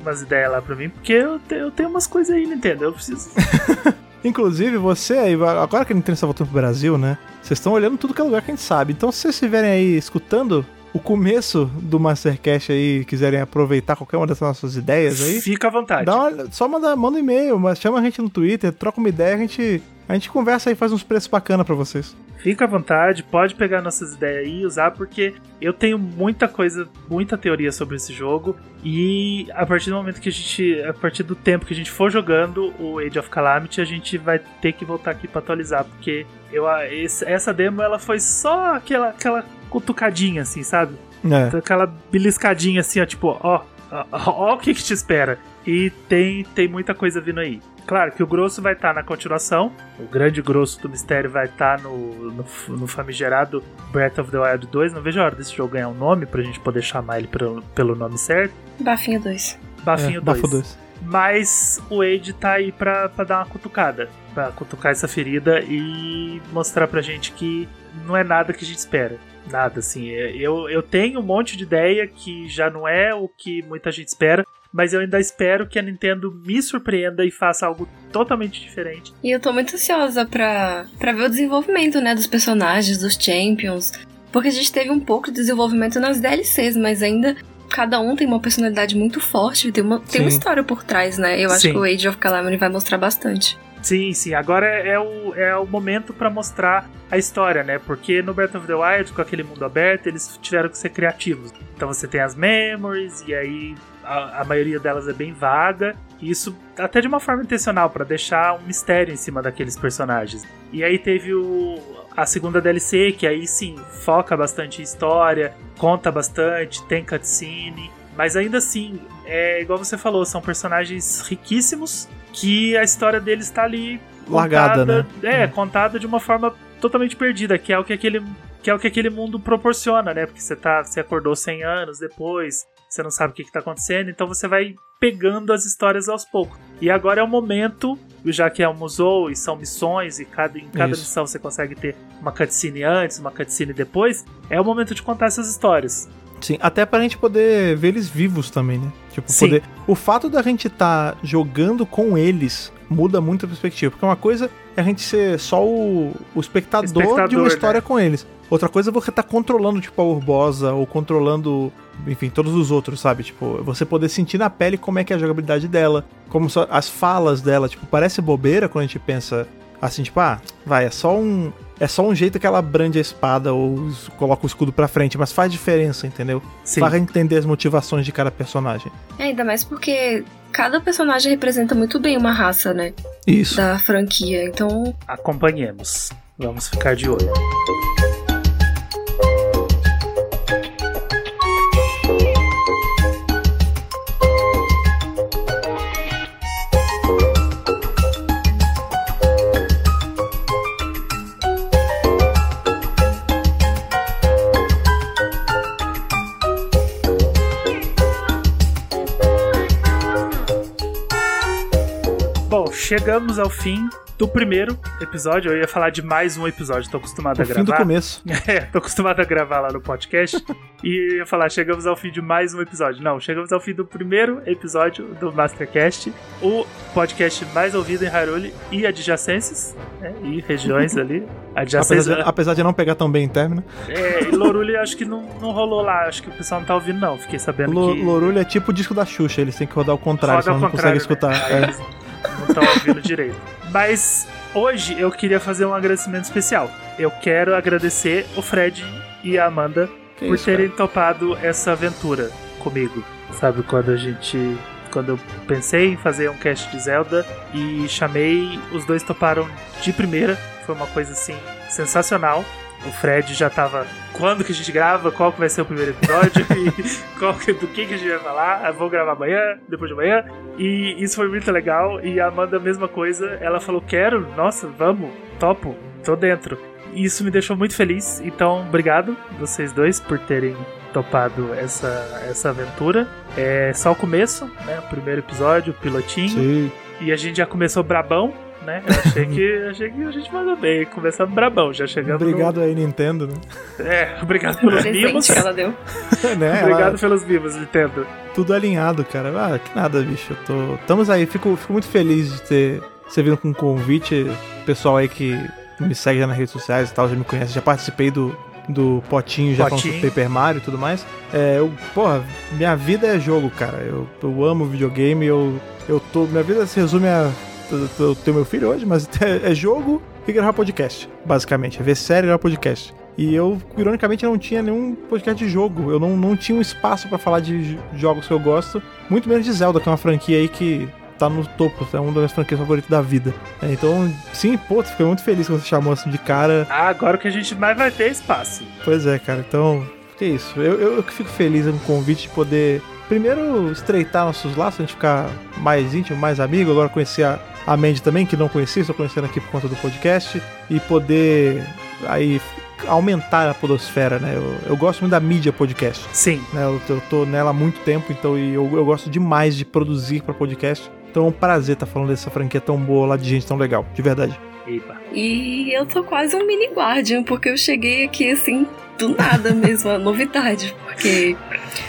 umas ideias lá pra mim, porque eu, te- eu tenho umas coisas aí, Nintendo. Eu preciso. (laughs) Inclusive, você aí, agora que a Nintendo está voltando pro Brasil, né? Vocês estão olhando tudo que é lugar que a gente sabe. Então, se vocês estiverem aí escutando o começo do Mastercast aí e quiserem aproveitar qualquer uma dessas nossas ideias aí, Fica à vontade. dá uma, só manda, manda um e-mail, mas chama a gente no Twitter, troca uma ideia, a gente, a gente conversa aí e faz uns preços bacanas pra vocês. Fica à vontade, pode pegar nossas ideias aí e usar, porque eu tenho muita coisa, muita teoria sobre esse jogo. E a partir do momento que a gente. A partir do tempo que a gente for jogando o Age of Calamity, a gente vai ter que voltar aqui pra atualizar. Porque eu, essa demo ela foi só aquela, aquela cutucadinha, assim, sabe? É. Aquela beliscadinha assim, ó, tipo, ó, ó, ó o que, que te espera. E tem, tem muita coisa vindo aí. Claro que o grosso vai estar na continuação, o grande grosso do mistério vai estar no, no, no famigerado Breath of the Wild 2. Não vejo a hora desse jogo ganhar um nome pra gente poder chamar ele pelo, pelo nome certo. Bafinho 2. Bafinho é, 2. Bafo 2. Mas o Age tá aí pra, pra dar uma cutucada. Pra cutucar essa ferida e mostrar pra gente que não é nada que a gente espera. Nada, assim. É, Eu, eu tenho um monte de ideia que já não é o que muita gente espera. Mas eu ainda espero que a Nintendo me surpreenda e faça algo totalmente diferente. E eu tô muito ansiosa pra, pra ver o desenvolvimento, né, dos personagens, dos Champions. Porque a gente teve um pouco de desenvolvimento nas DLCs, mas ainda cada um tem uma personalidade muito forte, tem uma, tem uma história por trás, né? Eu acho Sim. que o Age of Calamity vai mostrar bastante. Sim, sim. Agora é o, é o momento pra mostrar a história, né? Porque no Breath of the Wild, com aquele mundo aberto, eles tiveram que ser criativos. Então você tem as memories, e aí a, a maioria delas é bem vaga. E isso até de uma forma intencional, pra deixar um mistério em cima daqueles personagens. E aí teve o, a segunda DLC, que aí sim foca bastante em história, conta bastante, tem cutscene. Mas ainda assim, é igual você falou, são personagens riquíssimos que a história deles tá ali Largada, né? É, contada de uma forma totalmente perdida, que é o que aquele que é o que aquele mundo proporciona, né? Porque você tá, você acordou 100 anos depois, você não sabe o que, que tá acontecendo, então você vai pegando as histórias aos poucos. E agora é o momento, já que é um museu e são missões e cada, em cada Isso. missão você consegue ter uma cutscene antes, uma cutscene depois, é o momento de contar essas histórias. Sim, até pra gente poder ver eles vivos também, né? Tipo, Sim. poder. O fato da gente estar jogando com eles muda muito a perspectiva. Porque uma coisa é a gente ser só o, o espectador, de Espectador, uma história né? com eles. Outra coisa é você estar controlando, tipo, a Urbosa ou controlando, enfim, todos os outros, sabe? Tipo, você poder sentir na pele como é que é a jogabilidade dela, como só as falas dela, tipo, parece bobeira quando a gente pensa assim, tipo, ah, vai, é só um. É só um jeito que ela brande a espada ou coloca o escudo pra frente, mas faz diferença, entendeu? Sim. Para entender as motivações de cada personagem. É, ainda mais porque cada personagem representa muito bem uma raça, né? Isso. Da franquia. Então, Acompanhemos. Vamos ficar de olho. Chegamos ao fim do primeiro episódio. Eu ia falar de mais um episódio, tô acostumado a O fim gravar. do começo. (laughs) É, tô acostumado a gravar lá no podcast. e ia falar, chegamos ao fim de mais um episódio. Não, chegamos ao fim do primeiro episódio do Mastercast, o podcast mais ouvido em Hyrule e adjacências, né, e regiões ali. (laughs) Adjacências. Apesar de, apesar de não pegar tão bem em término. É, e Lorule acho que não, não rolou lá, acho que o pessoal não tá ouvindo, não. Fiquei sabendo Lo- que. Lorulho é tipo o disco da Xuxa, eles têm que rodar ao contrário, roda senão não consegue contrário, escutar. né? Aí É. não estão ouvindo direito. Mas hoje eu queria fazer um agradecimento especial. Eu quero agradecer o Fred e a Amanda Que por isso, terem topado essa aventura comigo. Sabe quando a gente. Quando eu pensei em fazer um cast de Zelda e chamei, os dois toparam de primeira. Foi uma coisa assim sensacional. O Fred já tava. Quando que a gente grava? Qual que vai ser o primeiro episódio? (laughs) e qual que, do que, que a gente vai falar? Ah, vou gravar amanhã, depois de amanhã. E isso foi muito legal. E a Amanda, a mesma coisa. Ela falou: Quero, nossa, vamos, topo, tô dentro. E isso me deixou muito feliz. Então, obrigado, vocês dois, por terem topado essa, essa aventura. É só o começo, né? O primeiro episódio, o pilotinho. Sim. E a gente já começou brabão, né? Eu achei que, achei que a gente mandou bem. Começamos brabão, já chegamos. no- Obrigado aí, Nintendo. Né? É, obrigado pelos mimos. que ela deu. (laughs) né? Obrigado Ela- pelos mimos, Nintendo. tudo alinhado, cara. Ah, que nada, bicho. Eu tô. Estamos aí, fico, fico muito feliz de ter você vindo com um convite. Pessoal aí que me segue já nas redes sociais e tal, já me conhece, já participei do, do potinho, já falando Potinho. sobre Paper Mario e tudo mais. É, eu, porra, minha vida é jogo, cara. Eu, eu amo videogame, eu, eu tô. Minha vida se resume a. Eu, tenho meu filho hoje, mas (laughs) é, é jogo e gravar podcast, basicamente. É ver série e gravar podcast. E eu, ironicamente, não tinha nenhum podcast de jogo. Eu não, não tinha um espaço pra falar de jogos que eu gosto. Muito menos de Zelda, que é uma franquia aí que tá no topo. É uma das minhas franquias favoritas da vida. É, então, sim, pô, fiquei muito feliz quando você chamou assim de cara. Ah, agora que a gente mais vai ter espaço. Pois é, cara. Então, que isso. Eu, eu, eu que fico feliz com o convite de poder, primeiro, estreitar nossos laços, a gente ficar mais íntimo, mais amigo. Agora conhecer a, a Mandy também, que não conhecia, estou conhecendo aqui por conta do podcast. E poder aí aumentar a podosfera, né? Eu, eu gosto muito da mídia podcast. Sim. né? Eu, eu tô nela há muito tempo, então e eu, eu gosto demais de produzir pra podcast. Então é um prazer estar falando dessa franquia tão boa lá de gente tão legal, de verdade. Epa. E eu tô quase um mini guardian, porque eu cheguei aqui assim, do nada mesmo, a (laughs) novidade, porque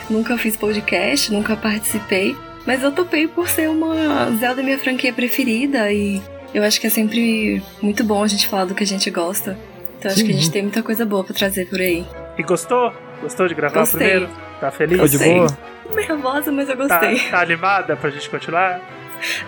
nunca fiz podcast, nunca participei. Mas eu topei por ser uma Zelda minha franquia preferida e eu acho que é sempre muito bom a gente falar do que a gente gosta. Então acho Sim. que a gente tem muita coisa boa pra trazer por aí. E gostou? Gostou de gravar Gostei. o primeiro? Tá feliz? Ficou de Gostei. boa? Nervosa, mas eu Tá, gostei. tá animada pra gente continuar?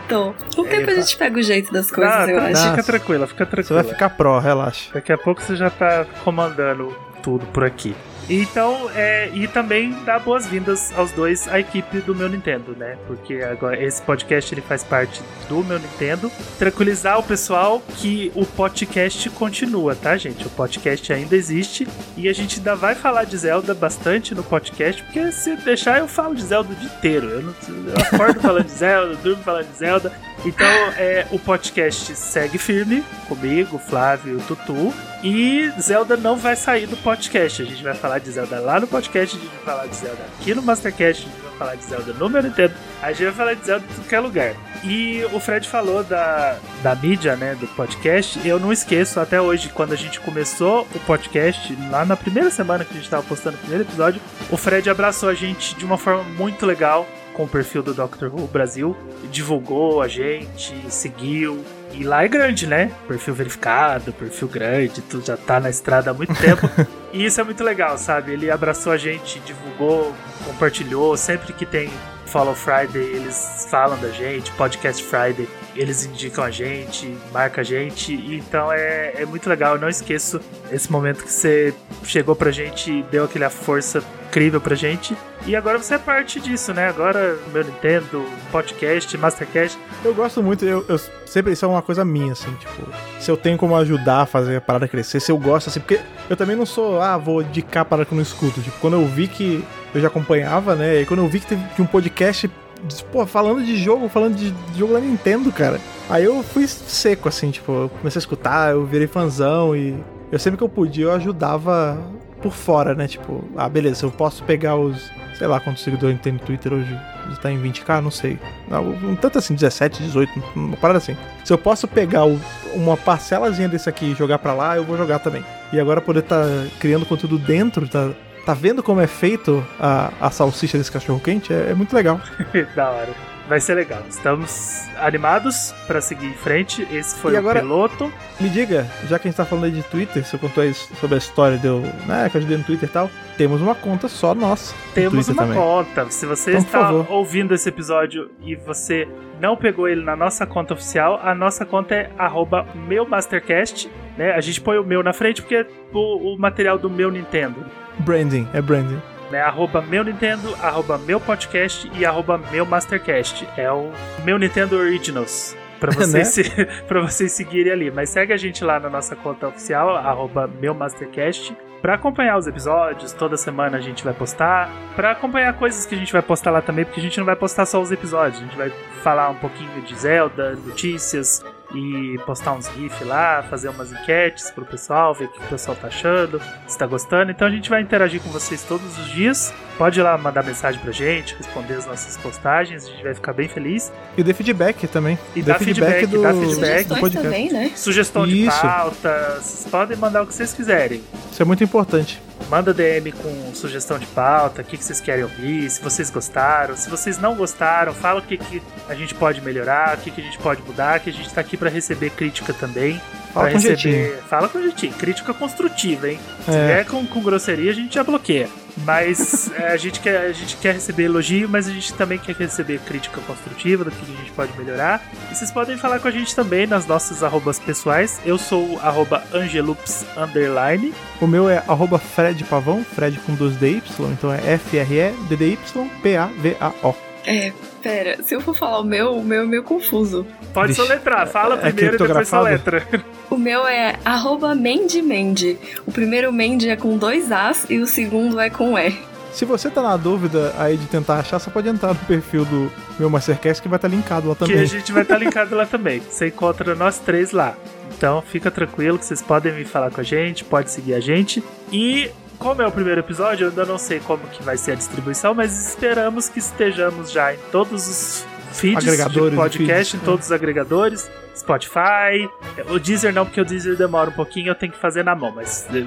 Tô. Com o tempo Epa. a gente pega o jeito das coisas, Não, eu tá- acho. Fica tranquila, fica Você tranquila. vai ficar pró, relaxa. Daqui a pouco você já tá comandando tudo por aqui. Então, é, e também dá boas-vindas aos dois à equipe do meu Nintendo, né? Porque agora esse podcast ele faz parte do meu Nintendo. Tranquilizar o pessoal que o podcast continua, tá, gente? O podcast ainda existe e a gente ainda vai falar de Zelda bastante no podcast, porque se deixar eu falo de Zelda o dia inteiro. Eu, não, eu acordo falando de Zelda, durmo falando de Zelda. Então, é, o podcast segue firme comigo, Flávio Tutu. E Zelda não vai sair do podcast. A gente vai falar de Zelda lá no podcast, a gente vai falar de Zelda aqui no Mastercast, a gente vai falar de Zelda no meu Nintendo. A gente vai falar de Zelda em qualquer lugar. E o Fred falou da, da mídia, né, do podcast. Eu não esqueço até hoje, quando a gente começou o podcast, lá na primeira semana que a gente tava postando o primeiro episódio, o Fred abraçou a gente de uma forma muito legal com o perfil do Doctor Who Brasil, divulgou a gente, seguiu. E lá é grande, né? Perfil verificado, perfil grande, tu já tá na estrada há muito tempo. (laughs) e isso é muito legal, sabe? Ele abraçou a gente, divulgou, compartilhou. Sempre que tem Follow Friday, eles falam da gente, Podcast Friday, eles indicam a gente, marcam a gente. Então é, é muito legal. Eu não esqueço esse momento que você chegou pra gente e deu aquela força incrível pra gente. E agora você é parte disso, né? Agora meu Nintendo, podcast, Mastercast. Eu gosto muito, eu, eu sempre isso é uma coisa minha, assim, tipo, se eu tenho como ajudar a fazer a parada crescer, se eu gosto, assim, porque eu também não sou, ah, vou indicar a parada que eu não escuto. Tipo, quando eu vi que eu já acompanhava, né? E quando eu vi que teve um podcast, pô, falando de jogo, falando de jogo da Nintendo, cara. Aí eu fui seco, assim, tipo, eu comecei a escutar, eu virei fãzão e eu sempre que eu podia eu ajudava por fora, né? Tipo, ah, beleza, eu posso pegar os. Sei lá quantos seguidores tem no Twitter hoje. Tá em 20k, não sei. Não, um tanto assim, 17, 18, uma parada assim. Se eu posso pegar o- uma parcelazinha desse aqui e jogar pra lá, eu vou jogar também. E agora poder tá criando conteúdo dentro, tá, tá vendo como é feito a, a salsicha desse cachorro quente, é, é muito legal. (laughs) da hora. Vai ser legal. Estamos animados pra seguir em frente. Esse foi E o agora- piloto. Me diga, já que a gente tá falando aí de Twitter, você contou aí sobre a história do. né, que eu ajudei no Twitter e tal. Temos uma conta só nossa. no Temos uma também. conta. Se você Então, está ouvindo esse episódio e você não pegou ele na nossa conta oficial, a nossa conta é arroba meumastercast. Né? A gente põe o meu na frente porque é o, o material do meu Nintendo. Branding, é branding. Né? Arroba meu Nintendo, arroba meu podcast e arroba meu Mastercast. É o meu Nintendo Originals. Pra (laughs) vocês, Né? se- (laughs) pra vocês seguirem ali. Mas segue a gente lá na nossa conta oficial, arroba meu Mastercast. Pra acompanhar os episódios, toda semana a gente vai postar. Pra acompanhar coisas que a gente vai postar lá também, porque a gente não vai postar só os episódios. A gente vai falar um pouquinho de Zelda, notícias e postar uns GIFs lá, fazer umas enquetes pro pessoal, ver o que o pessoal tá achando, se tá gostando. Então a gente vai interagir com vocês todos os dias. Pode ir lá mandar mensagem pra gente, responder as nossas postagens, a gente vai ficar bem feliz. E dê feedback também. E dá feedback, do, dá feedback. do Sugestões podcast. também, né? Sugestão de Isso. pauta, vocês podem mandar o que vocês quiserem. Isso é muito importante. Manda DM com sugestão de pauta, o que, que vocês querem ouvir, se vocês gostaram. Se vocês não gostaram, fala o que, que a gente pode melhorar, o que, que a gente pode mudar, que a gente tá aqui pra receber crítica também. Fala pra com receber. jeitinho. Fala com jeitinho. Crítica construtiva, hein? Se É. vier com, com grosseria, a gente já bloqueia. Mas é, a, gente quer, a gente quer receber elogio, mas a gente também quer receber crítica construtiva do que a gente pode melhorar. E vocês podem falar com a gente também nas nossas arrobas pessoais. Eu sou o arroba Angelups underline. O meu é arroba Fred Pavão, Fred com dois DY, então é F-R-E-D-D-Y-P-A-V-A-O. É, pera, se eu for falar o meu, o meu é meio confuso. Pode Vixe, soletrar, fala é primeiro e depois soletra. O meu é arroba Mendimendi. O primeiro Mendi é com dois As e o segundo é com E. Se você tá na dúvida aí de tentar achar, você pode entrar no perfil do meu Mastercast que vai estar linkado lá Que a também. gente vai estar linkado lá também. Você encontra nós três lá. Então fica tranquilo que vocês podem vir falar com a gente, pode seguir a gente. E como é o primeiro episódio, eu ainda não sei como que vai ser a distribuição, mas esperamos que estejamos já em todos os feeds Agregadores de de podcast, feeds, em é. todos os agregadores, Spotify. O Deezer não, porque o Deezer demora um pouquinho, eu tenho que fazer na mão, mas eh,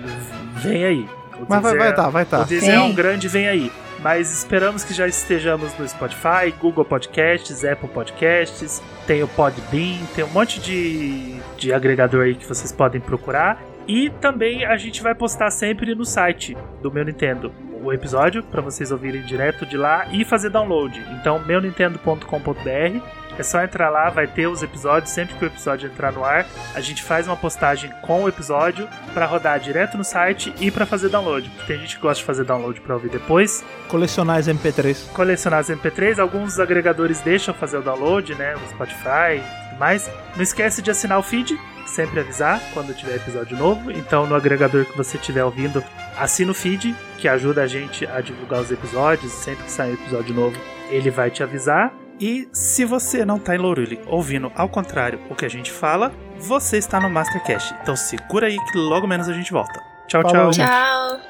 vem aí. O Mas vai Deezer- vai tá, vai tá. o Deezer é um grande vem aí. Mas esperamos que já estejamos no Spotify, Google Podcasts, Apple Podcasts, tem o Podbean, tem um monte de, de agregador aí que vocês podem procurar. E também a gente vai postar sempre no site do meu Nintendo o episódio para vocês ouvirem direto de lá e fazer download. Então, meunintendo.com.br é só entrar lá, vai ter os episódios. Sempre que o episódio entrar no ar, a gente faz uma postagem com o episódio para rodar direto no site e para fazer download. Porque tem gente que gosta de fazer download para ouvir depois. Colecionar as MP3. Colecionar as MP3. Alguns agregadores deixam fazer o download, né? O Spotify e tudo mais. Não esquece de assinar o feed sempre avisar quando tiver episódio novo. Então, no agregador que você estiver ouvindo, assina o feed, que ajuda a gente a divulgar os episódios. Sempre que sair episódio novo, ele vai te avisar. E se você não está em Lorule ouvindo ao contrário o que a gente fala, você está no Mastercast. Então segura aí que logo menos a gente volta. Tchau, Falou, tchau. Tchau.